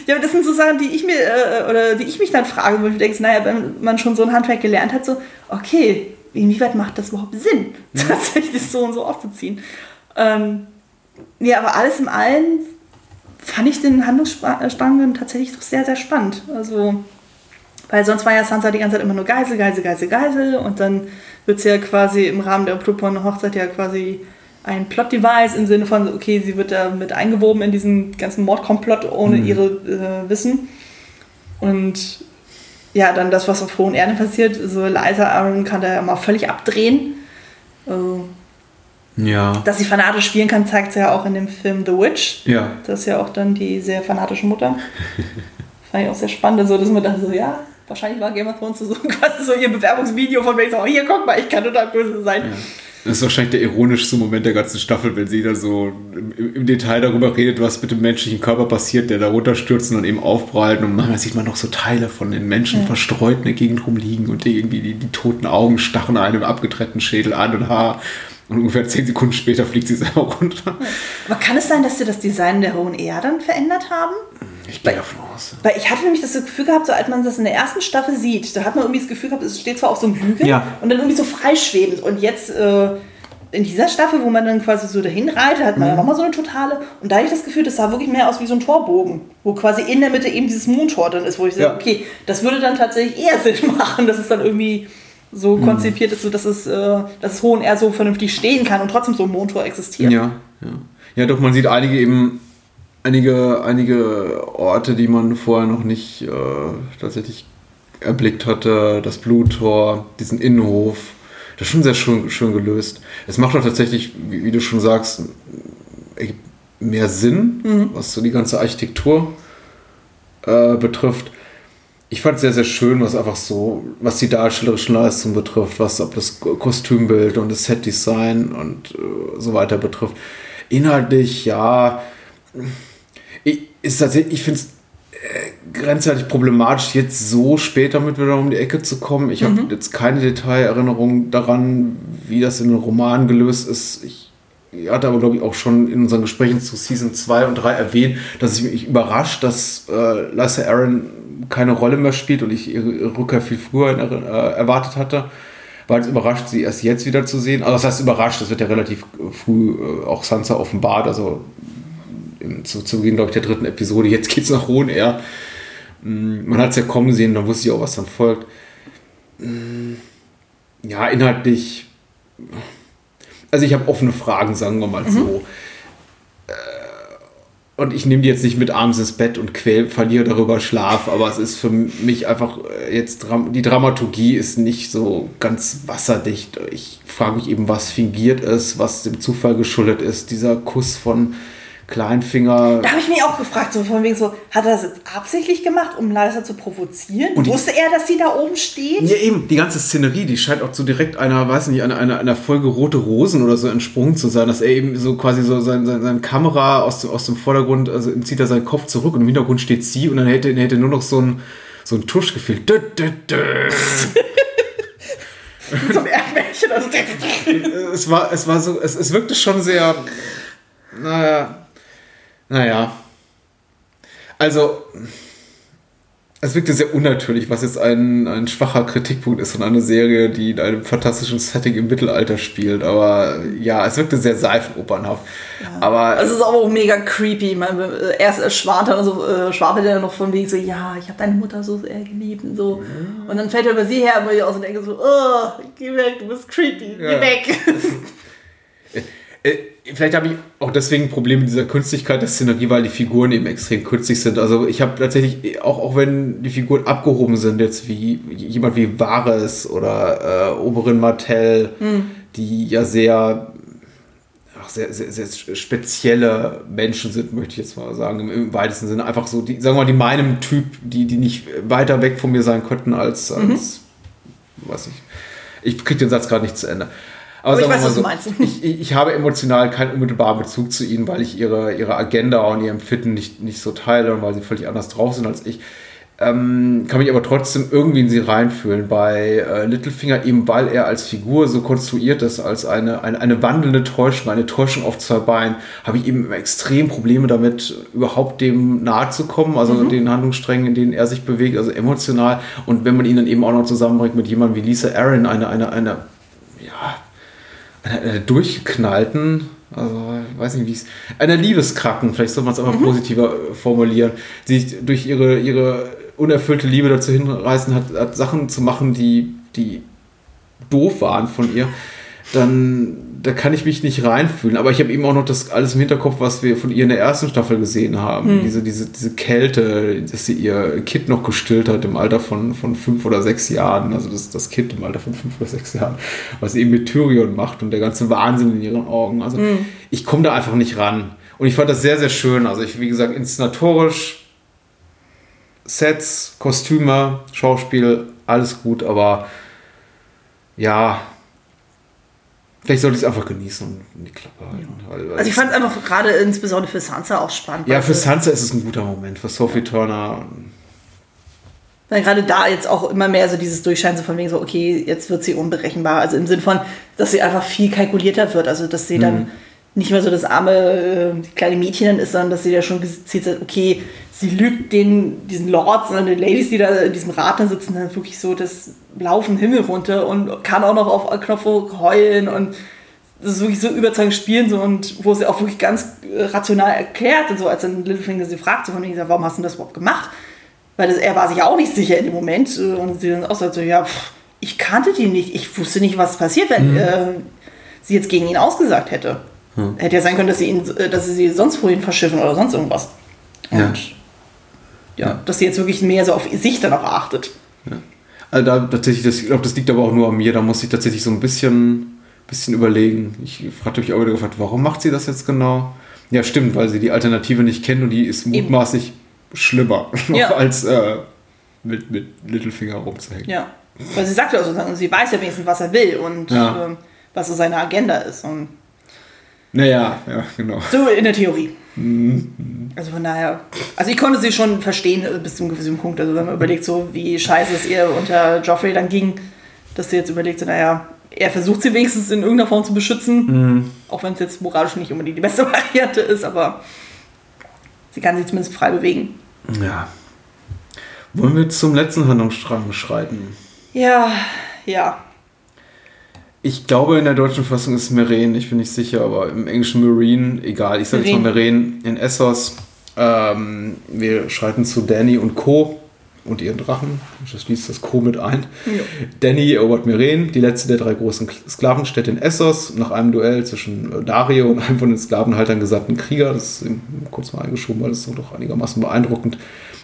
Ja, aber das sind so Sachen, die ich mir äh, oder die ich mich dann frage, wo ich denke, naja, wenn man schon so ein Handwerk gelernt hat, so, okay, inwieweit macht das überhaupt Sinn, tatsächlich so und so aufzuziehen? Ähm, ja, aber alles im Allen fand ich den Handlungsstrang dann tatsächlich doch sehr, sehr spannend. Also, weil sonst war ja Sansa die ganze Zeit immer nur Geisel, Geisel, Geisel, Geisel und dann wird sie ja quasi im Rahmen der Blutborn Hochzeit ja quasi ein Plot-Device im Sinne von, okay, sie wird da mit eingewoben in diesen ganzen Mordkomplott ohne ihre äh, Wissen. Und ja, dann das, was auf hohen Erden passiert, so Liza Aaron kann da ja mal völlig abdrehen. Also, ja. dass sie fanatisch spielen kann, zeigt sie ja auch in dem Film The Witch. Ja. Das ist ja auch dann die sehr fanatische Mutter. Fand ich auch sehr spannend, so, dass man dann so, ja, wahrscheinlich war Game of Thrones so quasi so ihr Bewerbungsvideo von mir, so, hier, guck mal, ich kann total böse sein. Das ist wahrscheinlich der ironischste Moment der ganzen Staffel, wenn sie da so im, im Detail darüber redet, was mit dem menschlichen Körper passiert, der da runterstürzt und dann eben aufprallt. Und manchmal sieht man noch so Teile von den Menschen verstreut in der Gegend rumliegen und die irgendwie die, die toten Augen stachen einem abgetrennten Schädel an und Haar. Und ungefähr zehn Sekunden später fliegt sie selber runter. Aber kann es sein, dass sie das Design der Hohen Erden verändert haben? Ich gehe davon aus. Weil ich hatte nämlich das Gefühl gehabt, so als man das in der ersten Staffel sieht, da hat man irgendwie das Gefühl gehabt, es steht zwar auf so einem Hügel Ja. und dann irgendwie so freischwebend. Und jetzt äh, in dieser Staffel, wo man dann quasi so dahin reitet, hat man Mhm. ja nochmal so eine totale. Und da hatte ich das Gefühl, das sah wirklich mehr aus wie so ein Torbogen, wo quasi in der Mitte eben dieses Mondtor dann ist, wo ich Ja. sage, okay, das würde dann tatsächlich eher Sinn machen, dass es dann irgendwie so Mhm. konzipiert ist, so dass es, äh, dass es Hohen eher so vernünftig stehen kann und trotzdem so ein Mondtor existiert. Ja, ja. Ja, doch, man sieht einige eben, einige, einige Orte, die man vorher noch nicht äh, tatsächlich erblickt hatte. Das Bluttor, diesen Innenhof. Das ist schon sehr schön, schön gelöst. Es macht auch tatsächlich, wie, wie du schon sagst, mehr Sinn, was so die ganze Architektur äh, betrifft. Ich fand es sehr, sehr schön, was einfach so, was die darstellerischen Leistungen betrifft, was ob das Kostümbild und das Setdesign und äh, so weiter betrifft. Inhaltlich, ja, ich, ist tatsächlich, ich finde es äh, grenzwertig problematisch, jetzt so spät damit wieder um die Ecke zu kommen. Ich habe jetzt keine Detailerinnerung daran, wie das in den Romanen gelöst ist. Ich hatte aber, glaube ich, auch schon in unseren Gesprächen zu Season 2 und 3 erwähnt, dass ich mich überrascht, dass äh, Lisa Aaron keine Rolle mehr spielt und ich ihre, Rückkehr viel früher in, äh, erwartet hatte. War jetzt überrascht, sie erst jetzt wieder zu sehen. Also das heißt überrascht, das wird ja relativ früh äh, auch Sansa offenbart, also zu, zu Beginn, glaube ich, der dritten Episode. Jetzt geht's nach Hohen Air. Mm, Man hat es ja kommen sehen, dann wusste ich auch, was dann folgt. Mm, Ja, inhaltlich. Also ich habe offene Fragen, sagen wir mal so. Äh, Und ich nehme die jetzt nicht mit abends ins Bett und quäl, verliere darüber Schlaf, aber es ist für mich einfach äh, jetzt, die Dramaturgie ist nicht so ganz wasserdicht. Ich frage mich eben, was fingiert ist, was dem Zufall geschuldet ist. Dieser Kuss von Kleinfinger. Da habe ich mich auch gefragt, so von wegen so, hat er das jetzt absichtlich gemacht, um Liza zu provozieren? Und Wusste er, dass sie da oben steht? Ja, eben, die ganze Szenerie, die scheint auch so direkt einer, weiß nicht, einer, einer, einer Folge Rote Rosen oder so entsprungen zu sein, dass er eben so quasi so sein, sein, seine Kamera aus dem, aus dem Vordergrund, also zieht er seinen Kopf zurück und im Hintergrund steht sie und dann hätte, hätte nur noch so ein, so ein Tusch gefehlt. Dö, dö, dö. Zum Erdmännchen. Also, es war, es war so, es, es wirkte schon sehr, naja, naja. Also, es wirkte sehr unnatürlich, was jetzt ein, ein schwacher Kritikpunkt ist von einer Serie, die in einem fantastischen Setting im Mittelalter spielt. Aber ja, es wirkte sehr seifenopernhaft. Aber Es ist aber auch mega creepy. Man, äh, erst schwant er so, äh, schwabelt er noch von wegen so, ja, ich habe deine Mutter so sehr geliebt und so. Und dann fällt er über sie her, aber ich aus und denke so, oh, geh weg, du bist creepy, Ja. geh weg. Vielleicht habe ich auch deswegen ein Problem mit dieser Künstlichkeit der Szenerie, weil die Figuren eben extrem künstlich sind. Also ich habe tatsächlich, auch, auch wenn die Figuren abgehoben sind, jetzt wie jemand wie Vares oder äh, Oberin Martell, die ja sehr, ach, sehr, sehr, sehr spezielle Menschen sind, möchte ich jetzt mal sagen, im, im weitesten Sinne. Einfach so, die, sagen wir mal, die meinem Typ, die, die nicht weiter weg von mir sein könnten als, als weiß ich. Ich kriege den Satz gerade nicht zu Ende. Aber ich sagen wir weiß, was du meinst. Ich, ich, ich habe emotional keinen unmittelbaren Bezug zu ihnen, weil ich ihre, ihre Agenda und ihr Empfinden nicht, nicht so teile und weil sie völlig anders drauf sind als ich. Ähm, kann mich aber trotzdem irgendwie in sie reinfühlen. Bei äh, Littlefinger, eben weil er als Figur so konstruiert ist, als eine, eine, eine wandelnde Täuschung, eine Täuschung auf zwei Beinen, habe ich eben extrem Probleme damit, überhaupt dem nahe zu kommen, also den Handlungssträngen, in denen er sich bewegt, also emotional. Und wenn man ihn dann eben auch noch zusammenbringt mit jemandem wie Lisa Aaron, eine, eine, eine, einer einer durchgeknallten, also ich weiß nicht, wie es, einer Liebeskracken, vielleicht soll man es aber positiver äh, formulieren, sich durch ihre, ihre unerfüllte Liebe dazu hinreißen hat, hat, Sachen zu machen, die, die doof waren von ihr, dann da kann ich mich nicht reinfühlen. Aber ich habe eben auch noch das alles im Hinterkopf, was wir von ihr in der ersten Staffel gesehen haben. Diese, diese, diese Kälte, dass sie ihr Kind noch gestillt hat im Alter von, von fünf oder sechs Jahren. Also das, das Kind im Alter von fünf oder sechs Jahren, was sie eben mit Tyrion macht und der ganze Wahnsinn in ihren Augen. Also ich komme da einfach nicht ran. Und ich fand das sehr, sehr schön. Also ich, wie gesagt, inszenatorisch, Sets, Kostüme, Schauspiel, alles gut, aber ja, vielleicht sollte ich es einfach genießen und die Klappe halten. Weil, weil Also ich fand es einfach gerade insbesondere für Sansa auch spannend. ja, für Sansa ist es ein guter Moment, für Sophie Turner. Weil gerade da jetzt auch immer mehr so dieses Durchscheinen so von wegen so, okay, jetzt wird sie unberechenbar. Also im Sinn von, dass sie einfach viel kalkulierter wird. Also dass sie Mhm. dann nicht mehr so das arme äh, kleine Mädchen dann ist, sondern dass sie da schon gezielt hat, okay, sie lügt den, diesen Lords und den Ladies, die da in diesem Rat dann sitzen, dann wirklich so das laufen Himmel runter und kann auch noch auf Knopfdruck heulen und das ist wirklich so überzeugend spielen so und wo sie auch wirklich ganz rational erklärt und so, als dann Littlefinger sie fragt, so von wegen, warum hast du das überhaupt gemacht? Weil das, er war sich auch nicht sicher in dem Moment äh, und sie dann auch sagt so, ja, pff, ich kannte die nicht, ich wusste nicht, was passiert, wenn äh, sie jetzt gegen ihn ausgesagt hätte. Hätte ja sein können, dass sie ihn, äh, dass sie sie sonst vorhin verschiffen oder sonst irgendwas. Und Ja. Ja, dass sie jetzt wirklich mehr so auf sich dann auch achtet. Also da tatsächlich, das, ich glaube, das liegt aber auch nur an mir. Da muss ich tatsächlich so ein bisschen, bisschen überlegen. Ich fragte mich auch wieder gefragt, warum macht sie das jetzt genau? Ja, stimmt, weil sie die Alternative nicht kennt und die ist Eben. mutmaßlich schlimmer, noch Ja. als äh, mit, mit Littlefinger rumzuhängen. Ja. Weil sie sagt ja auch so, und sie weiß ja wenigstens, was er will und Ja. ähm, was so seine Agenda ist. Und Naja, ja, genau. so in der Theorie. Mhm. Also von daher, also ich konnte sie schon verstehen bis zu einem gewissen Punkt. Also wenn man überlegt, so wie scheiße es ihr unter Joffrey dann ging, dass sie jetzt überlegt, so, naja, er versucht sie wenigstens in irgendeiner Form zu beschützen, Mhm. auch wenn es jetzt moralisch nicht unbedingt die beste Variante ist, aber sie kann sich zumindest frei bewegen. Ja. Wollen wir zum letzten Handlungsstrang schreiten? Ja, ja. Ich glaube, in der deutschen Fassung ist Meren, ich bin nicht sicher, aber im englischen Marine, egal, ich sage jetzt mal Meren in Essos. Ähm, wir schreiten zu Danny und Co. und ihren Drachen. Das schließt das Co. mit ein. Danny erobert Meren, die letzte der drei großen Sklavenstädte in Essos, nach einem Duell zwischen Dario und einem von den Sklavenhaltern gesandten Krieger. Das ist eben kurz mal eingeschoben, weil das ist doch einigermaßen beeindruckend.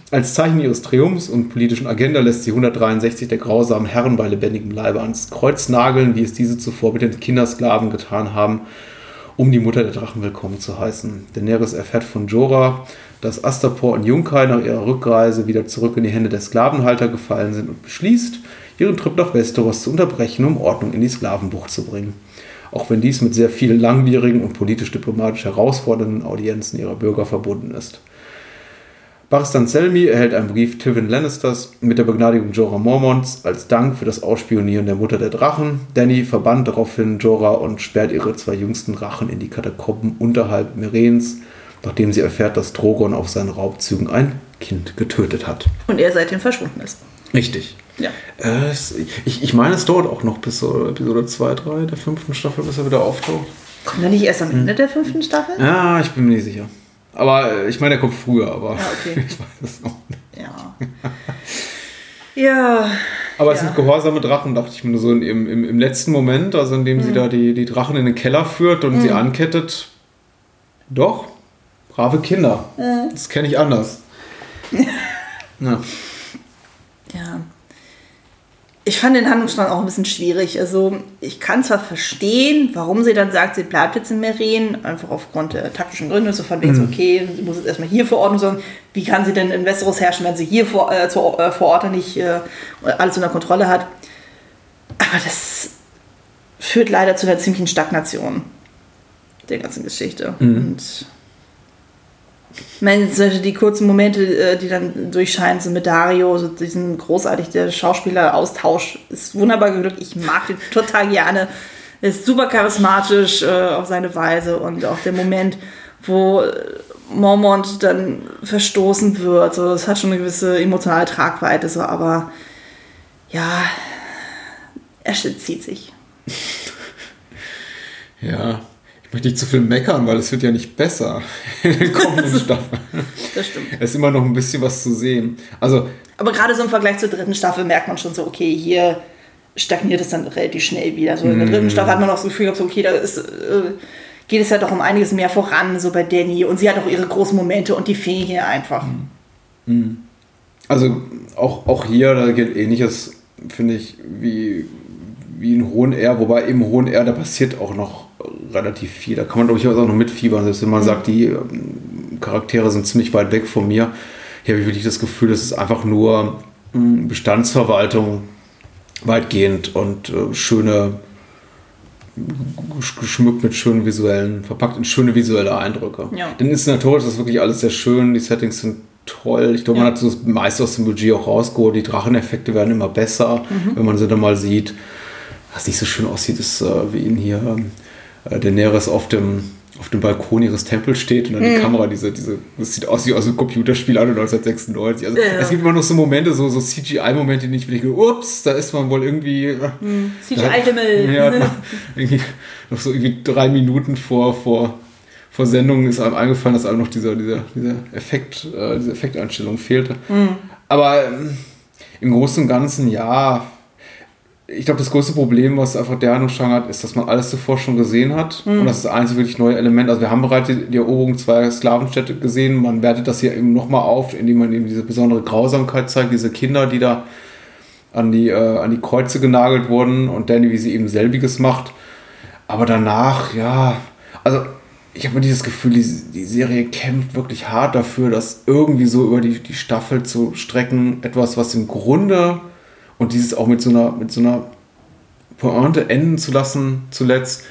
Als Zeichen ihres Triumphs und politischen Agenda lässt sie 163 der grausamen Herren bei lebendigem Leibe ans Kreuz nageln, wie es diese zuvor mit den Kindersklaven getan haben, um die Mutter der Drachen willkommen zu heißen. Daenerys erfährt von Jorah, dass Astapor und Junkai nach ihrer Rückreise wieder zurück in die Hände der Sklavenhalter gefallen sind und beschließt, ihren Trip nach Westeros zu unterbrechen, um Ordnung in die Sklavenbucht zu bringen. Auch wenn dies mit sehr vielen langwierigen und politisch-diplomatisch herausfordernden Audienzen ihrer Bürger verbunden ist. Baristan Selmy erhält einen Brief Tywin Lannisters mit der Begnadigung Jorah Mormonts als Dank für das Ausspionieren der Mutter der Drachen. Danny verbannt daraufhin Jorah und sperrt ihre zwei jüngsten Drachen in die Katakomben unterhalb Merens, nachdem sie erfährt, dass Drogon auf seinen Raubzügen ein Kind getötet hat. Und er seitdem verschwunden ist. Richtig. Ja. Äh, ich, ich meine, es dauert auch noch bis so Episode 2, 3 der fünften Staffel, bis er wieder auftaucht. Kommt er nicht erst am Ende der fünften Staffel? Ja, ich bin mir nicht sicher. Aber ich meine, er kommt früher, aber Ja, okay. ich weiß es noch nicht. Ja. Ja. Aber es Ja. sind gehorsame Drachen, dachte ich mir nur so im, im, im letzten Moment, also in Mhm. sie da die, die Drachen in den Keller führt und sie ankettet. Doch, brave Kinder. Mhm. Das kenne ich anders. ja. Ja. Ich fand den Handlungsstrang auch ein bisschen schwierig. Also ich kann zwar verstehen, warum sie dann sagt, sie bleibt jetzt in Meren, einfach aufgrund der taktischen Gründe, so von wegen so, okay, sie muss jetzt erstmal hier vor Ort sondern wie kann sie denn in Westeros herrschen, wenn sie hier vor, äh, zu, äh, vor Ort nicht äh, alles unter Kontrolle hat. Aber das führt leider zu einer ziemlichen Stagnation der ganzen Geschichte. Und ich meine, zum Beispiel die kurzen Momente, äh, die dann durchscheinen, so mit Dario, so diesen großartig, der Schauspieler-Austausch ist wunderbar geglückt. Ich mag den total gerne. Er ist super charismatisch äh, auf seine Weise und auch der Moment, wo Mormont dann verstoßen wird, so, das hat schon eine gewisse emotionale Tragweite, so, aber ja, er zieht sich. Ja, ich möchte nicht zu viel meckern, weil es wird ja nicht besser in den kommenden Staffeln. Das stimmt. Es ist immer noch ein bisschen was zu sehen. Also, Aber gerade so im Vergleich zur dritten Staffel merkt man schon so, okay, hier stagniert es dann relativ schnell wieder. So in der dritten Staffel hat man auch das Gefühl gehabt, so, okay, da ist, äh, geht es ja doch um einiges mehr voran, so bei Danny. Und sie hat auch ihre großen Momente und die fehlen hier einfach. also auch, auch hier, da gilt ähnliches, finde ich, wie, wie in Hohen R, wobei im Hohen R, da passiert auch noch relativ viel. Da kann man durchaus auch noch mitfiebern, selbst wenn man sagt, die ähm, Charaktere sind ziemlich weit weg von mir. Hier habe ich wirklich das Gefühl, das ist einfach nur mh, Bestandsverwaltung weitgehend und äh, schöne, gesch- geschmückt mit schönen visuellen, verpackt in schöne visuelle Eindrücke. Ja. Denn inszenatorisch ist das wirklich alles sehr schön, die Settings sind toll. Ich glaube, man hat so das meiste aus dem Budget auch rausgeholt. Die Dracheneffekte werden immer besser, wenn man sie dann mal sieht. Was nicht so schön aussieht, ist, äh, wie ihn hier ähm, äh, Daenerys auf dem, auf dem Balkon ihres Tempels steht und dann die Kamera, diese, diese, das sieht aus wie aus einem Computerspiel an 1996. Also, Ja. Es gibt immer noch so Momente, so, so CGI-Momente, die nicht wirklich, ups, da ist man wohl irgendwie. äh, CGI-Himmel. ja, irgendwie noch so irgendwie drei Minuten vor, vor, vor Sendung ist einem eingefallen, dass einem noch dieser, dieser, dieser Effekt, äh, diese Effekteinstellung fehlte. Aber ähm, im Großen und Ganzen, ja, ich glaube, das größte Problem, was einfach der Handlungsstrang hat, ist, dass man alles zuvor schon gesehen hat. Und das ist das einzige wirklich neue Element. Also wir haben bereits die, die Eroberung zweier Sklavenstädte gesehen. Man wertet das hier eben nochmal auf, indem man eben diese besondere Grausamkeit zeigt, diese Kinder, die da an die, äh, an die Kreuze genagelt wurden und Danny, wie sie eben selbiges macht. Aber danach, ja, also ich habe dieses Gefühl, die, die Serie kämpft wirklich hart dafür, das irgendwie so über die, die Staffel zu strecken. Etwas, was im Grunde und dieses auch mit so einer, mit so einer Pointe enden zu lassen, zuletzt,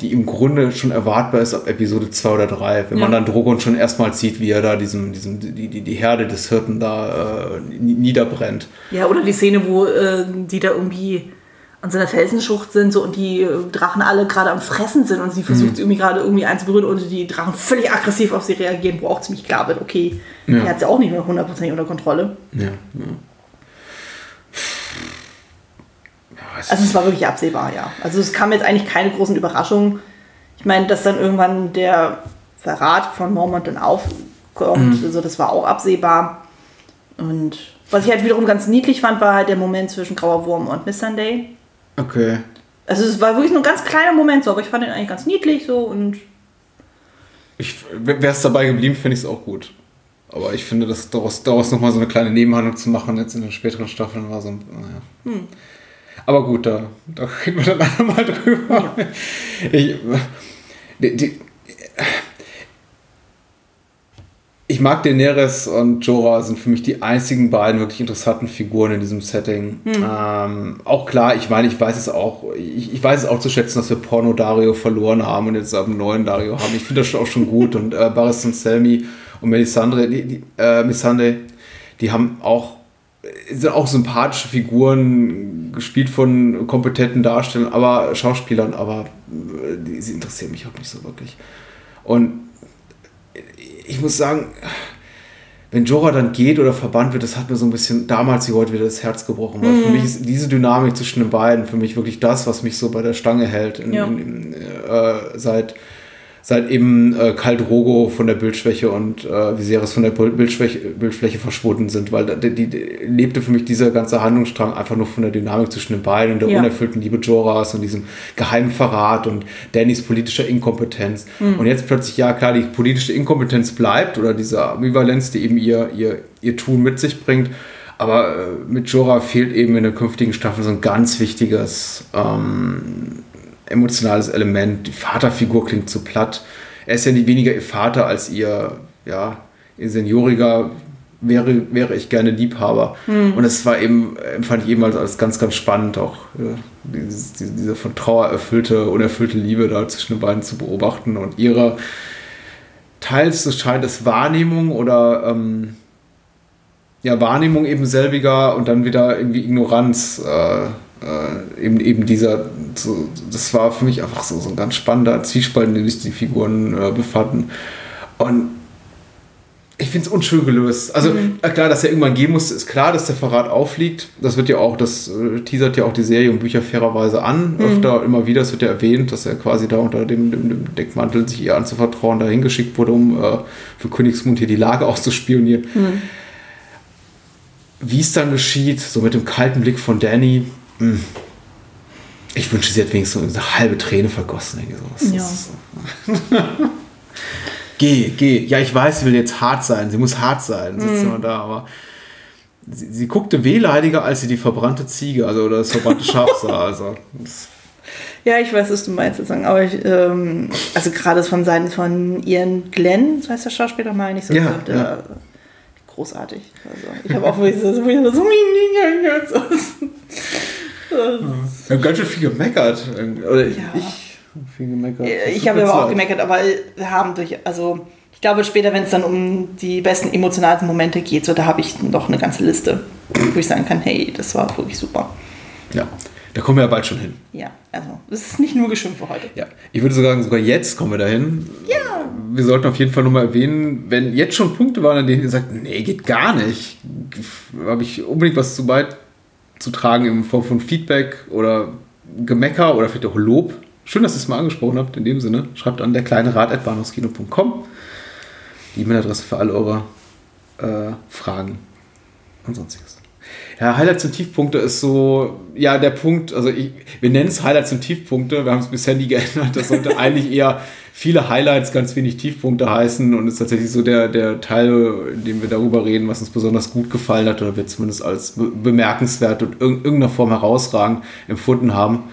die im Grunde schon erwartbar ist ab Episode 2 oder 3, wenn man Ja. dann Drogon schon erstmal sieht, wie er da diesem, diesem, die, die, die Herde des Hirten da äh, niederbrennt. Ja, oder die Szene, wo äh, die da irgendwie an so einer Felsenschlucht sind so, und die äh, Drachen alle gerade am Fressen sind und sie versucht sie irgendwie gerade irgendwie einzuberühren und die Drachen völlig aggressiv auf sie reagieren, wo auch ziemlich klar wird, okay, Ja. er hat sie auch nicht mehr hundertprozentig unter Kontrolle. Ja, ja. Ja, es Also es war wirklich absehbar, ja. Also es kam jetzt eigentlich keine großen Überraschungen. Ich meine, dass dann irgendwann der Verrat von Mormont dann aufkommt, also das war auch absehbar. Und was ich halt wiederum ganz niedlich fand, war halt der Moment zwischen Grauer Wurm und Miss Sunday. okay. Also es war wirklich nur ein ganz kleiner Moment so, aber ich fand ihn eigentlich ganz niedlich so und Wäre es dabei geblieben, finde ich es auch gut. Aber ich finde, dass daraus, daraus nochmal so eine kleine Nebenhandlung zu machen, jetzt in den späteren Staffeln, war so ein. Naja. Aber gut, da, da reden wir dann einmal drüber. Ich, die, die, ich mag Daenerys und Jorah sind für mich die einzigen beiden wirklich interessanten Figuren in diesem Setting. Ähm, auch klar, ich meine, ich weiß es auch, ich, ich weiß es auch zu schätzen, dass wir Porno Dario verloren haben und jetzt einen neuen Dario haben. Ich finde das schon auch schon gut und äh, und Selmy und Melisandre, die, die, äh, Missandei, die haben auch sind auch sympathische Figuren, gespielt von kompetenten Darstellern, aber Schauspielern, aber äh, die, sie interessieren mich auch nicht so wirklich. Und ich muss sagen, wenn Jorah dann geht oder verbannt wird, das hat mir so ein bisschen damals wie heute wieder das Herz gebrochen. Weil für mich ist diese Dynamik zwischen den beiden für mich wirklich das, was mich so bei der Stange hält. In, Ja. in, in, äh, seit, seit eben äh, Khal Drogo von der Bildschwäche und äh, Viserys von der Bild- Bildschwäche, Bildfläche verschwunden sind, weil die, die, die lebte für mich dieser ganze Handlungsstrang einfach nur von der Dynamik zwischen den beiden und der Ja. unerfüllten Liebe Jorahs und diesem geheimen Verrat und Dannys politischer Inkompetenz. Und jetzt plötzlich, ja klar, die politische Inkompetenz bleibt oder diese Ambivalenz, die eben ihr, ihr, ihr Tun mit sich bringt, Aber äh, mit Jorah fehlt eben in der künftigen Staffel so ein ganz wichtiges ähm, emotionales Element. Die Vaterfigur klingt zu platt. Er ist ja nicht weniger ihr Vater als ihr, ja, ihr senioriger wäre, wäre ich gerne Liebhaber. Und es war eben, empfand ich eben als, ganz, ganz spannend, auch äh, dieses, diese, diese von Trauer erfüllte, unerfüllte Liebe da zwischen den beiden zu beobachten und ihre teils, so scheint es Wahrnehmung oder ähm, ja, Wahrnehmung eben selbiger und dann wieder irgendwie Ignoranz äh, äh, eben, eben dieser, so, das war für mich einfach so, so ein ganz spannender Zwiespalt, in dem sich die Figuren äh, befanden. Und ich finde es unschön gelöst. Also äh, klar, dass er irgendwann gehen muss, ist klar, dass der Verrat aufliegt. Das wird ja auch, das äh, teasert ja auch die Serie und Bücher fairerweise an. Öfter immer wieder, es wird ja erwähnt, dass er quasi da unter dem, dem, dem Deckmantel, sich ihr anzuvertrauen, dahin geschickt wurde, um äh, für Königsmund hier die Lage auszuspionieren. Wie es dann geschieht, so mit dem kalten Blick von Danny, mh. ich wünsche, sie hat wenigstens so eine halbe Träne vergossen. Irgendwie sowas. Ja. So- geh, geh. Ja, ich weiß, sie will jetzt hart sein. Sie muss hart sein. Sitzt immer da, aber sie, sie guckte wehleidiger, als sie die verbrannte Ziege, also oder das verbrannte Schaf sah. Also, Ja, ich weiß, was du meinst, sozusagen. aber ich, ähm, also gerade von Seiten von Ian Glenn, so heißt der Schauspieler, meine ich, so, Ja, der, ja. großartig. Also, ich habe auch wirklich so, so, so, so, wir haben ganz schön viel gemeckert. Oder Ja. ich hab viel gemeckert. Das Äh, Ich habe aber auch gemeckert, aber wir haben durch, also ich glaube später, wenn es dann um die besten emotionalen Momente geht, so da habe ich noch eine ganze Liste, wo ich sagen kann, hey, das war wirklich super. Ja, da kommen wir ja bald schon hin. Ja, also es ist nicht nur Geschimpfe heute. Ja, ich würde sagen, sogar jetzt kommen wir dahin. Ja. Wir sollten auf jeden Fall nochmal erwähnen, wenn jetzt schon Punkte waren, an denen ihr sagt, nee, geht gar nicht, habe ich unbedingt was zu beizutragen in Form von Feedback oder Gemecker oder vielleicht auch Lob. Schön, dass ihr es mal angesprochen habt. In dem Sinne, schreibt an der kleine Rat.bahnhofskino.com die E-Mail-Adresse für alle eure äh, Fragen und sonstiges. Ja, Highlights und Tiefpunkte ist so, ja, der Punkt, also ich, wir nennen es Highlights und Tiefpunkte, wir haben es bisher nie geändert, das sollte eigentlich eher viele Highlights, ganz wenig Tiefpunkte heißen und ist tatsächlich so der, der Teil, in dem wir darüber reden, was uns besonders gut gefallen hat oder wir zumindest als be bemerkenswert und in irgendeiner Form herausragend empfunden haben.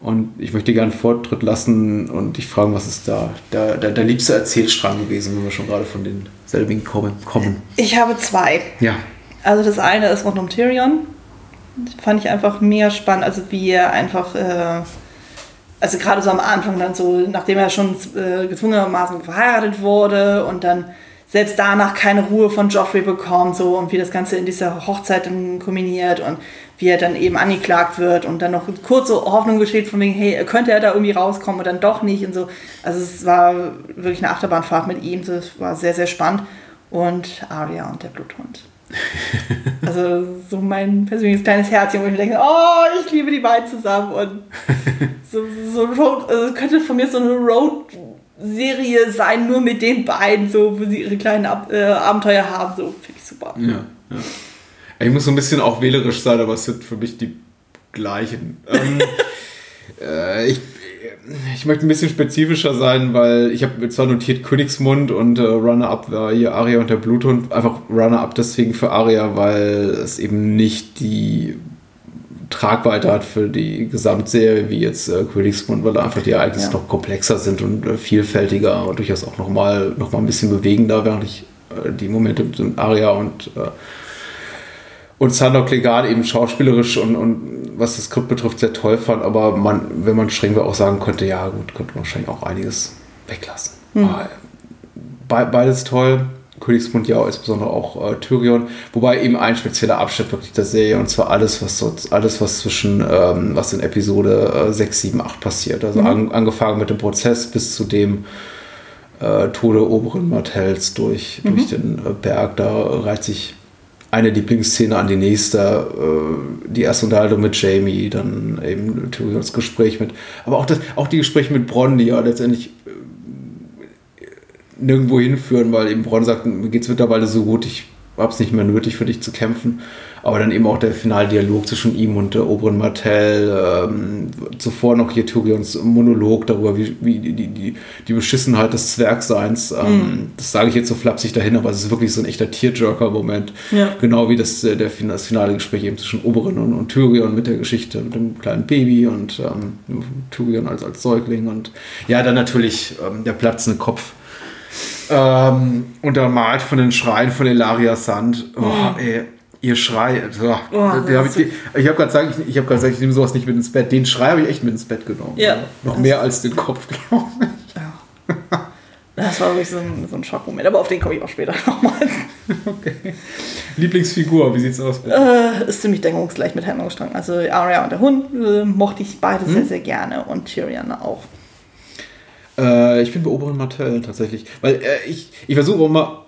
Und ich möchte gerne Vortritt lassen und dich fragen, was ist da der, der, der liebste Erzählstrang gewesen, wenn wir schon gerade von den selbigen kommen. kommen. Ich habe zwei. Ja. Also das eine ist rund um Tyrion. Fand ich einfach mega spannend, also wie er einfach, äh, also gerade so am Anfang dann so, nachdem er schon äh, gezwungenermaßen verheiratet wurde und dann selbst danach keine Ruhe von Joffrey bekommt so und wie das Ganze in dieser Hochzeit dann kulminiert und wie er dann eben angeklagt wird und dann noch kurze Hoffnung besteht von wegen, hey, könnte er da irgendwie rauskommen und dann doch nicht und so. Also es war wirklich eine Achterbahnfahrt mit ihm, das war sehr, sehr spannend. Und Arya und der Bluthund. Also so mein persönliches kleines Herzchen, wo ich mir denke, oh, ich liebe die beiden zusammen und so, so Road, also könnte von mir so eine Road-Serie sein, nur mit den beiden, so wo sie ihre kleinen Ab äh, Abenteuer haben, so finde ich super. Ja, ja. Ich muss so ein bisschen auch wählerisch sein, aber es sind für mich die gleichen. Ähm, äh, ich, ich möchte ein bisschen spezifischer sein, weil ich habe zwar notiert Königsmund und äh, Runner-Up war hier Aria und der Bluthund. Einfach Runner-Up deswegen für Aria, weil es eben nicht die Tragweite hat für die Gesamtserie wie jetzt äh, Königsmund, weil einfach die Ereignisse Ja. noch komplexer sind und äh, vielfältiger und durchaus auch nochmal noch mal ein bisschen bewegender, während ich äh, die Momente mit Aria und äh, und Sandor Clegane eben schauspielerisch und, und was das Skript betrifft sehr toll fand, aber man, wenn man streng wäre, auch sagen könnte, ja gut, könnte man wahrscheinlich auch einiges weglassen. Aber, be beides toll. Königsmund ja, insbesondere auch äh, Tyrion, wobei eben ein spezieller Abschnitt wirklich der Serie und zwar alles, was so, alles, was zwischen, ähm, was in Episode äh, 6, 7, 8 passiert. Also an, angefangen mit dem Prozess bis zu dem äh, Tode oberen Martells durch, durch den äh, Berg. Da reiht sich eine Lieblingsszene an die nächste. Äh, die erste Unterhaltung mit Jamie, dann eben Tyrions Gespräch mit. Aber auch, das, auch die Gespräche mit Bronn, die ja letztendlich äh, nirgendwo hinführen, weil eben Bronn sagt, mir geht es mittlerweile so gut, ich habe es nicht mehr nötig für dich zu kämpfen. Aber dann eben auch der Finaldialog zwischen ihm und der Oberon Martell. Ähm, zuvor noch hier Tyrions Monolog darüber, wie, wie die, die, die, Beschissenheit des Zwergseins. Ähm, Das sage ich jetzt so flapsig dahin, aber es ist wirklich so ein echter Tearjerker-Moment. Ja. Genau wie das, äh, der, das finale Gespräch eben zwischen Oberon und, und Tyrion mit der Geschichte mit dem kleinen Baby und ähm, Tyrion als, als Säugling. Und ja, dann natürlich ähm, der platzende Kopf. Ähm, untermalt von den Schreien von Elaria Sand. Oh, ey, ihr Schrei. So, Oh, ich ich habe gerade gesagt, ich, ich habe gerade gesagt, ich nehme sowas nicht mit ins Bett. Den Schrei habe ich echt mit ins Bett genommen. Ja. Noch mehr als den Kopf, glaube ich. Das war wirklich so ein, so ein Schockmoment, aber auf den komme ich auch später nochmal. Lieblingsfigur, wie sieht's aus? Äh, ist ziemlich deckungsgleich mit Handlungsstrang. Also Arya und der Hund äh, mochte ich beide Hm? sehr, sehr gerne und Tyrion auch. Äh, ich bin bei Oberon Martell tatsächlich. Weil äh, ich, ich versuche auch immer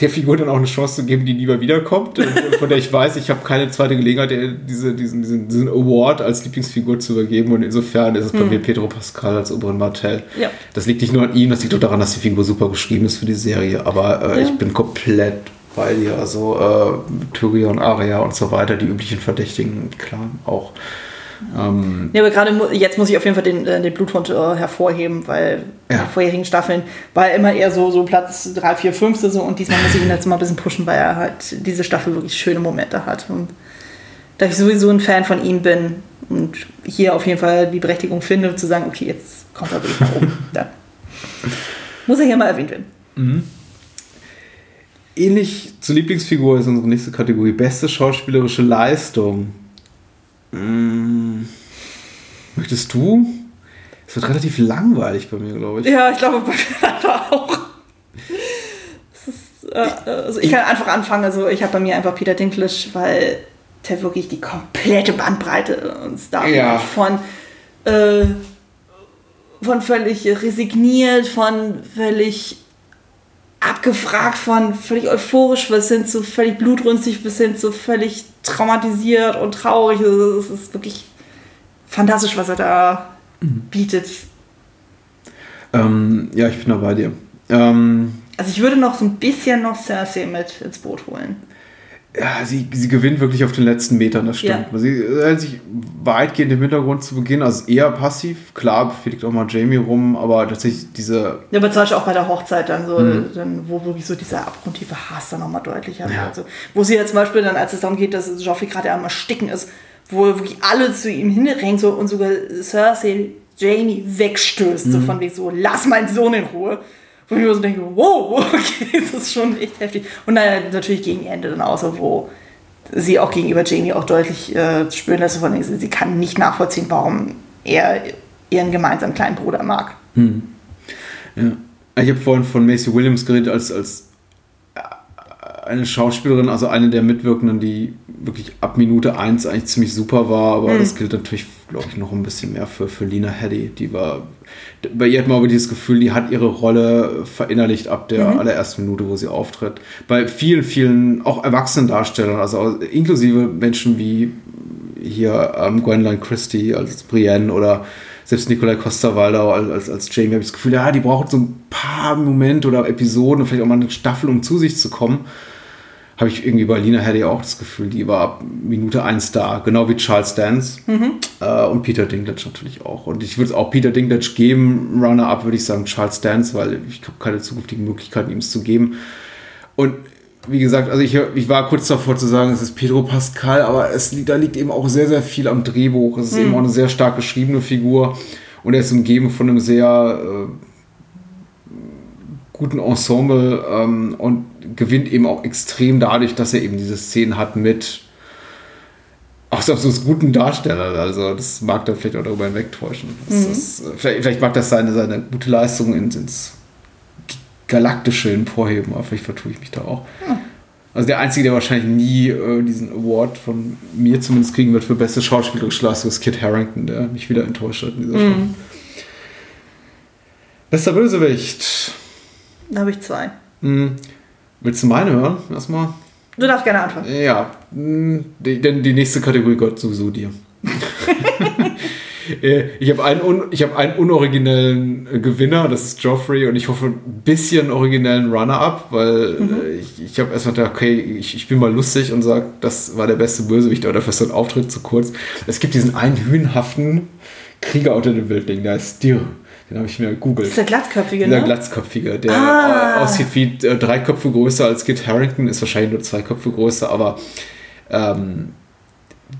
der Figur dann auch eine Chance zu geben, die lieber wiederkommt, und von der ich weiß, ich habe keine zweite Gelegenheit, ihr diese, diesen, diesen, diesen Award als Lieblingsfigur zu übergeben. Und insofern ist es bei mir Pedro Pascal als Oberon Martell. Ja. Das liegt nicht nur an ihm, das liegt auch daran, dass die Figur super geschrieben ist für die Serie. Aber äh, Ja. ich bin komplett bei dir. Also äh, Tyrion, Arya und so weiter, die üblichen Verdächtigen, klar, auch. Ähm, Ja, aber gerade mu- jetzt muss ich auf jeden Fall den, äh, den Bluthund äh, hervorheben, weil Ja. die vorherigen Staffeln war er immer eher so, so Platz 3, 4, 5 so und diesmal muss ich ihn jetzt mal ein bisschen pushen, weil er halt diese Staffel wirklich schöne Momente hat. Und da ich sowieso ein Fan von ihm bin und hier auf jeden Fall die Berechtigung finde, zu sagen, okay, jetzt kommt er wirklich nach oben. Dann muss er hier mal erwähnt werden. ähnlich zur Lieblingsfigur ist unsere nächste Kategorie beste schauspielerische Leistung. Mm. Möchtest du? Es wird relativ langweilig bei mir, glaube ich. Ja, ich glaube, bei mir auch. Ist, äh, also ich kann einfach anfangen. Also ich habe bei mir einfach Peter Dinklage, weil der wirklich die komplette Bandbreite uns da Ja. von äh, von völlig resigniert, von völlig abgefragt, von völlig euphorisch bis hin zu völlig blutrünstig, bis hin zu völlig traumatisiert und traurig. Also es ist wirklich fantastisch, was er da bietet. Ähm, ja, ich bin da bei dir. Ähm, Also ich würde noch so ein bisschen noch Cersei mit ins Boot holen. Ja, sie, sie gewinnt wirklich auf den letzten Metern, das stimmt. Ja. Sie hält sich weitgehend im Hintergrund zu Beginn, also eher passiv. Klar, befehligt auch mal Jamie rum, aber tatsächlich diese Ja, aber zum Beispiel auch bei der Hochzeit dann so, Mhm. dann, wo wirklich so dieser abgrundtiefe Hass dann nochmal deutlicher wird. Ja. Also, wo sie ja zum Beispiel dann, als es darum geht, dass Joffrey gerade am Ersticken ist, wo wirklich alle zu ihm hinrennt so, und sogar Cersei Jamie wegstößt, Mhm. so von wegen so, lass meinen Sohn in Ruhe. Wo ich mir so denke, wow, okay, das ist schon echt heftig. Und dann natürlich gegen Ende dann auch so, wo sie auch gegenüber Jamie auch deutlich äh, spüren lässt, von sie sie kann nicht nachvollziehen, warum er ihren gemeinsamen kleinen Bruder mag. Ja. Ich habe vorhin von Macy Williams geredet als, als eine Schauspielerin, also eine der Mitwirkenden, die wirklich ab Minute 1 eigentlich ziemlich super war, aber das gilt natürlich, glaube ich, noch ein bisschen mehr für, für Lina Headey. Die war, bei ihr hat man aber dieses Gefühl, die hat ihre Rolle verinnerlicht ab der allerersten Minute, wo sie auftritt. Bei vielen, vielen, auch erwachsenen Darstellern, also inklusive Menschen wie hier ähm, Gwendoline Christie als Brienne oder selbst Nikolai Costa-Waldau als, als, als Jamie habe ich das Gefühl, ja, die braucht so ein paar Momente oder Episoden, vielleicht auch mal eine Staffel, um zu sich zu kommen. Habe ich irgendwie bei Lina Headey auch das Gefühl, die war ab Minute 1 da, genau wie Charles Dance äh, und Peter Dinklage natürlich auch. Und ich würde es auch Peter Dinklage geben, Runner-Up würde ich sagen Charles Dance, weil ich habe keine zukünftigen Möglichkeiten, ihm es zu geben. Und wie gesagt, also ich, ich war kurz davor zu sagen, es ist Pedro Pascal, aber es, da liegt eben auch sehr, sehr viel am Drehbuch. Es ist eben auch eine sehr stark geschriebene Figur und er ist umgeben von einem sehr äh, guten Ensemble ähm, und gewinnt eben auch extrem dadurch, dass er eben diese Szenen hat mit auch so so guten Darstellern. Also das mag dann vielleicht auch darüber hinwegtäuschen. Ist, äh, vielleicht, vielleicht mag das seine, seine gute Leistung ins, ins Galaktische emporheben, aber vielleicht vertue ich mich da auch. Also der Einzige, der wahrscheinlich nie äh, diesen Award von mir zumindest kriegen wird für beste schauspielerische Leistung, ist Kit Harrington, der mich wieder enttäuscht hat in dieser Staffel. Bester Bösewicht. Da habe ich zwei. Hm. Willst du meine hören? Erstmal. Du darfst gerne anfangen. Ja, hm, die, denn die nächste Kategorie gehört sowieso dir. Äh, Ich habe einen, un ich hab einen unoriginellen äh, Gewinner, das ist Joffrey, und ich hoffe ein bisschen originellen Runner-up, weil äh, ich, ich habe erstmal gedacht, okay, ich, ich bin mal lustig und sage, das war der beste Bösewicht, aber dafür ist sein Auftritt zu kurz. Es gibt diesen einen hühnhaften Krieger unter dem Wildling, der ist Dir. Den habe ich mir Das gegoogelt. ist der Glatzköpfige, Dieser ne? Glatzköpfige, der Ah. aussieht wie äh, drei Köpfe größer als Kit Harrington, ist wahrscheinlich nur zwei Köpfe größer, aber ähm,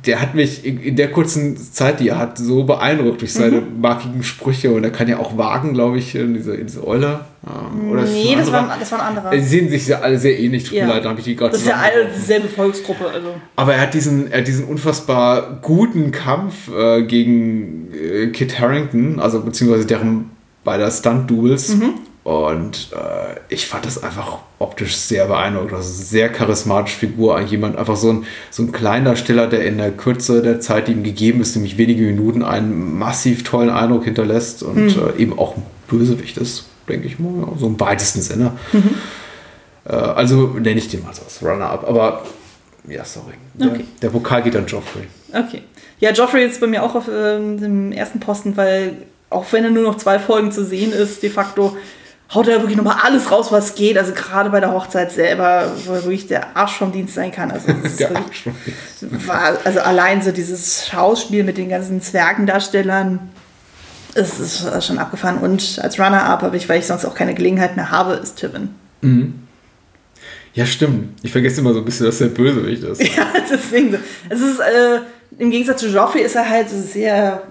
der hat mich in, der kurzen Zeit, die er hat, so beeindruckt durch seine Mhm. markigen Sprüche und er kann ja auch wagen, glaube ich, in diese, in diese Eule. Ähm, oder nee, das war, ein- das war ein anderer. Äh, Sie sehen sich ja alle sehr ähnlich, tut Ja. mir leid, da habe ich die gerade Das ist ja alle dieselbe Volksgruppe. Also. Aber er hat diesen, er hat diesen unfassbar guten Kampf äh, gegen äh, Kit Harrington, also beziehungsweise deren beider Stunt-Doubles. Und äh, ich fand das einfach optisch sehr ist eine sehr charismatische Figur. Jemand, einfach so ein, so ein Kleindarsteller, der in der Kürze der Zeit, die ihm gegeben ist, nämlich wenige Minuten, einen massiv tollen Eindruck hinterlässt und äh, eben auch ein Bösewicht ist, denke ich mal, ja, so im weitesten Sinne. Äh, also nenne ich den mal so als Runner-up. Aber ja, sorry. Der, Okay. der Pokal geht an Joffrey. Okay. Ja, Joffrey ist bei mir auch auf ähm, dem ersten Posten, weil auch wenn er nur noch zwei Folgen zu sehen ist, de facto haut er wirklich nochmal alles raus, was geht. Also gerade bei der Hochzeit selber, wo wirklich der Arsch vom Dienst sein kann. Also, Der wirklich, war, also allein so dieses Schauspiel mit den ganzen Zwergendarstellern, es ist schon abgefahren. Und als Runner-Up habe ich, weil ich sonst auch keine Gelegenheit mehr habe, ist Tivin. Ja, stimmt. Ich vergesse immer so ein bisschen, dass er Bösewicht ist. Ja, deswegen so. Es ist, äh, im Gegensatz zu Joffrey ist er halt so sehr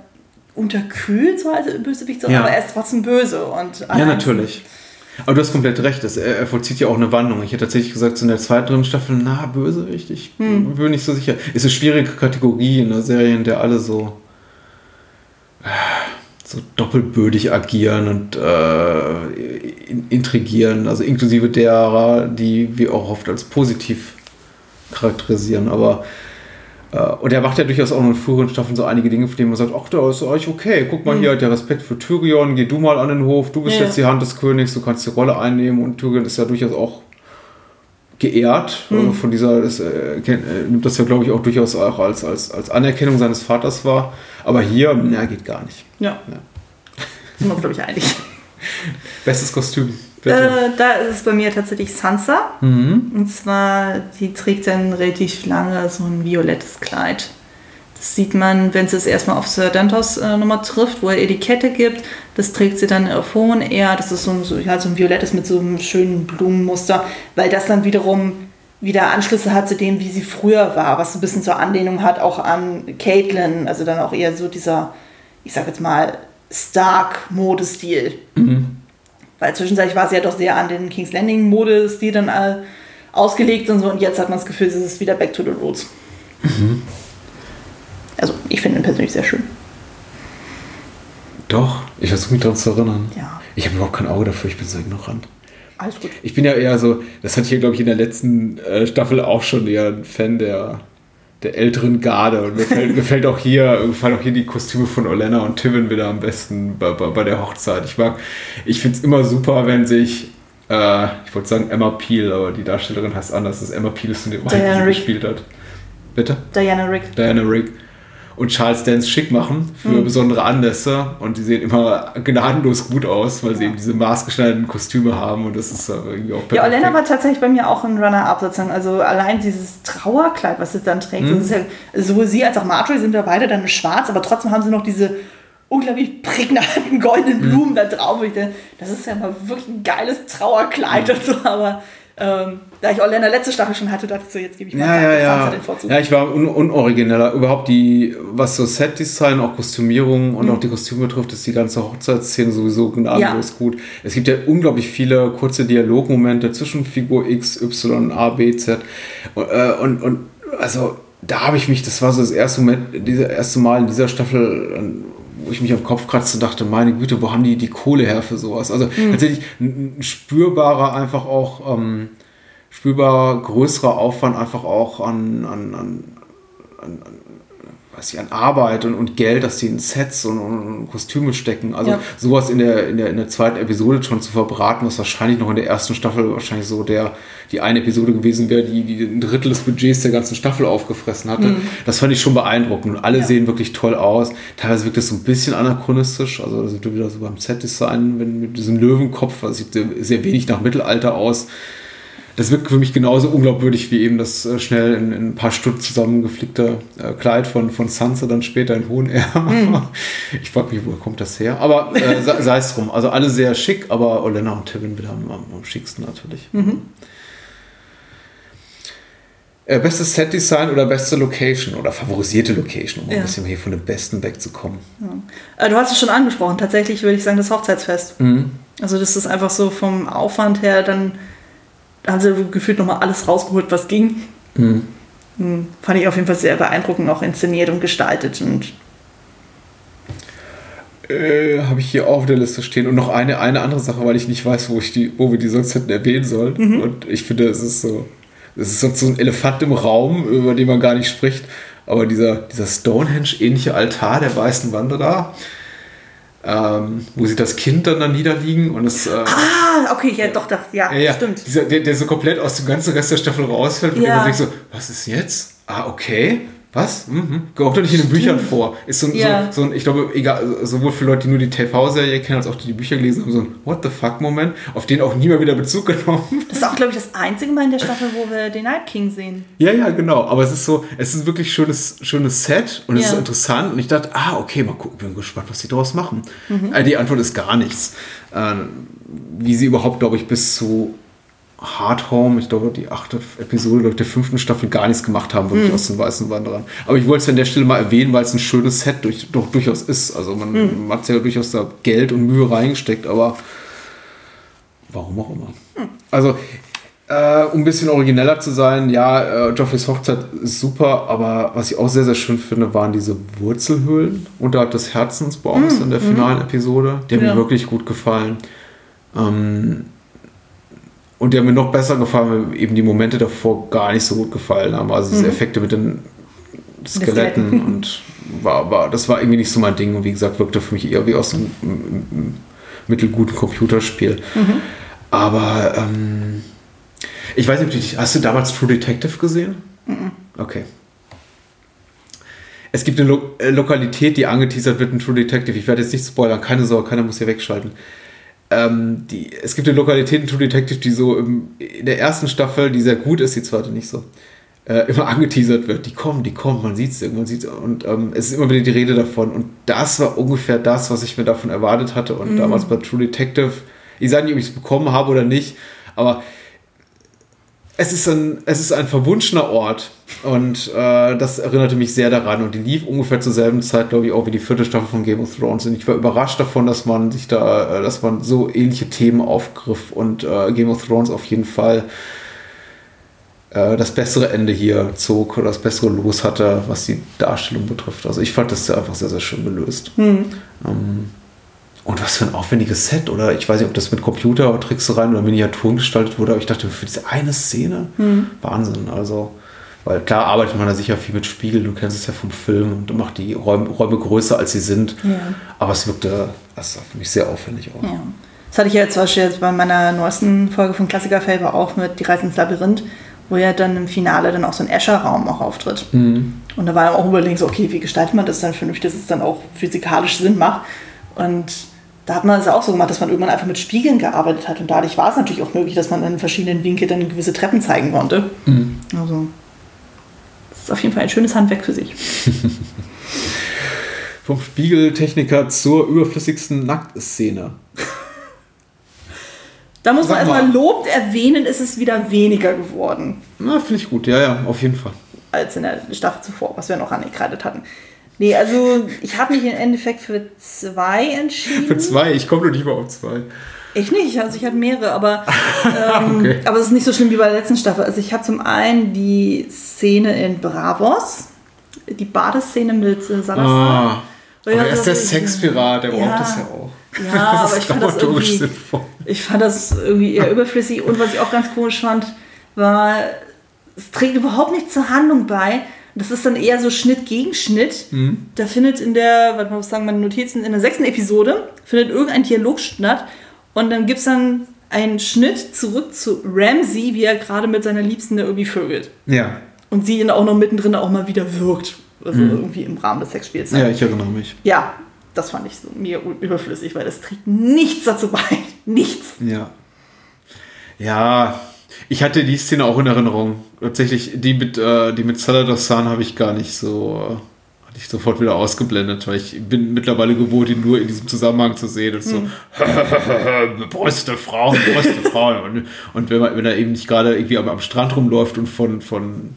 unterkühlt, so als Bösewicht, so, Ja. aber er ist trotzdem böse. Und Ja, natürlich. Aber du hast komplett recht. Das, er, er vollzieht ja auch eine Wandlung. Ich hätte tatsächlich gesagt, so in der zweiten Staffel, na, Bösewicht, ich Hm. bin nicht so sicher. Ist eine schwierige Kategorie in einer Serie, in der alle so, so doppelbödig agieren und äh, in- intrigieren. Also inklusive derer, die wir auch oft als positiv charakterisieren. Aber und er macht ja durchaus auch noch in früheren Staffeln so einige Dinge, von denen man sagt, ach, da ist euch okay, guck mal hier, hat der Respekt für Tyrion, geh du mal an den Hof, du bist. Ja. jetzt die Hand des Königs, du kannst die Rolle einnehmen und Tyrion ist ja durchaus auch geehrt äh, von dieser, das, äh, äh, nimmt das ja glaube ich auch durchaus auch als, als, als Anerkennung seines Vaters wahr, aber hier, na, geht gar nicht. Ja. Sind wir uns, glaube ich, einig. Bestes Kostüm, bitte. Äh, da ist es bei mir tatsächlich Sansa. Und zwar, die trägt dann relativ lange so ein violettes Kleid. Das sieht man, wenn sie es erstmal auf Sir Dantos äh, nochmal trifft, wo er ihr die Kette gibt. Das trägt sie dann auf hohen eher. Das ist so ein, so, ja, so ein violettes mit so einem schönen Blumenmuster, weil das dann wiederum wieder Anschlüsse hat zu dem, wie sie früher war, was so ein bisschen zur Anlehnung hat, auch an Caitlin, also dann auch eher so dieser, ich sag jetzt mal, Stark-Modestil. Weil zwischenzeitlich war sie ja doch sehr an den King's Landing Modestil dann äh, ausgelegt und so und jetzt hat man das Gefühl, es ist wieder back to the roots. Also ich finde ihn persönlich sehr schön. Doch, ich versuche mich daran zu erinnern. Ja. Ich habe überhaupt kein Auge dafür, ich bin so ignorant. Alles gut. Ich bin ja eher so, das hatte ich ja, glaube ich, in der letzten äh, Staffel auch schon eher ein Fan der, der älteren Garde. Und mir fällt, mir fällt auch hier, gefallen auch hier die Kostüme von Olenna und Tivin wieder am besten bei, bei, bei der Hochzeit. Ich mag, ich finde es immer super, wenn sich, äh, ich wollte sagen Emma Peel, aber die Darstellerin heißt anders, das ist Emma Peel, ist in dem Diana die gespielt hat. Bitte? Diana Rick. Diana Rigg und Charles Dance schick machen für Mhm. besondere Anlässe und die sehen immer gnadenlos gut aus, weil sie eben diese maßgeschneiderten Kostüme haben und das ist irgendwie auch Ja, Olena perfekt. war tatsächlich bei mir auch ein Runner-up sozusagen. Also allein dieses Trauerkleid, was sie dann trägt. Mhm. Ja, sowohl sie als auch Marjorie sind ja beide dann schwarz, aber trotzdem haben sie noch diese unglaublich prägnanten goldenen Mhm. Blumen da drauf. Ich denke, das ist ja mal wirklich ein geiles Trauerkleid und so, aber ähm, da ich Olena letzte Staffel schon hatte, dachte ich so, jetzt gebe ich mal Ja, ja, ja. den Vorzug. Ja, ich war un unorigineller. Überhaupt die, was so Set-Design, auch Kostümierung und auch die Kostüme betrifft, ist die ganze Hochzeitsszene sowieso gnadenlos gut. Es gibt ja unglaublich viele kurze Dialogmomente zwischen Figur X, Y, A, B, Z. Und, äh, und, und also da habe ich mich, das war so das erste, Moment, diese erste Mal in dieser Staffel, wo ich mich am Kopf kratzte und dachte, meine Güte, wo haben die die Kohle her für sowas? Also tatsächlich ein, ein spürbarer, einfach auch ähm, spürbar größerer Aufwand einfach auch an, an, an, an weiß ich, an Arbeit und, und Geld, dass die in Sets und, und Kostüme stecken. Also Ja. sowas in der, in, der, in der zweiten Episode schon zu verbraten, was wahrscheinlich noch in der ersten Staffel wahrscheinlich so der, die eine Episode gewesen wäre, die, die ein Drittel des Budgets der ganzen Staffel aufgefressen hatte. Das fand ich schon beeindruckend. Und alle sehen wirklich toll aus. Teilweise wirkt es so ein bisschen anachronistisch. Also da sind wir wieder so beim Set-Design wenn mit diesem Löwenkopf. Das sieht sehr- sehr wenig nach Mittelalter aus. Das wirkt für mich genauso unglaubwürdig wie eben das äh, schnell in, in ein paar Stunden zusammengeflickte äh, Kleid von, von Sansa dann später in hohen Ärmel. Ich frage mich, woher kommt das her? Aber äh, sei es drum. Also alle sehr schick, aber Olenna und Tywin wieder am, am, am schicksten natürlich. Äh, bestes Set-Design oder beste Location oder favorisierte Location, um Ja. ein bisschen hier von dem Besten wegzukommen. Äh, Du hast es schon angesprochen. Tatsächlich würde ich sagen, das Hochzeitsfest. Also das ist einfach so vom Aufwand her, dann haben sie gefühlt nochmal alles rausgeholt, was ging. Mhm. Fand ich auf jeden Fall sehr beeindruckend, auch inszeniert und gestaltet. Und Äh, Habe ich hier auch auf der Liste stehen. Und noch eine, eine andere Sache, weil ich nicht weiß, wo, ich die, wo wir die sonst hätten erwähnen sollen. Und ich finde, es ist so, es ist so- so ein Elefant im Raum, über den man gar nicht spricht. Aber dieser, dieser Stonehenge-ähnliche Altar der weißen Wanderer, ähm, wo sie das Kind dann da niederliegen und es. Äh, ah, okay, ja, doch, doch, ja, ja, ja, stimmt. Dieser, der, der so komplett aus dem ganzen Rest der Staffel rausfällt, wo Ja. man denkt so, was ist jetzt? Ah, okay. Was? Mhm. Kommt doch nicht in den Büchern vor. Ist so, ein- Ja. so, so ein, ich glaube, egal, sowohl für Leute, die nur die TV-Serie kennen, als auch die die Bücher gelesen haben, so ein What the fuck-Moment, auf den auch nie mehr wieder Bezug genommen. Das ist auch, glaube ich, das einzige Mal in der Staffel, wo wir den Night King sehen. Ja, ja, genau. Aber es ist so, es ist wirklich schönes, schönes Set und es Ja. ist interessant. Und ich dachte, ah, okay, mal gucken, bin gespannt, was sie daraus machen. Mhm. Äh, die Antwort ist gar nichts. Ähm, wie sie überhaupt, glaube ich, bis zu Hard Home, ich glaube, die achte Episode glaube ich, der fünften Staffel gar nichts gemacht haben, wirklich Mhm. aus den Weißen Wanderern. Aber ich wollte es an der Stelle mal erwähnen, weil es ein schönes Set durch, doch durchaus ist. Also man, Mhm. man hat ja durchaus da Geld und Mühe reingesteckt, aber warum auch immer. Also, äh, um ein bisschen origineller zu sein, ja, äh, Joffreys Hochzeit ist super, aber was ich auch sehr, sehr schön finde, waren diese Wurzelhöhlen unterhalb des Herzensbaums in der finalen Episode. Die haben Ja. mir wirklich gut gefallen. Ähm, und die haben mir noch besser gefallen, weil mir eben die Momente davor gar nicht so gut gefallen haben. Also diese Effekte mit den Skeletten Skeletten. und war, war, das war irgendwie nicht so mein Ding. Und wie gesagt, wirkte für mich eher wie aus einem mittelguten Computerspiel. Aber ähm, ich weiß nicht, ob du dich- hast du damals True Detective gesehen? Okay. Es gibt eine Lo äh, Lokalität, die angeteasert wird in True Detective. Ich werde jetzt nicht spoilern, keine Sorge, keiner muss hier wegschalten. Ähm, die, es gibt eine Lokalität in True Detective, die so im, in der ersten Staffel, die sehr gut ist, die zweite nicht so, äh, immer angeteasert wird. Die kommen, die kommen, man sieht es irgendwann sieht's und ähm, es ist immer wieder die Rede davon. Und das war ungefähr das, was ich mir davon erwartet hatte. Und damals bei True Detective, ich sage nicht, ob ich es bekommen habe oder nicht, aber es ist ein, es ist ein verwunschener Ort und äh, das erinnerte mich sehr daran und die lief ungefähr zur selben Zeit, glaube ich, auch wie die vierte Staffel von Game of Thrones und ich war überrascht davon, dass man sich da, äh, dass man so ähnliche Themen aufgriff und äh, Game of Thrones auf jeden Fall äh, das bessere Ende hier zog oder das bessere Los hatte, was die Darstellung betrifft. Also ich fand das einfach sehr, sehr schön gelöst. Ähm, und was für ein aufwendiges Set, oder ich weiß nicht, ob das mit Computertricksereien oder Miniaturen gestaltet wurde, aber ich dachte, für diese eine Szene, Wahnsinn. Also, weil klar arbeitet man da sicher viel mit Spiegel, du kennst es ja vom Film und macht die Räume, Räume größer, als sie sind. Ja. Aber es wirkte, das war für mich sehr aufwendig auch. Ja. Das hatte ich ja zum Beispiel jetzt bei meiner neuesten Folge von Klassiker Favor auch mit Die Reise ins Labyrinth, wo ja dann im Finale dann auch so ein Escher-Raum auch auftritt. Und da war auch überlegen, so, okay, wie gestaltet man das dann vernünftig, dass es dann auch physikalisch Sinn macht. Und da hat man es auch so gemacht, dass man irgendwann einfach mit Spiegeln gearbeitet hat. Und dadurch war es natürlich auch möglich, dass man in verschiedenen Winkeln dann gewisse Treppen zeigen konnte. Also, das ist auf jeden Fall ein schönes Handwerk für sich. Vom Spiegeltechniker zur überflüssigsten Nacktszene. Da muss man Sag mal. erstmal Lob erwähnen, ist es wieder weniger geworden. Na, finde ich gut. Ja, ja, auf jeden Fall. als in der Staffel zuvor, was wir noch angekreidet hatten. Nee, also ich habe mich im Endeffekt für zwei entschieden. Für zwei, ich komme noch nicht mal auf zwei. Ich nicht, also ich hatte mehrere, aber, ähm, Okay. aber es ist nicht so schlimm wie bei der letzten Staffel. Also ich habe zum einen die Szene in Bravos, die Badeszene mit äh, Salazar. Ah. Aber er ist der Sexpirat, der Ja. braucht das ja auch. Ja, Das aber ich fand das irgendwie, sinnvoll. ich fand das irgendwie eher überflüssig. Und was ich auch ganz komisch fand, war, es trägt überhaupt nicht zur Handlung bei, Das ist dann eher so Schnitt gegen Schnitt. Da findet in der, was sagen meine Notizen, in der sechsten Episode findet irgendein Dialog statt und dann gibt es dann einen Schnitt zurück zu Ramsey, wie er gerade mit seiner Liebsten da irgendwie vögelt. Ja. Und sie ihn auch noch mittendrin auch mal wieder wirkt. Also irgendwie im Rahmen des Sexspiels. Ja, ich erinnere mich. Ja, das fand ich so mega überflüssig, weil das trägt nichts dazu bei. Nichts. Ja. Ja, ich hatte die Szene auch in Erinnerung. Tatsächlich, die mit, äh, die mit Salad Sun habe ich gar nicht so, äh, hatte ich sofort wieder ausgeblendet, weil ich bin mittlerweile gewohnt, ihn nur in diesem Zusammenhang zu sehen und so, Brüste, Frauen, Brüste, Frauen. Und, und wenn, man, wenn er eben nicht gerade irgendwie am, am Strand rumläuft und von, von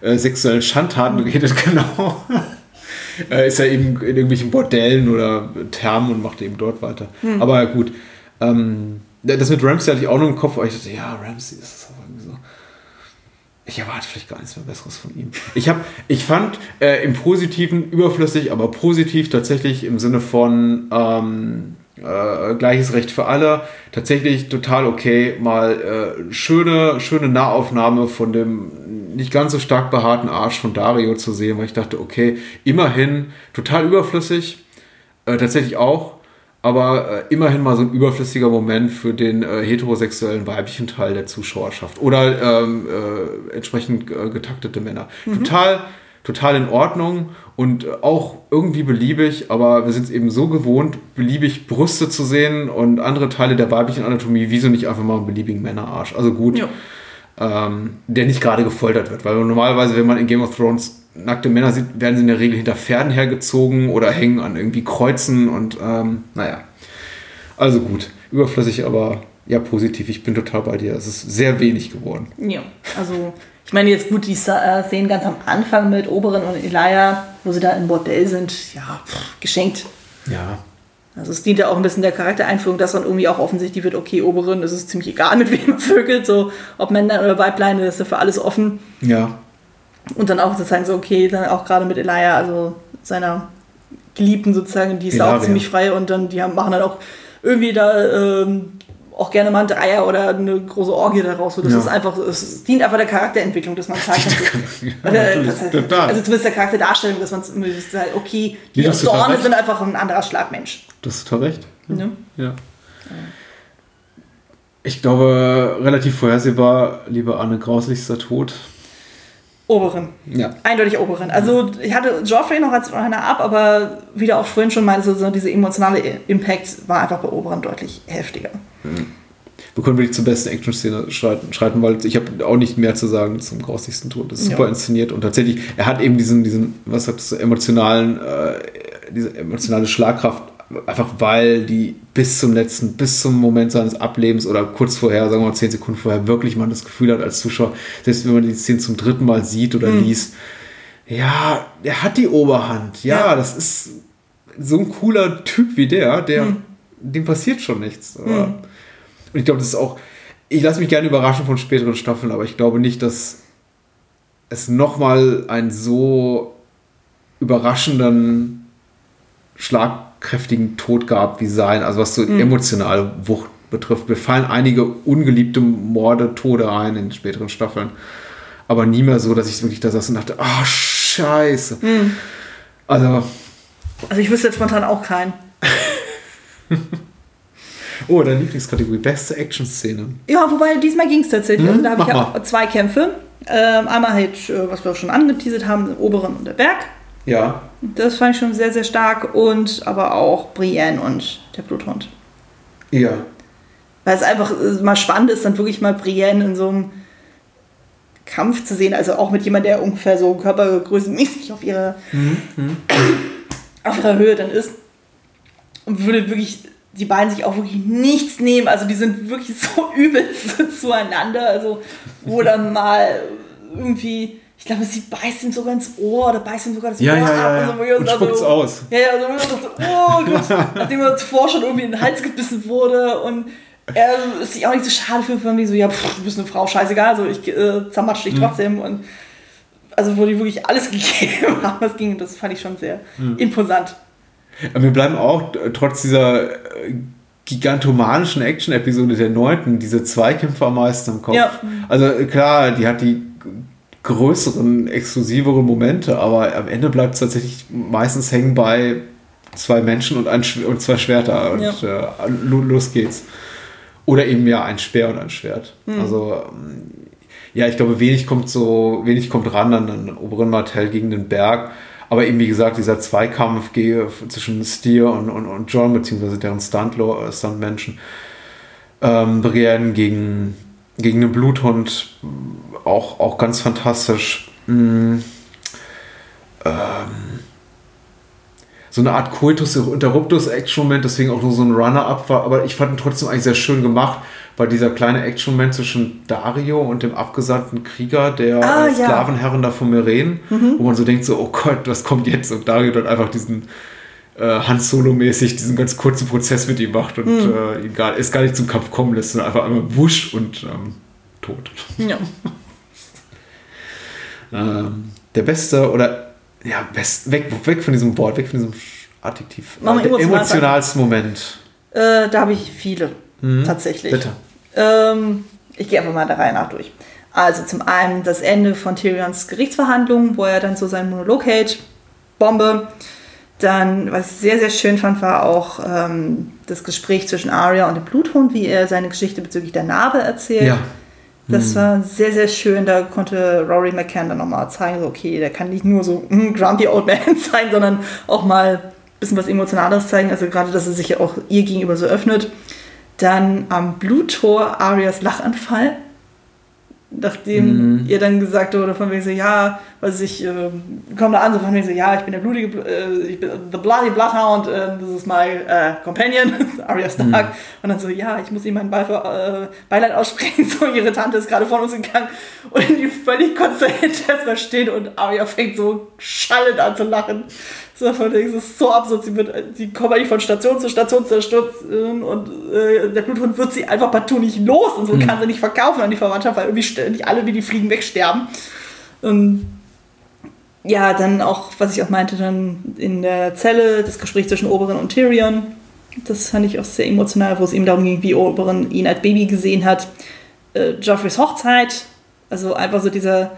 äh, sexuellen Schandtaten redet, genau. äh, ist er eben in irgendwelchen Bordellen oder Thermen und macht eben dort weiter. Aber gut. Ähm, das mit Ramsey hatte ich auch noch im Kopf, aber ich dachte, ja, Ramsey ist es aber irgendwie so. Ich erwarte vielleicht gar nichts mehr Besseres von ihm. Ich, hab, ich fand äh, im Positiven überflüssig, aber positiv tatsächlich im Sinne von ähm, äh, gleiches Recht für alle. Tatsächlich total okay, mal äh, schöne, schöne Nahaufnahme von dem nicht ganz so stark behaarten Arsch von Dario zu sehen, weil ich dachte, okay, immerhin total überflüssig, äh, tatsächlich auch, aber äh, immerhin mal so ein überflüssiger Moment für den äh, heterosexuellen weiblichen Teil der Zuschauerschaft oder ähm, äh, entsprechend äh, getaktete Männer. Total, total in Ordnung und auch irgendwie beliebig, aber wir sind es eben so gewohnt, beliebig Brüste zu sehen und andere Teile der weiblichen Anatomie, wieso nicht einfach mal einen beliebigen Männerarsch? Also gut, Ja. ähm, der nicht gerade gefoltert wird, weil normalerweise, wenn man in Game of Thrones nackte Männer sieht, werden sie in der Regel hinter Pferden hergezogen oder hängen an irgendwie Kreuzen und ähm, naja. Also gut, überflüssig, aber ja positiv. Ich bin total bei dir. Es ist sehr wenig geworden. Ja, also ich meine jetzt gut, die Sa- äh, Szenen ganz am Anfang mit Oberon und Elia, wo sie da im Bordell sind, ja, pff, geschenkt. Ja. Also es dient ja auch ein bisschen der Charaktereinführung, dass dann irgendwie auch offensichtlich wird, okay, Oberon, es ist ziemlich egal, mit wem er vögelt, so ob Männlein oder Weiblein, das ist ja für alles offen. Ja. Und dann auch zu zeigen, so okay, dann auch gerade mit Elia, also seiner Geliebten sozusagen, die ist da auch ziemlich frei und dann die haben, machen dann auch irgendwie da ähm, auch gerne mal ein Dreier oder eine große Orgie daraus. So, das Ja. ist einfach, es dient einfach der Charakterentwicklung, dass man zeigt, das total. also zumindest der Charakterdarstellung, dass man sagt, okay, die Nee, das ist total Dorne recht. sind einfach ein anderer Schlagmensch. Du hast total recht. Ne? Ja. Ich glaube, relativ vorhersehbar, lieber Anne, grauslichster Tod. Oberon. Ja. Eindeutig Oberon. Also ich hatte Joffrey noch als einer ab, aber wie du auch vorhin schon meinte, so diese emotionale Impact war einfach bei Oberon deutlich heftiger. Wir können wirklich zur besten Action-Szene schreiten, schreiten, weil ich habe auch nicht mehr zu sagen zum grauslichsten Tod. Das ist Ja. super inszeniert und tatsächlich, er hat eben diesen, diesen was sagt das, emotionalen, äh, diese emotionale Schlagkraft, einfach weil die bis zum letzten, bis zum Moment seines Ablebens oder kurz vorher, sagen wir mal zehn Sekunden vorher, wirklich man das Gefühl hat als Zuschauer, selbst wenn man die Szene zum dritten Mal sieht oder liest, ja, er hat die Oberhand. Ja, Ja. das ist so ein cooler Typ wie der, der, dem passiert schon nichts. Aber und ich glaube, das ist auch, ich lasse mich gerne überraschen von späteren Staffeln, aber ich glaube nicht, dass es nochmal einen so überraschenden, schlagkräftigen Tod gab wie sein, also was so emotionale Wucht betrifft. Mir fallen einige ungeliebte Morde, Tode ein in den späteren Staffeln, aber nie mehr so, dass ich wirklich da saß und dachte, ah, scheiße. Also, Also ich wüsste jetzt spontan auch keinen. oh, deine Lieblingskategorie, beste Action-Szene. Ja, wobei diesmal ging es tatsächlich. Hm, also da habe ich ja auch zwei Kämpfe. Ähm, einmal halt, äh, was wir schon angeteasert haben, den Oberen und der Berg. Ja, Das fand ich schon sehr, sehr stark. Und aber auch Brienne und der Bluthund. ja. Weil es einfach äh, mal spannend ist, dann wirklich mal Brienne in so einem Kampf zu sehen. Also auch mit jemandem, der ungefähr so körpergrößenmäßig auf ihrer, auf ihrer Höhe dann ist. Und würde wirklich die beiden sich auch wirklich nichts nehmen. Also die sind wirklich so übelst zueinander. Also wo dann mal irgendwie, ich glaube, sie beißt ihm sogar ins Ohr oder beißt ihm sogar das Ja, Ohr ja, ab. ja, ja. Also, wir uns Und spuckt's aus. Ja, ja, also wo wir uns so, oh Gott, nachdem er zuvor schon irgendwie in den Hals gebissen wurde und er ist sich auch nicht so schade für, wenn die so, ja, pff, du bist eine Frau, scheißegal, also ich äh, zermatsch Mhm. dich trotzdem und also wo die wirklich alles gegeben haben, was ging, das fand ich schon sehr Mhm. imposant. Aber wir bleiben auch äh, trotz dieser äh, gigantomanischen Action-Episode der neunten, diese Zweikämpfe am meisten im Kopf. Ja. Also äh, klar, die hat die größeren, exklusiveren Momente, aber am Ende bleibt es tatsächlich meistens hängen bei zwei Menschen und, ein, und zwei Schwerter und Ja. äh, lo- los geht's. Oder eben ja ein Speer und ein Schwert. Also ähm, ja, ich glaube, wenig kommt so, wenig kommt ran an den oberen Martell gegen den Berg. Aber eben, wie gesagt, dieser Zweikampf zwischen Steer und, und, und John, beziehungsweise deren äh, Stuntmenschen, ähm, Brienne gegen, gegen den Bluthund, auch, auch ganz fantastisch. Mm, ähm, so eine Art Coitus Interruptus Action-Moment, deswegen auch nur so ein Runner-Up war, aber ich fand ihn trotzdem eigentlich sehr schön gemacht, weil dieser kleine Action-Moment zwischen Dario und dem abgesandten Krieger der Ah, äh, ja. Sklavenherren da von Meren, wo man so denkt, so, oh Gott, was kommt jetzt? Und Dario dann einfach diesen äh, Han Solo-mäßig diesen ganz kurzen Prozess mit ihm macht und äh, ihn gar, es gar nicht zum Kampf kommen lässt, sondern einfach einmal wusch und ähm, tot. Ja. Ähm, der beste oder ja, best, weg, weg von diesem Wort, weg von diesem Adjektiv. Äh, der emotional emotionalste Moment. Äh, da habe ich viele, tatsächlich. Bitte. Ähm, ich gehe einfach mal der Reihe nach durch. Also zum einen das Ende von Tyrions Gerichtsverhandlungen, wo er dann so seinen Monolog hält. Bombe. Dann, was ich sehr, sehr schön fand, war auch ähm, das Gespräch zwischen Arya und dem Bluthund, wie er seine Geschichte bezüglich der Narbe erzählt. Ja. Das war sehr, sehr schön. Da konnte Rory McCann dann nochmal zeigen, so, okay, der kann nicht nur so mm, grumpy old man sein, sondern auch mal ein bisschen was Emotionales zeigen. Also gerade, dass er sich ja auch ihr gegenüber so öffnet. Dann am Bluttor Arias Lachanfall. Nachdem ihr dann gesagt wurde, von wegen so, ja, was ich, äh, komm da an, so von wegen so, ja, ich bin der blutige, Bl- äh, ich bin the bloody bloodhound, äh, das ist my äh, companion, Arya Stark. Und dann so, ja, ich muss ihm mein Beif äh, Beileid aussprechen, so, ihre Tante ist gerade vor uns gegangen und die völlig konzentriert erstmal stehen und Arya fängt so schallend an zu lachen. So, von das ist so absurd, sie, wird, sie kommen eigentlich von Station zu Station Station und äh, der Bluthund wird sie einfach partout nicht los und so kann sie nicht verkaufen an die Verwandtschaft, weil irgendwie ständig alle wie die Fliegen wegsterben. Und ja, dann auch, was ich auch meinte, dann in der Zelle, das Gespräch zwischen Oberon und Tyrion. Das fand ich auch sehr emotional, wo es ihm darum ging, wie Oberon ihn als Baby gesehen hat. Äh, Joffreys Hochzeit, also einfach so dieser,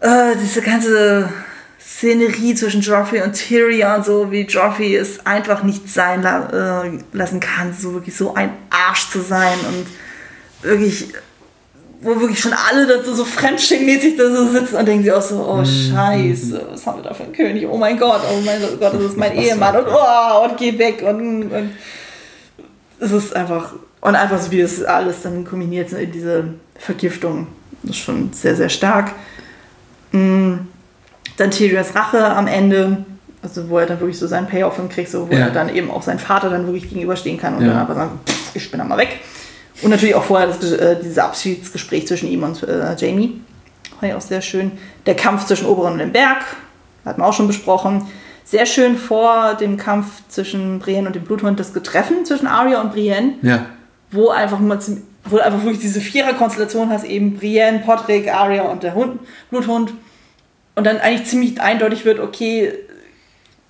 äh, diese ganze Szenerie zwischen Joffrey und Tyrion, so wie Joffrey es einfach nicht sein la äh, lassen kann, so wirklich so ein Arsch zu sein und wirklich wo wirklich schon alle dazu so Fremdschämmäßig da so sitzen und denken sich auch so, oh scheiße, was haben wir da für einen König? Oh mein Gott, oh mein Gott, das ist mein Ehemann und oh, und geh weg und, und es ist einfach, und einfach so wie das alles dann kombiniert in diese Vergiftung, das ist schon sehr, sehr stark. Mm, Dann Tyrions Rache am Ende, also wo er dann wirklich so seinen Payoff kriegt, so, wo Ja. er dann eben auch seinen Vater dann wirklich gegenüberstehen kann und Ja. dann aber sagen, ich bin dann mal weg. Und natürlich auch vorher das, äh, dieses Abschiedsgespräch zwischen ihm und äh, Jamie. War ja auch sehr schön. Der Kampf zwischen Oberon und dem Berg, hatten wir auch schon besprochen. Sehr schön vor dem Kampf zwischen Brienne und dem Bluthund das Getreffen zwischen Arya und Brienne, Ja. wo einfach mal zum, wo einfach wirklich diese Vierer-Konstellation hast, eben Brienne, Podrick, Arya und der Hund, Bluthund. Und dann eigentlich ziemlich eindeutig wird, okay,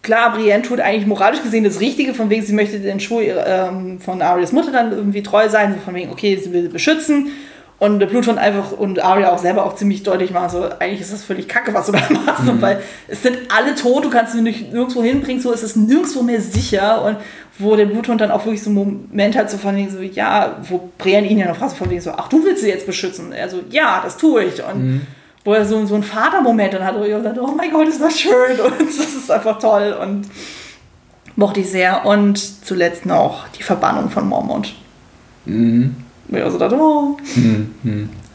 klar, Brienne tut eigentlich moralisch gesehen das Richtige, von wegen, sie möchte den Schuh ähm, von Arias Mutter dann irgendwie treu sein, so von wegen, okay, sie will sie beschützen. Und der Bluthund einfach und Arya auch selber auch ziemlich deutlich machen, so, eigentlich ist das völlig kacke, was du da machst, und weil es sind alle tot, du kannst sie nicht nirgendwo hinbringen, so, es ist nirgendwo mehr sicher und wo der Bluthund dann auch wirklich so einen Moment hat, so von wegen so, ja, wo Brienne ihn ja noch fragt, so von wegen so, ach, du willst sie jetzt beschützen? Er so, ja, das tue ich. Und wo er so, so einen Vatermoment dann hat, wo ich dachte, oh mein Gott, ist das schön und das ist einfach toll und mochte ich sehr. Und zuletzt noch die Verbannung von Mormont. Wo ich auch so dachte, oh,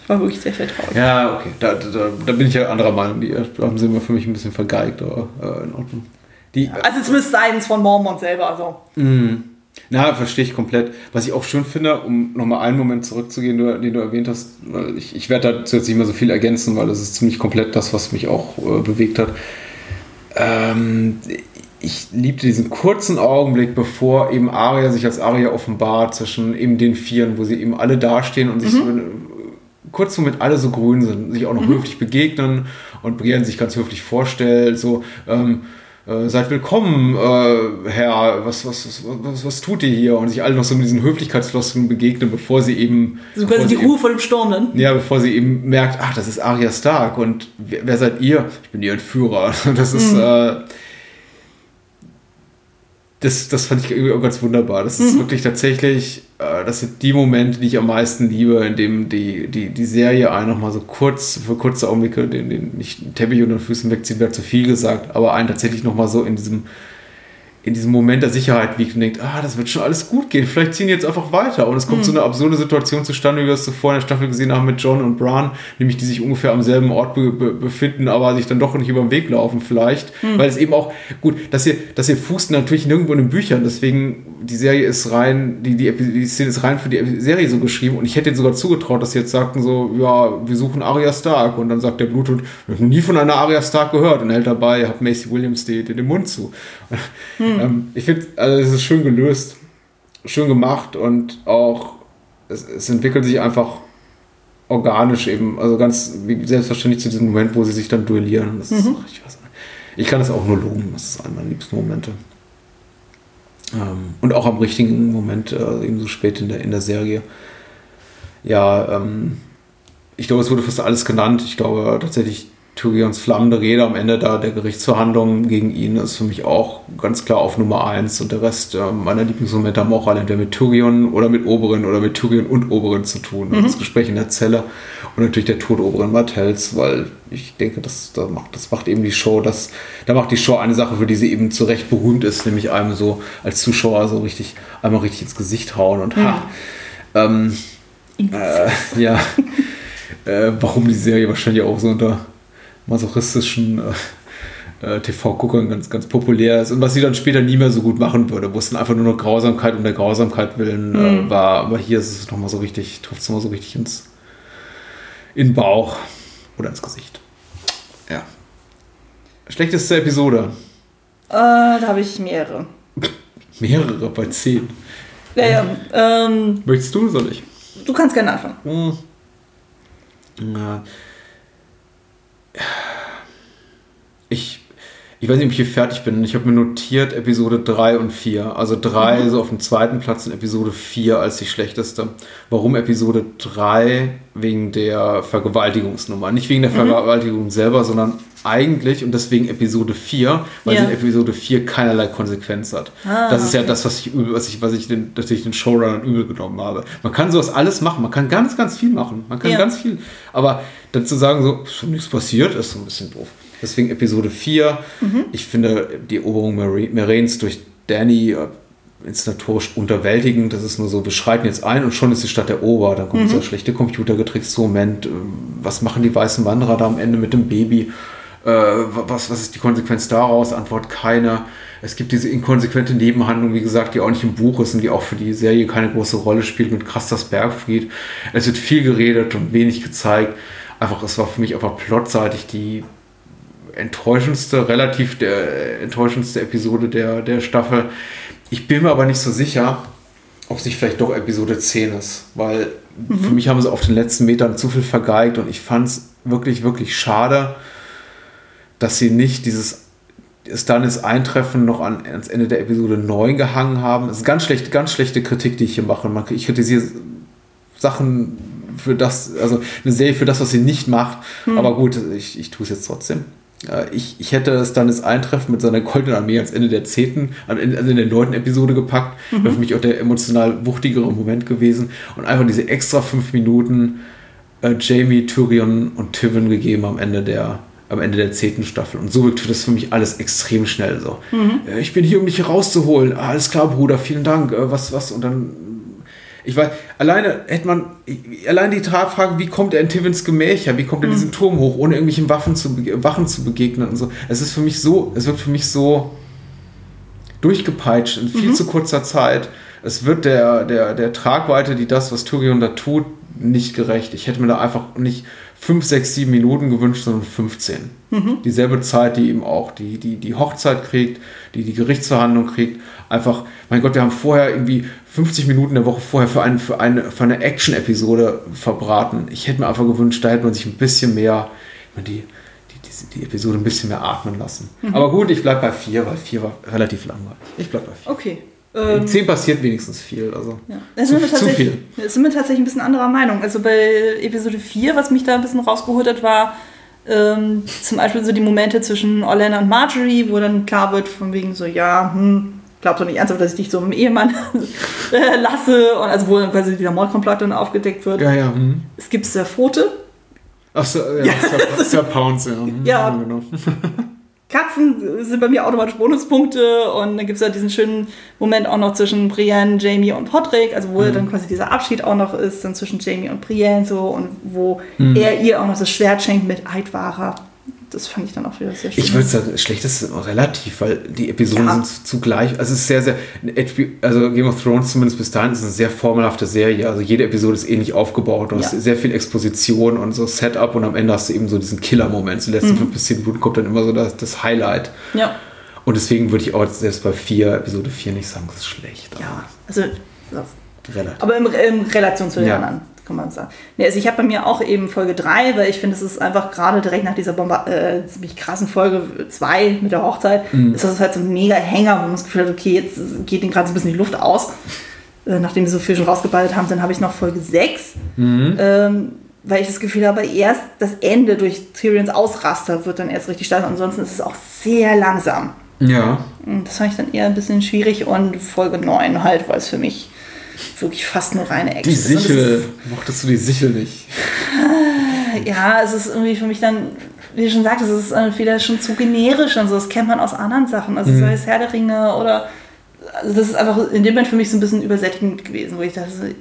ich war wirklich sehr, sehr traurig. Ja, okay. Da, da, da bin ich ja anderer Meinung. Die haben sie immer für mich ein bisschen vergeigt, aber äh, in Ordnung. Die, Also zumindest seitens von Mormont selber. Also. Na, verstehe ich komplett. Was ich auch schön finde, um nochmal einen Moment zurückzugehen, den du, erwähnt hast, weil ich, ich werde dazu jetzt nicht mehr so viel ergänzen, weil das ist ziemlich komplett das, was mich auch äh, bewegt hat. Ähm, ich liebte diesen kurzen Augenblick, bevor eben Arya sich als Arya offenbart, zwischen eben den Vieren, wo sie eben alle dastehen und sich so kurz Moment alle so grün sind, sich auch noch höflich begegnen und Brienne sich ganz höflich vorstellt, so, ähm, äh, seid willkommen, äh, Herr, was, was, was, was, was tut ihr hier? Und sich alle noch so mit diesen Höflichkeitsfloskeln begegnen, bevor sie eben. So quasi die Ruhe vor dem Sturm dann. Ja, bevor sie eben merkt, ach, das ist Arya Stark und wer, wer seid ihr? Ich bin ihr Entführer. Das ist. Äh, das, das fand ich irgendwie auch ganz wunderbar. Das ist wirklich tatsächlich, äh, das sind die Momente, die ich am meisten liebe, in dem die, die, die Serie einen nochmal so kurz, für kurze Augenblicke, den, den nicht Teppich unter den Füßen wegzieht, wäre zu viel gesagt, aber einen tatsächlich nochmal so in diesem, in diesem Moment der Sicherheit wiegt und denkt, ah, das wird schon alles gut gehen, vielleicht ziehen die jetzt einfach weiter. Und es kommt so eine absurde Situation zustande, wie wir es zuvor in der Staffel gesehen haben mit John und Bran, nämlich die sich ungefähr am selben Ort be be befinden, aber sich dann doch nicht über den Weg laufen vielleicht. Weil es eben auch, gut, dass ihr, dass ihr fußt natürlich nirgendwo in den Büchern, deswegen die Serie ist rein, die, die, die Szene ist rein für die Serie so geschrieben und ich hätte ihnen sogar zugetraut, dass sie jetzt sagten so, ja, wir suchen Arya Stark und dann sagt der Bluthund, ich habe nie von einer Arya Stark gehört und hält dabei, hat Macy Williams den, den Mund zu. Ähm, ich finde, also es ist schön gelöst, schön gemacht und auch es, es entwickelt sich einfach organisch eben, also ganz selbstverständlich zu diesem Moment, wo sie sich dann duellieren. Das ist, ach, ich, weiß nicht. ich kann das auch nur loben, das ist einer meiner liebsten Momente. Ähm, und auch am richtigen Moment, äh, eben so spät in der, in der Serie. Ja, ähm, ich glaube, es wurde fast alles genannt. Ich glaube tatsächlich, Tyrions flammende Rede am Ende da der Gerichtsverhandlungen gegen ihn ist für mich auch ganz klar auf Nummer eins und der Rest äh, meiner Lieblingsmomente haben auch alle entweder mit Tyrion oder mit Oberin oder mit Tyrion und Oberin zu tun. Das Gespräch in der Zelle und natürlich der Tod Oberin Martells, weil ich denke, das, da macht, das macht eben die Show, das, da macht die Show eine Sache, für die sie eben zu Recht berühmt ist, nämlich einem so als Zuschauer so richtig, einmal richtig ins Gesicht hauen und ha. Ähm, äh, ja, äh, warum die Serie wahrscheinlich auch so unter masochistischen äh, äh, TV-Guckern ganz, ganz populär ist und was sie dann später nie mehr so gut machen würde, wo es dann einfach nur noch Grausamkeit um der Grausamkeit willen äh, war. Aber hier ist es nochmal so richtig, trifft es nochmal so richtig ins in den Bauch oder ins Gesicht. Ja. Schlechteste Episode. Äh, da habe ich mehrere. Mehrere bei zehn. Ja, ja. Ähm, Möchtest du, soll ich? du kannst gerne anfangen. Hm. Na, ich, ich weiß nicht, ob ich hier fertig bin. Ich habe mir notiert Episode 3 und 4. Also 3 so auf dem zweiten Platz und Episode 4 als die schlechteste. Warum Episode 3? Wegen der Vergewaltigungsnummer. Nicht wegen der Vergewaltigung selber, sondern eigentlich und deswegen Episode 4, weil Ja. sie in Episode 4 keinerlei Konsequenz hat. das ist ja das, was ich übel, was ich, was ich den, natürlich den Showrunnern übel genommen habe. Man kann sowas alles machen, man kann ganz, ganz viel machen. Man kann Ja. ganz viel. Aber dann zu sagen, so, ist nichts passiert, ist so ein bisschen doof. Deswegen Episode 4. Ich finde die Eroberung Meerens durch Danny äh, inszenatorisch unterwältigend. Das ist nur so, wir schreiten jetzt ein und schon ist die Stadt erobert. Dann kommt dieser schlechte computergetrickste Moment. äh, Was machen die weißen Wanderer da am Ende mit dem Baby? Äh, was, was ist die Konsequenz daraus? Antwort keine. Es gibt diese inkonsequente Nebenhandlung, wie gesagt, die auch nicht im Buch ist und die auch für die Serie keine große Rolle spielt mit Krastas Bergfried. Es wird viel geredet und wenig gezeigt. Einfach, es war für mich einfach plotseitig die enttäuschendste, relativ der enttäuschendste Episode der, der Staffel. Ich bin mir aber nicht so sicher, ob es nicht vielleicht doch Episode 10 ist, weil für mich haben sie auf den letzten Metern zu viel vergeigt und ich fand es wirklich, wirklich schade, dass sie nicht dieses Stannis Eintreffen noch an, ans Ende der Episode 9 gehangen haben. Das ist ganz schlechte, ganz schlechte Kritik, die ich hier mache. Ich kritisiere Sachen für das, also eine Serie für das, was sie nicht macht. Aber gut, ich, ich tue es jetzt trotzdem. Äh, Ich, ich hätte Stannis Eintreffen mit seiner goldenen Armee ans Ende der zehnten, also in der neunten Episode gepackt. Wäre für mich auch der emotional wuchtigere Moment gewesen. Und einfach diese extra fünf Minuten äh, Jamie, Tyrion und Tywin gegeben am Ende der am Ende der zehnten Staffel. Und so wirkt das für mich alles extrem schnell so. Äh, Ich bin hier, um dich hier rauszuholen. Ah, alles klar, Bruder, vielen Dank. Äh, Was, was? Und dann ich weiß, alleine hätte man, allein die Frage, wie kommt er in Tivins Gemächer, wie kommt er in diesen Turm hoch, ohne irgendwelchen Waffen zu, Wachen zu begegnen und so. Es ist für mich so, es wird für mich so durchgepeitscht in viel zu kurzer Zeit. Es wird der, der, der Tragweite, die das, was Tyrion da tut, nicht gerecht. Ich hätte mir da einfach nicht 5, 6, 7 Minuten gewünscht, sondern 15. Dieselbe Zeit, die eben auch die, die, die Hochzeit kriegt, die die Gerichtsverhandlung kriegt. Einfach, mein Gott, wir haben vorher irgendwie 50 Minuten der Woche vorher für, ein, für eine, für eine Action-Episode verbraten. Ich hätte mir einfach gewünscht, da hätte man sich ein bisschen mehr, die, die, die, die Episode ein bisschen mehr atmen lassen. Aber gut, ich bleibe bei 4, weil 4 war relativ langweilig. Ich bleibe bei 4. Okay. In Ähm, 10 passiert wenigstens viel. Also. ja. Da Zu- sind, zu tatsächlich, viel. sind wir tatsächlich ein bisschen anderer Meinung. Also bei Episode 4, was mich da ein bisschen rausgeholt hat, war ähm, zum Beispiel so die Momente zwischen Orlando und Marjorie, wo dann klar wird, von wegen so, ja, hm, glaubst du nicht ernsthaft, dass ich dich so einem Ehemann äh, lasse? Und also wo dann quasi dieser Mordkomplott dann aufgedeckt wird. Ja, ja. Mhm. Es gibt sehr Pfote. Achso, ja, Sir, Sir Pounce, ja. Ja. genau. Katzen sind bei mir automatisch Bonuspunkte und dann gibt es ja diesen schönen Moment auch noch zwischen Brienne, Jamie und Podrick, also wo Mhm. dann quasi dieser Abschied auch noch ist, dann zwischen Jamie und Brienne so und wo Mhm. er ihr auch noch das Schwert schenkt mit Eidwahrer. Das fand ich dann auch wieder sehr schön. Ich würde sagen, schlecht ist relativ, weil die Episoden Ja. sind zugleich. Also es ist sehr, sehr. Also Game of Thrones zumindest bis dahin ist eine sehr formelhafte Serie. Also jede Episode ist ähnlich aufgebaut. Du hast Ja. sehr viel Exposition und so Setup und am Ende hast du eben so diesen Killer-Moment. Die Mhm. letzten fünf bis zehn Minuten kommt dann immer so das, das Highlight. ja, Und deswegen würde ich auch selbst bei vier, Episode 4 nicht sagen, das ist schlecht. ja, also relativ. aber in, in Relation zu den Ja. anderen, kann man sagen. Nee, also ich habe bei mir auch eben Folge 3, weil ich finde, es ist einfach gerade direkt nach dieser Bomba äh, ziemlich krassen Folge 2 mit der Hochzeit, Mhm. ist das halt so ein mega Hänger, wo man das Gefühl hat, okay, jetzt geht ihnen gerade so ein bisschen die Luft aus. Äh, nachdem sie so viel schon rausgeballt haben, dann habe ich noch Folge 6. Mhm. Ähm, weil ich das Gefühl habe, erst das Ende durch Tyrions Ausraster wird dann erst richtig stark. Ansonsten ist es auch sehr langsam. Ja. Und das fand ich dann eher ein bisschen schwierig. Und Folge 9 halt, weil es für mich wirklich fast nur reine Action Die. Und es Sichel. Mochtest du die Sichel nicht? Ist, ja, es ist irgendwie für mich dann, wie du schon sagtest, es ist wieder schon zu generisch und so. Das kennt man aus anderen Sachen. Also sei es Herr der Ringe oder. Also das ist einfach in dem Moment für mich so ein bisschen übersättigend gewesen, wo ich dachte,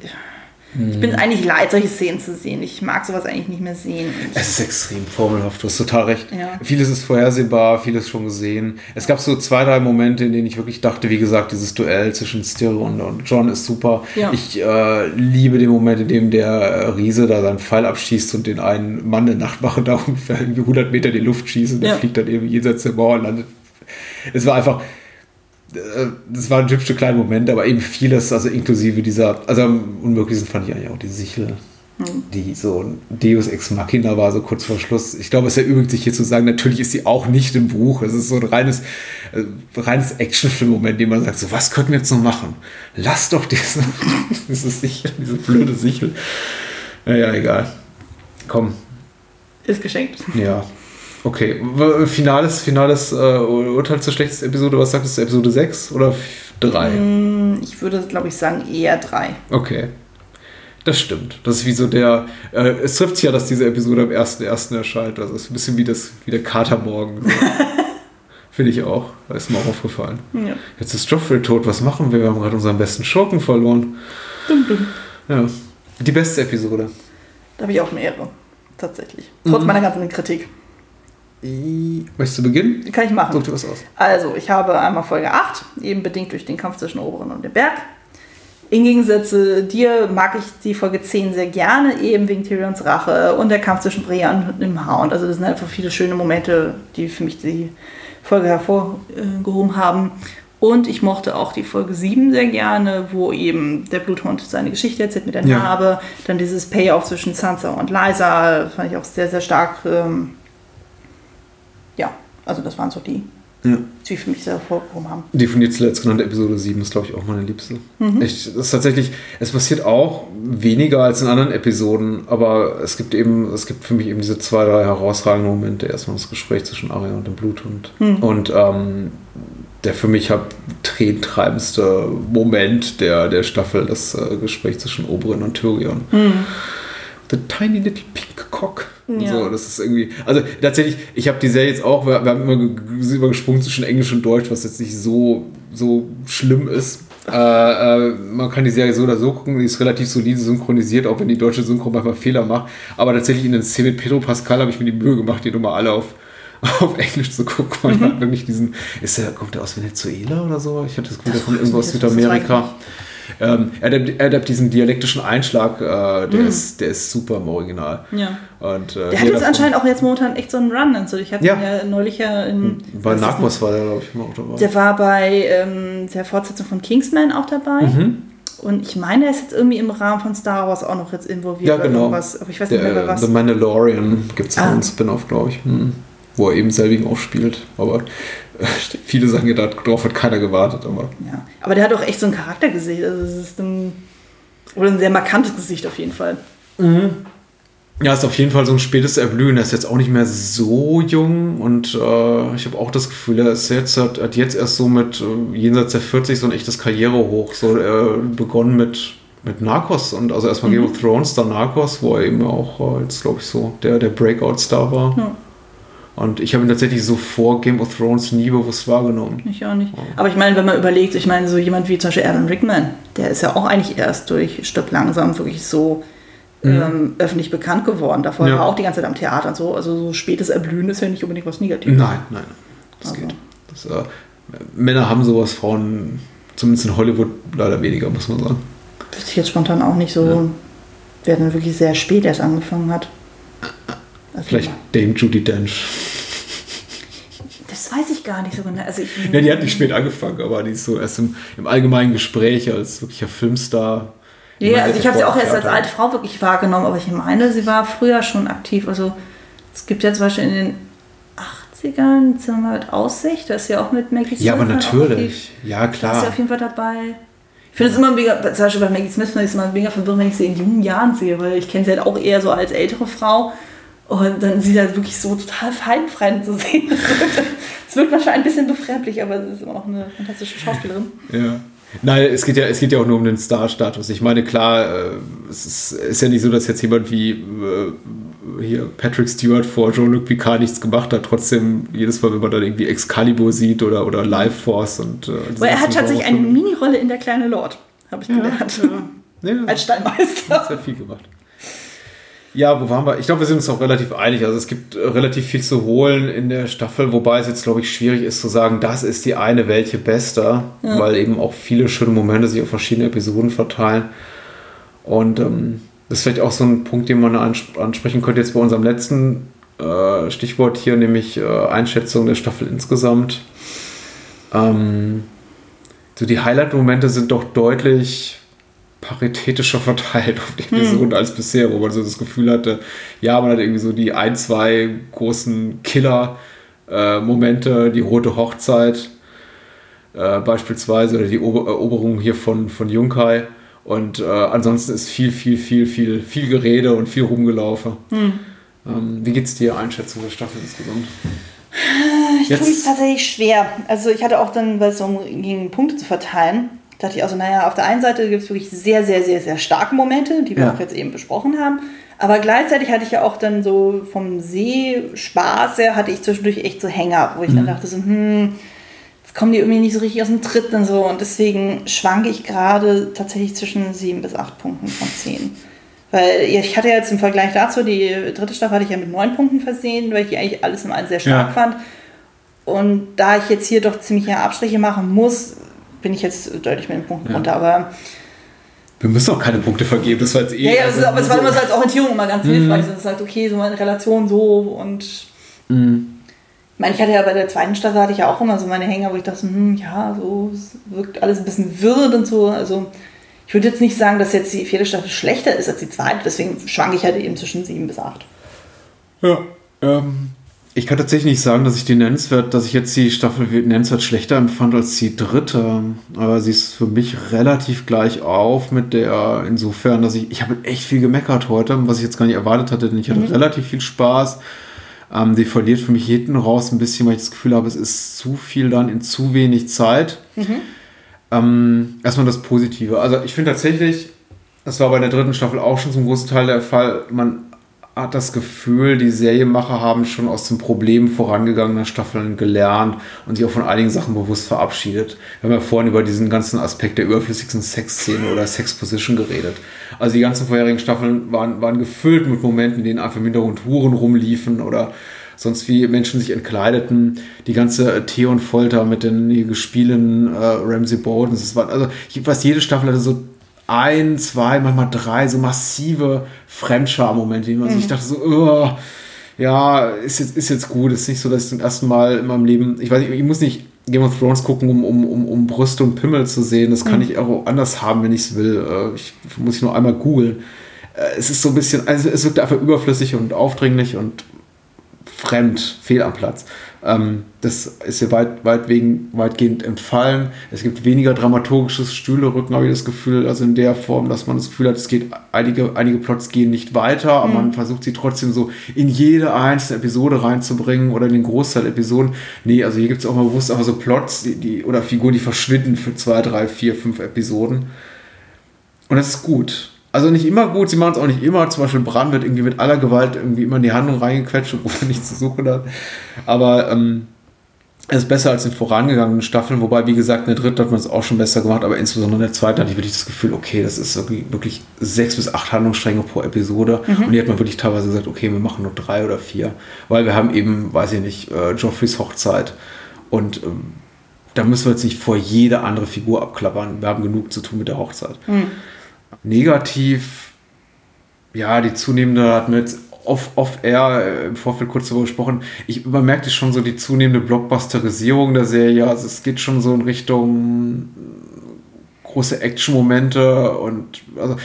ich bin eigentlich leid, solche Szenen zu sehen. Ich mag sowas eigentlich nicht mehr sehen. Es ist extrem formelhaft, du hast total recht. Ja. Vieles ist vorhersehbar, vieles schon gesehen. Es gab so zwei, drei Momente, in denen ich wirklich dachte, wie gesagt, dieses Duell zwischen Still und, und John ist super. Ja. Ich äh, liebe den Moment, in dem der äh, Riese da seinen Pfeil abschießt und den einen Mann der Nachtwache da ungefähr irgendwie 100 Meter in die Luft schießt und der Ja. fliegt dann irgendwie jenseits der Mauer und landet. Es war einfach, äh, das waren hübsche kleine Momente, aber eben vieles, also inklusive dieser, also am unmöglichsten fand ich eigentlich auch die Sichel, die so ein Deus Ex Machina war, so kurz vor Schluss. Ich glaube, es erübrigt sich hier zu sagen, natürlich ist sie auch nicht im Buch. Es ist so ein reines, äh, reines Actionfilm-Moment, den man sagt, so was könnten wir jetzt noch machen? Lass doch diese, diese Sichel, diese blöde Sichel. Naja, egal. Komm, Ist geschenkt. ja. Okay, finales, finales äh, Urteil zur schlechtesten Episode, was sagtest du, Episode 6 oder 3? Ich würde, glaube ich, sagen eher drei. Okay. Das stimmt. Das ist wie so der. Äh, es trifft sich ja, dass diese Episode am 1.1. erscheint. Also es ist ein bisschen wie, das, wie der Katermorgen. So. Finde ich auch. Da ist mir auch aufgefallen. Ja. Jetzt ist Joffrey tot. Was machen wir? Wir haben gerade unseren besten Schurken verloren. Ja. Die beste Episode. Da habe ich auch mehrere. Tatsächlich. Trotz meiner ganzen Kritik. Möchtest du beginnen? Kann ich machen. Such dir was aus. Also, ich habe einmal Folge 8, eben bedingt durch den Kampf zwischen Oberen und dem Berg. Im Gegensatz zu dir mag ich die Folge 10 sehr gerne, eben wegen Tyrions Rache und der Kampf zwischen Brian und dem Hound. Also das sind einfach viele schöne Momente, die für mich die Folge hervorgehoben haben. Und ich mochte auch die Folge 7 sehr gerne, wo eben der Bluthund seine Geschichte erzählt mit der Ja. Narbe. Dann dieses Payoff zwischen Sansa und Lysa fand ich auch sehr, sehr stark. Ähm, also das waren so die, Ja. die für mich sehr hervorgehoben haben. Die von dir zuletzt genannte Episode 7 ist, glaube ich, auch meine liebste. Ich, das ist tatsächlich, es passiert auch weniger als in anderen Episoden, aber es gibt eben, es gibt für mich eben diese zwei, drei herausragenden Momente. Erstmal das Gespräch zwischen Arya und dem Bluthund. Und ähm, der für mich halt tränentreibendste Moment der, der Staffel, das äh, Gespräch zwischen Oberyn und Tyrion. The tiny little pink cock. Und Ja. So, das ist irgendwie. Also tatsächlich, ich habe die Serie jetzt auch, wir, wir haben immer, immer gesprungen zwischen Englisch und Deutsch, was jetzt nicht so, so schlimm ist. Äh, äh, man kann die Serie so oder so gucken, die ist relativ solide synchronisiert, auch wenn die deutsche Synchro manchmal Fehler macht. Aber tatsächlich in den Szenen mit Pedro Pascal habe ich mir die Mühe gemacht, die Nummer alle auf, auf Englisch zu gucken. Man hat wirklich diesen. Ist der, kommt der aus Venezuela oder so? Ich hatte das Gefühl, der kommt irgendwo aus Südamerika. Ähm, er, hat, er hat diesen dialektischen Einschlag, äh, der, ist, der ist super im Original. Ja. Und, äh, Der hat jetzt anscheinend auch jetzt momentan echt so einen Run. Also ich hatte Ja. ihn ja neulich ja in. Bei was ist Narcos war der, glaube ich, mal auch dabei. Der war bei ähm, der Fortsetzung von Kingsman auch dabei. Mhm. Und ich meine, er ist jetzt irgendwie im Rahmen von Star Wars auch noch jetzt involviert. Ja, oder genau. irgendwas. Aber ich weiß nicht mehr bei was. The Mandalorian gibt es Ah. einen Spin-off, glaube ich. Hm. Wo er eben selbigen auch spielt. Aber viele sagen ja, darauf hat keiner gewartet. Aber Ja. Aber der hat auch echt so ein Charaktergesicht. Also es ist ein, oder ein sehr markantes Gesicht auf jeden Fall. Ja, ist auf jeden Fall so ein spätes Erblühen. Er ist jetzt auch nicht mehr so jung und äh, ich habe auch das Gefühl, er ist jetzt, hat, hat jetzt erst so mit äh, jenseits der 40 so ein echtes Karrierehoch. So äh, begonnen mit, mit Narcos und also erstmal Game of Thrones, dann Narcos, wo er eben auch äh, jetzt, glaube ich, so der, der Breakout-Star war. Ja. Und ich habe ihn tatsächlich so vor Game of Thrones nie bewusst wahrgenommen. Ich auch nicht. Aber ich meine, wenn man überlegt, ich meine, so jemand wie zum Beispiel Alan Rickman, der ist ja auch eigentlich erst durch Stirb langsam wirklich so ähm, öffentlich bekannt geworden. Davor Mhm. Ja. war er auch die ganze Zeit am Theater und so. Also so spätes Erblühen ist ja nicht unbedingt was Negatives. Nein, nein, das Also. geht. Das, äh, Männer haben sowas, Frauen, zumindest in Hollywood, leider weniger, muss man sagen. Wüsste ich jetzt spontan auch nicht so, wer dann wirklich sehr spät erst angefangen hat. Also, Vielleicht Dame Judy Dench. Das weiß ich gar nicht so genau. Also ich, Ja, die hat nicht spät angefangen, aber die ist so erst im, im allgemeinen Gespräch als wirklicher Filmstar. Ja, ja, also ich habe sie auch erst als alte Frau wirklich wahrgenommen, aber ich meine, sie war früher schon aktiv. Also es gibt ja zum Beispiel in den 80ern Zimmer mit Aussicht, da ist ja auch mit Maggie Smith. Ja, aber natürlich. Ja, Da ist sie klar. auf jeden Fall dabei. Ich finde es immer mega, zum Beispiel bei Maggie Smith finde ich es immer mega verwirrend, wenn ich sie in jungen Jahren sehe, weil ich kenne sie halt auch eher so als ältere Frau. Und dann sie da wirklich so total feinfrei zu sehen. Das wirkt, manchmal ein bisschen befremdlich, aber sie ist immer noch eine fantastische Schauspielerin. Ja. Nein, es geht ja, es geht ja auch nur um den Star-Status. Ich meine, klar, äh, es ist, ist ja nicht so, dass jetzt jemand wie äh, hier Patrick Stewart vor Jean-Luc Picard nichts gemacht hat. Trotzdem, jedes Mal, wenn man dann irgendwie Excalibur sieht oder, oder Life Force und. Äh, Weil er hat tatsächlich eine. Mini-Rolle in der kleine Lord, habe ich gelernt. Ja, Als Stallmeister. hat sehr viel gemacht. Ja, wo waren wir? Ich glaube, wir sind uns auch relativ einig. Also es gibt äh, relativ viel zu holen in der Staffel, wobei es jetzt, glaube ich, schwierig ist zu sagen, das ist die eine welche bester, weil eben auch viele schöne Momente sich auf verschiedene Episoden verteilen. Und ähm, das ist vielleicht auch so ein Punkt, den man ans- ansprechen könnte jetzt bei unserem letzten äh, Stichwort hier, nämlich äh, Einschätzung der Staffel insgesamt. Ähm, so die Highlight-Momente sind doch deutlich paritätischer verteilt auf die Episoden als bisher, wo man so das Gefühl hatte, ja, man hat irgendwie so die ein, zwei großen Killer-Momente, die rote Hochzeit äh, beispielsweise oder die Ober Eroberung hier von, von Yunkai und äh, ansonsten ist viel, viel, viel, viel, viel Gerede und viel rumgelaufen. Ähm, wie geht's dir Einschätzung der Staffel insgesamt? Ich tue mich tatsächlich schwer. Also ich hatte auch dann, weil es so ging, Punkte zu verteilen, dachte ich auch so, naja, auf der einen Seite gibt es wirklich sehr, sehr, sehr, sehr starke Momente, die wir Ja. auch jetzt eben besprochen haben. Aber gleichzeitig hatte ich ja auch dann so vom Seespaß her, hatte ich zwischendurch echt so Hänger, wo ich dann dachte so, hm, jetzt kommen die irgendwie nicht so richtig aus dem Tritt und so. Und deswegen schwanke ich gerade tatsächlich zwischen sieben bis acht Punkten von zehn. Weil ich hatte jetzt im Vergleich dazu, die dritte Staffel hatte ich ja mit neun Punkten versehen, weil ich die eigentlich alles in allem sehr stark Ja. fand. Und da ich jetzt hier doch ziemliche Abstriche machen muss, bin ich jetzt deutlich mit den Punkten runter. Aber Wir müssen auch keine Punkte vergeben, das war jetzt eh. ja, ja, ist, aber es war immer so als Orientierung immer ganz hilfreich. Es ist halt okay, so eine Relation so und. Ich meine, ich hatte ja bei der zweiten Staffel hatte ich ja auch immer so meine Hänger, wo ich dachte, hm, ja, so es wirkt alles ein bisschen wirr und so. Also ich würde jetzt nicht sagen, dass jetzt die vierte Staffel schlechter ist als die zweite, deswegen schwanke ich halt eben zwischen sieben bis acht. Ja, ähm, ich kann tatsächlich nicht sagen, dass ich die nennenswert, dass ich jetzt die Staffel nennenswert schlechter empfand als die dritte. Aber sie ist für mich relativ gleich auf mit der, insofern, dass ich, ich habe echt viel gemeckert heute, was ich jetzt gar nicht erwartet hatte, denn ich hatte relativ viel Spaß. Ähm, die verliert für mich hinten raus ein bisschen, weil ich das Gefühl habe, es ist zu viel dann in zu wenig Zeit. Ähm, erstmal das Positive. Also ich finde tatsächlich, das war bei der dritten Staffel auch schon zum großen Teil der Fall, man hat das Gefühl, die Serienmacher haben schon aus den Problemen vorangegangener Staffeln gelernt und sich auch von einigen Sachen bewusst verabschiedet. Wir haben ja vorhin über diesen ganzen Aspekt der überflüssigsten Sexszene oder Sexposition geredet. Also die ganzen vorherigen Staffeln waren, waren gefüllt mit Momenten, in denen einfach im Hintergrund Huren rumliefen oder sonst wie Menschen sich entkleideten. Die ganze Theon-Folter mit den gespielten äh, Ramsey Bowdens. Also ich- fast jede Staffel hatte so ein, zwei, manchmal drei so massive Fremdscham-Momente, die man sich dachte so, oh, ja, ist jetzt, ist jetzt gut. Ist nicht so, dass ich zum ersten Mal in meinem Leben, ich weiß nicht, ich muss nicht Game of Thrones gucken, um, um, um, um Brüste und Pimmel zu sehen. Das kann ich auch anders haben, wenn ich es will. Äh, Ich muss ich nur einmal googeln. Äh, Es ist so ein bisschen, also es wirkt einfach überflüssig und aufdringlich und fremd, fehl am Platz. Ähm, das ist ja weit, weit wegen, weitgehend entfallen. Es gibt weniger dramaturgisches Stühlerücken, habe ich das Gefühl, also in der Form, dass man das Gefühl hat, es geht, einige, einige Plots gehen nicht weiter, aber man versucht sie trotzdem so in jede einzelne Episode reinzubringen oder in den Großteil der Episoden. Nee, also hier gibt es auch mal bewusst einfach so Plots die, die, oder Figuren, die verschwinden für zwei, drei, vier, fünf Episoden. Und das ist gut. Also nicht immer gut, sie machen es auch nicht immer. Zum Beispiel Bran wird irgendwie mit aller Gewalt irgendwie immer in die Handlung reingequetscht, obwohl er nichts zu suchen hat. Aber ähm, es ist besser als in vorangegangenen Staffeln, wobei, wie gesagt, in der dritten hat man es auch schon besser gemacht, aber insbesondere in der zweiten hatte ich wirklich das Gefühl, okay, das ist wirklich, sechs bis acht Handlungsstränge pro Episode. Und hier hat man wirklich teilweise gesagt, okay, wir machen nur drei oder vier, weil wir haben eben, weiß ich nicht, äh, Joffreys Hochzeit und ähm, da müssen wir jetzt nicht vor jede andere Figur abklappern. Wir haben genug zu tun mit der Hochzeit. Negativ, ja, die zunehmende, hatten wir jetzt off, off äh, im Vorfeld kurz darüber gesprochen. Ich man merkte schon so die zunehmende Blockbusterisierung der Serie. Also es geht schon so in Richtung große Action-Momente und also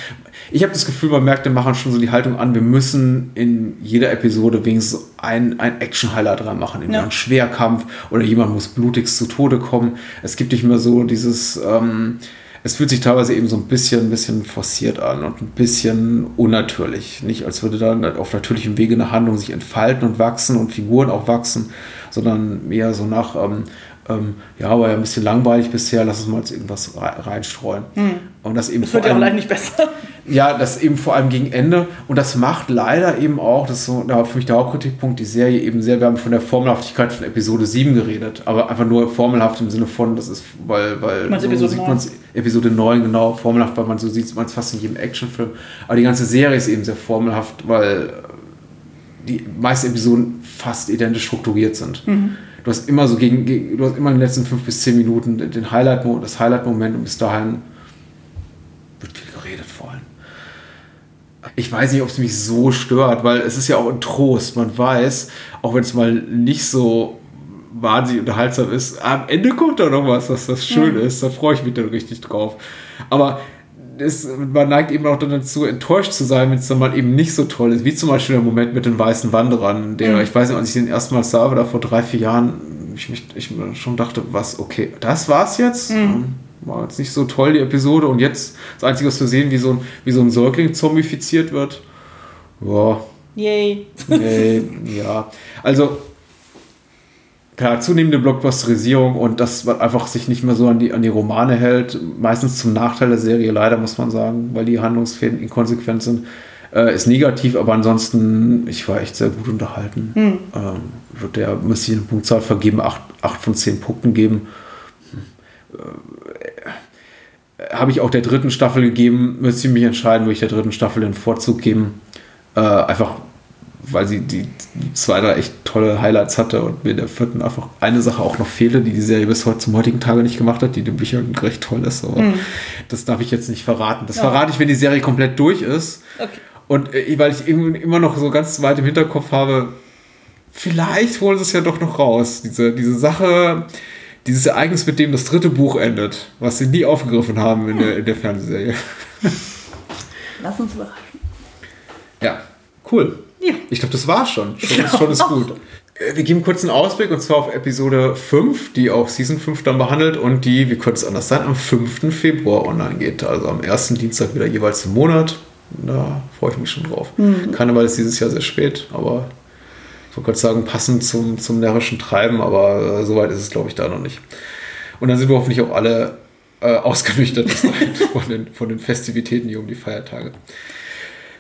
ich habe das Gefühl, man merkt, wir machen schon so die Haltung an, wir müssen in jeder Episode wenigstens ein, ein Action-Highlight dran machen, in Ja. einen Schwerkampf oder jemand muss blutigst zu Tode kommen. Es gibt nicht mehr so dieses, ähm, es fühlt sich teilweise eben so ein bisschen, ein bisschen forciert an und ein bisschen unnatürlich. Nicht als würde dann auf natürlichem Wege eine Handlung sich entfalten und wachsen und Figuren auch wachsen, sondern eher so nach, ähm, ähm, ja, war ja ein bisschen langweilig bisher, lass uns mal jetzt irgendwas rei- reinstreuen. Und das eben Das wird ja auch leider nicht besser. ja, das eben vor allem gegen Ende. Und das macht leider eben auch, das ist so da für mich der Hauptkritikpunkt, die Serie eben sehr, wir haben von der Formelhaftigkeit von Episode 7 geredet, aber einfach nur formelhaft im Sinne von, das ist, weil, weil so Episode sieht 9? man's- Episode 9, genau, formelhaft, weil man so sieht man es fast in jedem Actionfilm. Aber die ganze Serie ist eben sehr formelhaft, weil die meisten Episoden fast identisch strukturiert sind. Du hast immer so gegen, gegen, du hast immer in den letzten fünf bis zehn Minuten den Highlight, das Highlight-Moment und bis dahin wird viel geredet vor allem. Ich weiß nicht, ob es mich so stört, weil es ist ja auch ein Trost. Man weiß, auch wenn es mal nicht so wahnsinnig unterhaltsam ist, am Ende kommt da noch was, was das schön ist. Da freue ich mich dann richtig drauf. Aber es, man neigt eben auch dann dazu, enttäuscht zu sein, wenn es dann mal eben nicht so toll ist. Wie zum Beispiel der Moment mit den weißen Wanderern, der, ich weiß nicht, als ich den erstmals sah, da vor drei, vier Jahren, ich, mich, ich schon dachte, was, okay, das war's jetzt? Ähm, War jetzt nicht so toll, die Episode. Und jetzt das Einzige, was wir sehen, wie so ein, wie so ein Säugling zombifiziert wird. Ja, Yay. Nee, ja. Also, klar, zunehmende Blockbusterisierung und dass man einfach sich nicht mehr so an die, an die Romane hält. Meistens zum Nachteil der Serie, leider muss man sagen, weil die Handlungsfäden inkonsequent sind. Äh, ist negativ, aber ansonsten, ich war echt sehr gut unterhalten. Ähm, wird der, müsste ich eine Punktzahl vergeben, 8, von 10 Punkten geben. Äh, Habe ich auch der dritten Staffel gegeben, müsste ich mich entscheiden, würde ich der dritten Staffel den Vorzug geben. Äh, einfach, weil sie die, zwei, drei echt tolle Highlights hatte und mir in der vierten einfach eine Sache auch noch fehlte, die die Serie bis heute zum heutigen Tage nicht gemacht hat, die den Büchern recht toll ist. Aber das darf ich jetzt nicht verraten. Das verrate ich, wenn die Serie komplett durch ist. Okay. Und äh, weil ich immer noch so ganz weit im Hinterkopf habe, vielleicht holen sie es ja doch noch raus. Diese, diese Sache, dieses Ereignis, mit dem das dritte Buch endet, was sie nie aufgegriffen haben in der, in der Fernsehserie. Lass uns überraschen. Ja, cool. Ja. Ich glaube, das war's schon. Schon, ist, schon ist gut. Äh, Wir geben kurz einen Ausblick und zwar auf Episode 5, die auch Season 5 dann behandelt und die, wie könnte es anders sein, am 5. Februar online geht. Also am ersten Dienstag wieder jeweils im Monat. Da freue ich mich schon drauf. Karneval ist dieses Jahr sehr spät, aber ich wollte gerade sagen, passend zum, zum närrischen Treiben, aber äh, soweit ist es, glaube ich, da noch nicht. Und dann sind wir hoffentlich auch alle äh, ausgenüchtert von, den, von den Festivitäten hier um die Feiertage.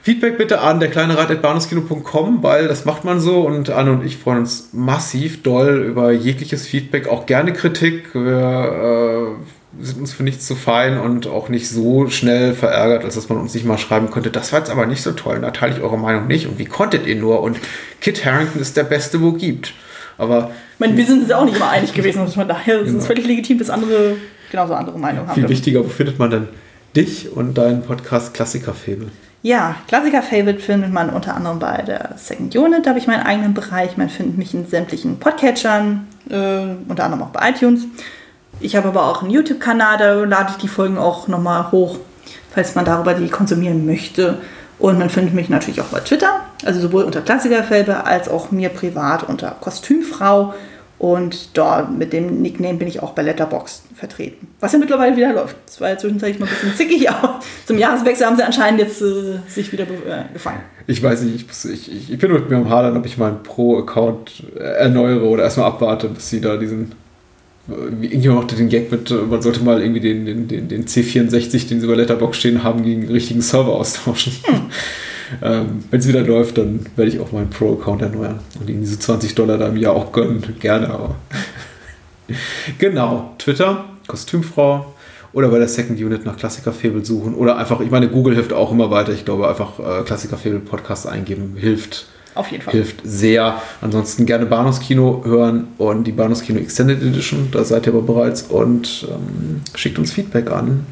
Feedback bitte an der kleine Rat.bahnhofskino.com, weil das macht man so und Anne und ich freuen uns massiv doll über jegliches Feedback, auch gerne Kritik. Wir äh, sind uns für nichts zu fein und auch nicht so schnell verärgert, als dass man uns nicht mal schreiben könnte, das war jetzt aber nicht so toll, da teile ich eure Meinung nicht und wie konntet ihr nur und Kit Harrington ist der Beste, wo gibt. Aber Ich meine, wir sind uns auch nicht immer einig gewesen und von daher ist Genau. es völlig legitim, dass andere genauso andere Meinungen haben. viel wichtiger, wo findet man denn dich und deinen Podcast Klassikerfabel? Ja, Klassiker-Favorite findet man unter anderem bei der Second Unit. Da habe ich meinen eigenen Bereich. Man findet mich in sämtlichen Podcatchern, äh, unter anderem auch bei iTunes. Ich habe aber auch einen YouTube-Kanal, da lade ich die Folgen auch nochmal hoch, falls man darüber die konsumieren möchte. Und man findet mich natürlich auch bei Twitter, also sowohl unter Klassikerfelbe als auch mir privat unter Kostümfrau. Und dort mit dem Nickname bin ich auch bei Letterboxd vertreten. Was ja mittlerweile wieder läuft. Das war ja zwischenzeitlich mal ein bisschen zickig, aber zum Jahreswechsel haben sie anscheinend jetzt äh, sich wieder äh, gefangen. Ich weiß nicht, ich, ich, ich, bin mit mir am Hadern, ob ich meinen Pro-Account äh, erneuere oder erstmal abwarte, bis sie da diesen. Irgendjemand machte den Gag mit, äh, man sollte mal irgendwie den, den, den, den C64, den sie bei Letterbox stehen haben, gegen einen richtigen Server austauschen. ähm, Wenn es wieder läuft, dann werde ich auch meinen Pro-Account erneuern und ihnen diese 20 Dollar da im Jahr auch gönnen. Gerne, aber. genau, Twitter, Kostümfrau oder bei der Second Unit nach Klassikerfabel suchen oder einfach, ich meine, Google hilft auch immer weiter. Ich glaube, einfach äh, Klassikerfabel Podcast eingeben hilft. Auf jeden Fall. Hilft sehr. Ansonsten gerne Bahnhofskino hören und die Bahnhofskino Extended Edition, da seid ihr aber bereits und ähm, schickt uns Feedback an.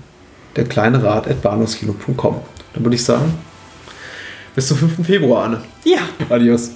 Der kleine Rat at bahnhofskino.com. Dann würde ich sagen, bis zum 5. Februar, Anne. Ja. Adios.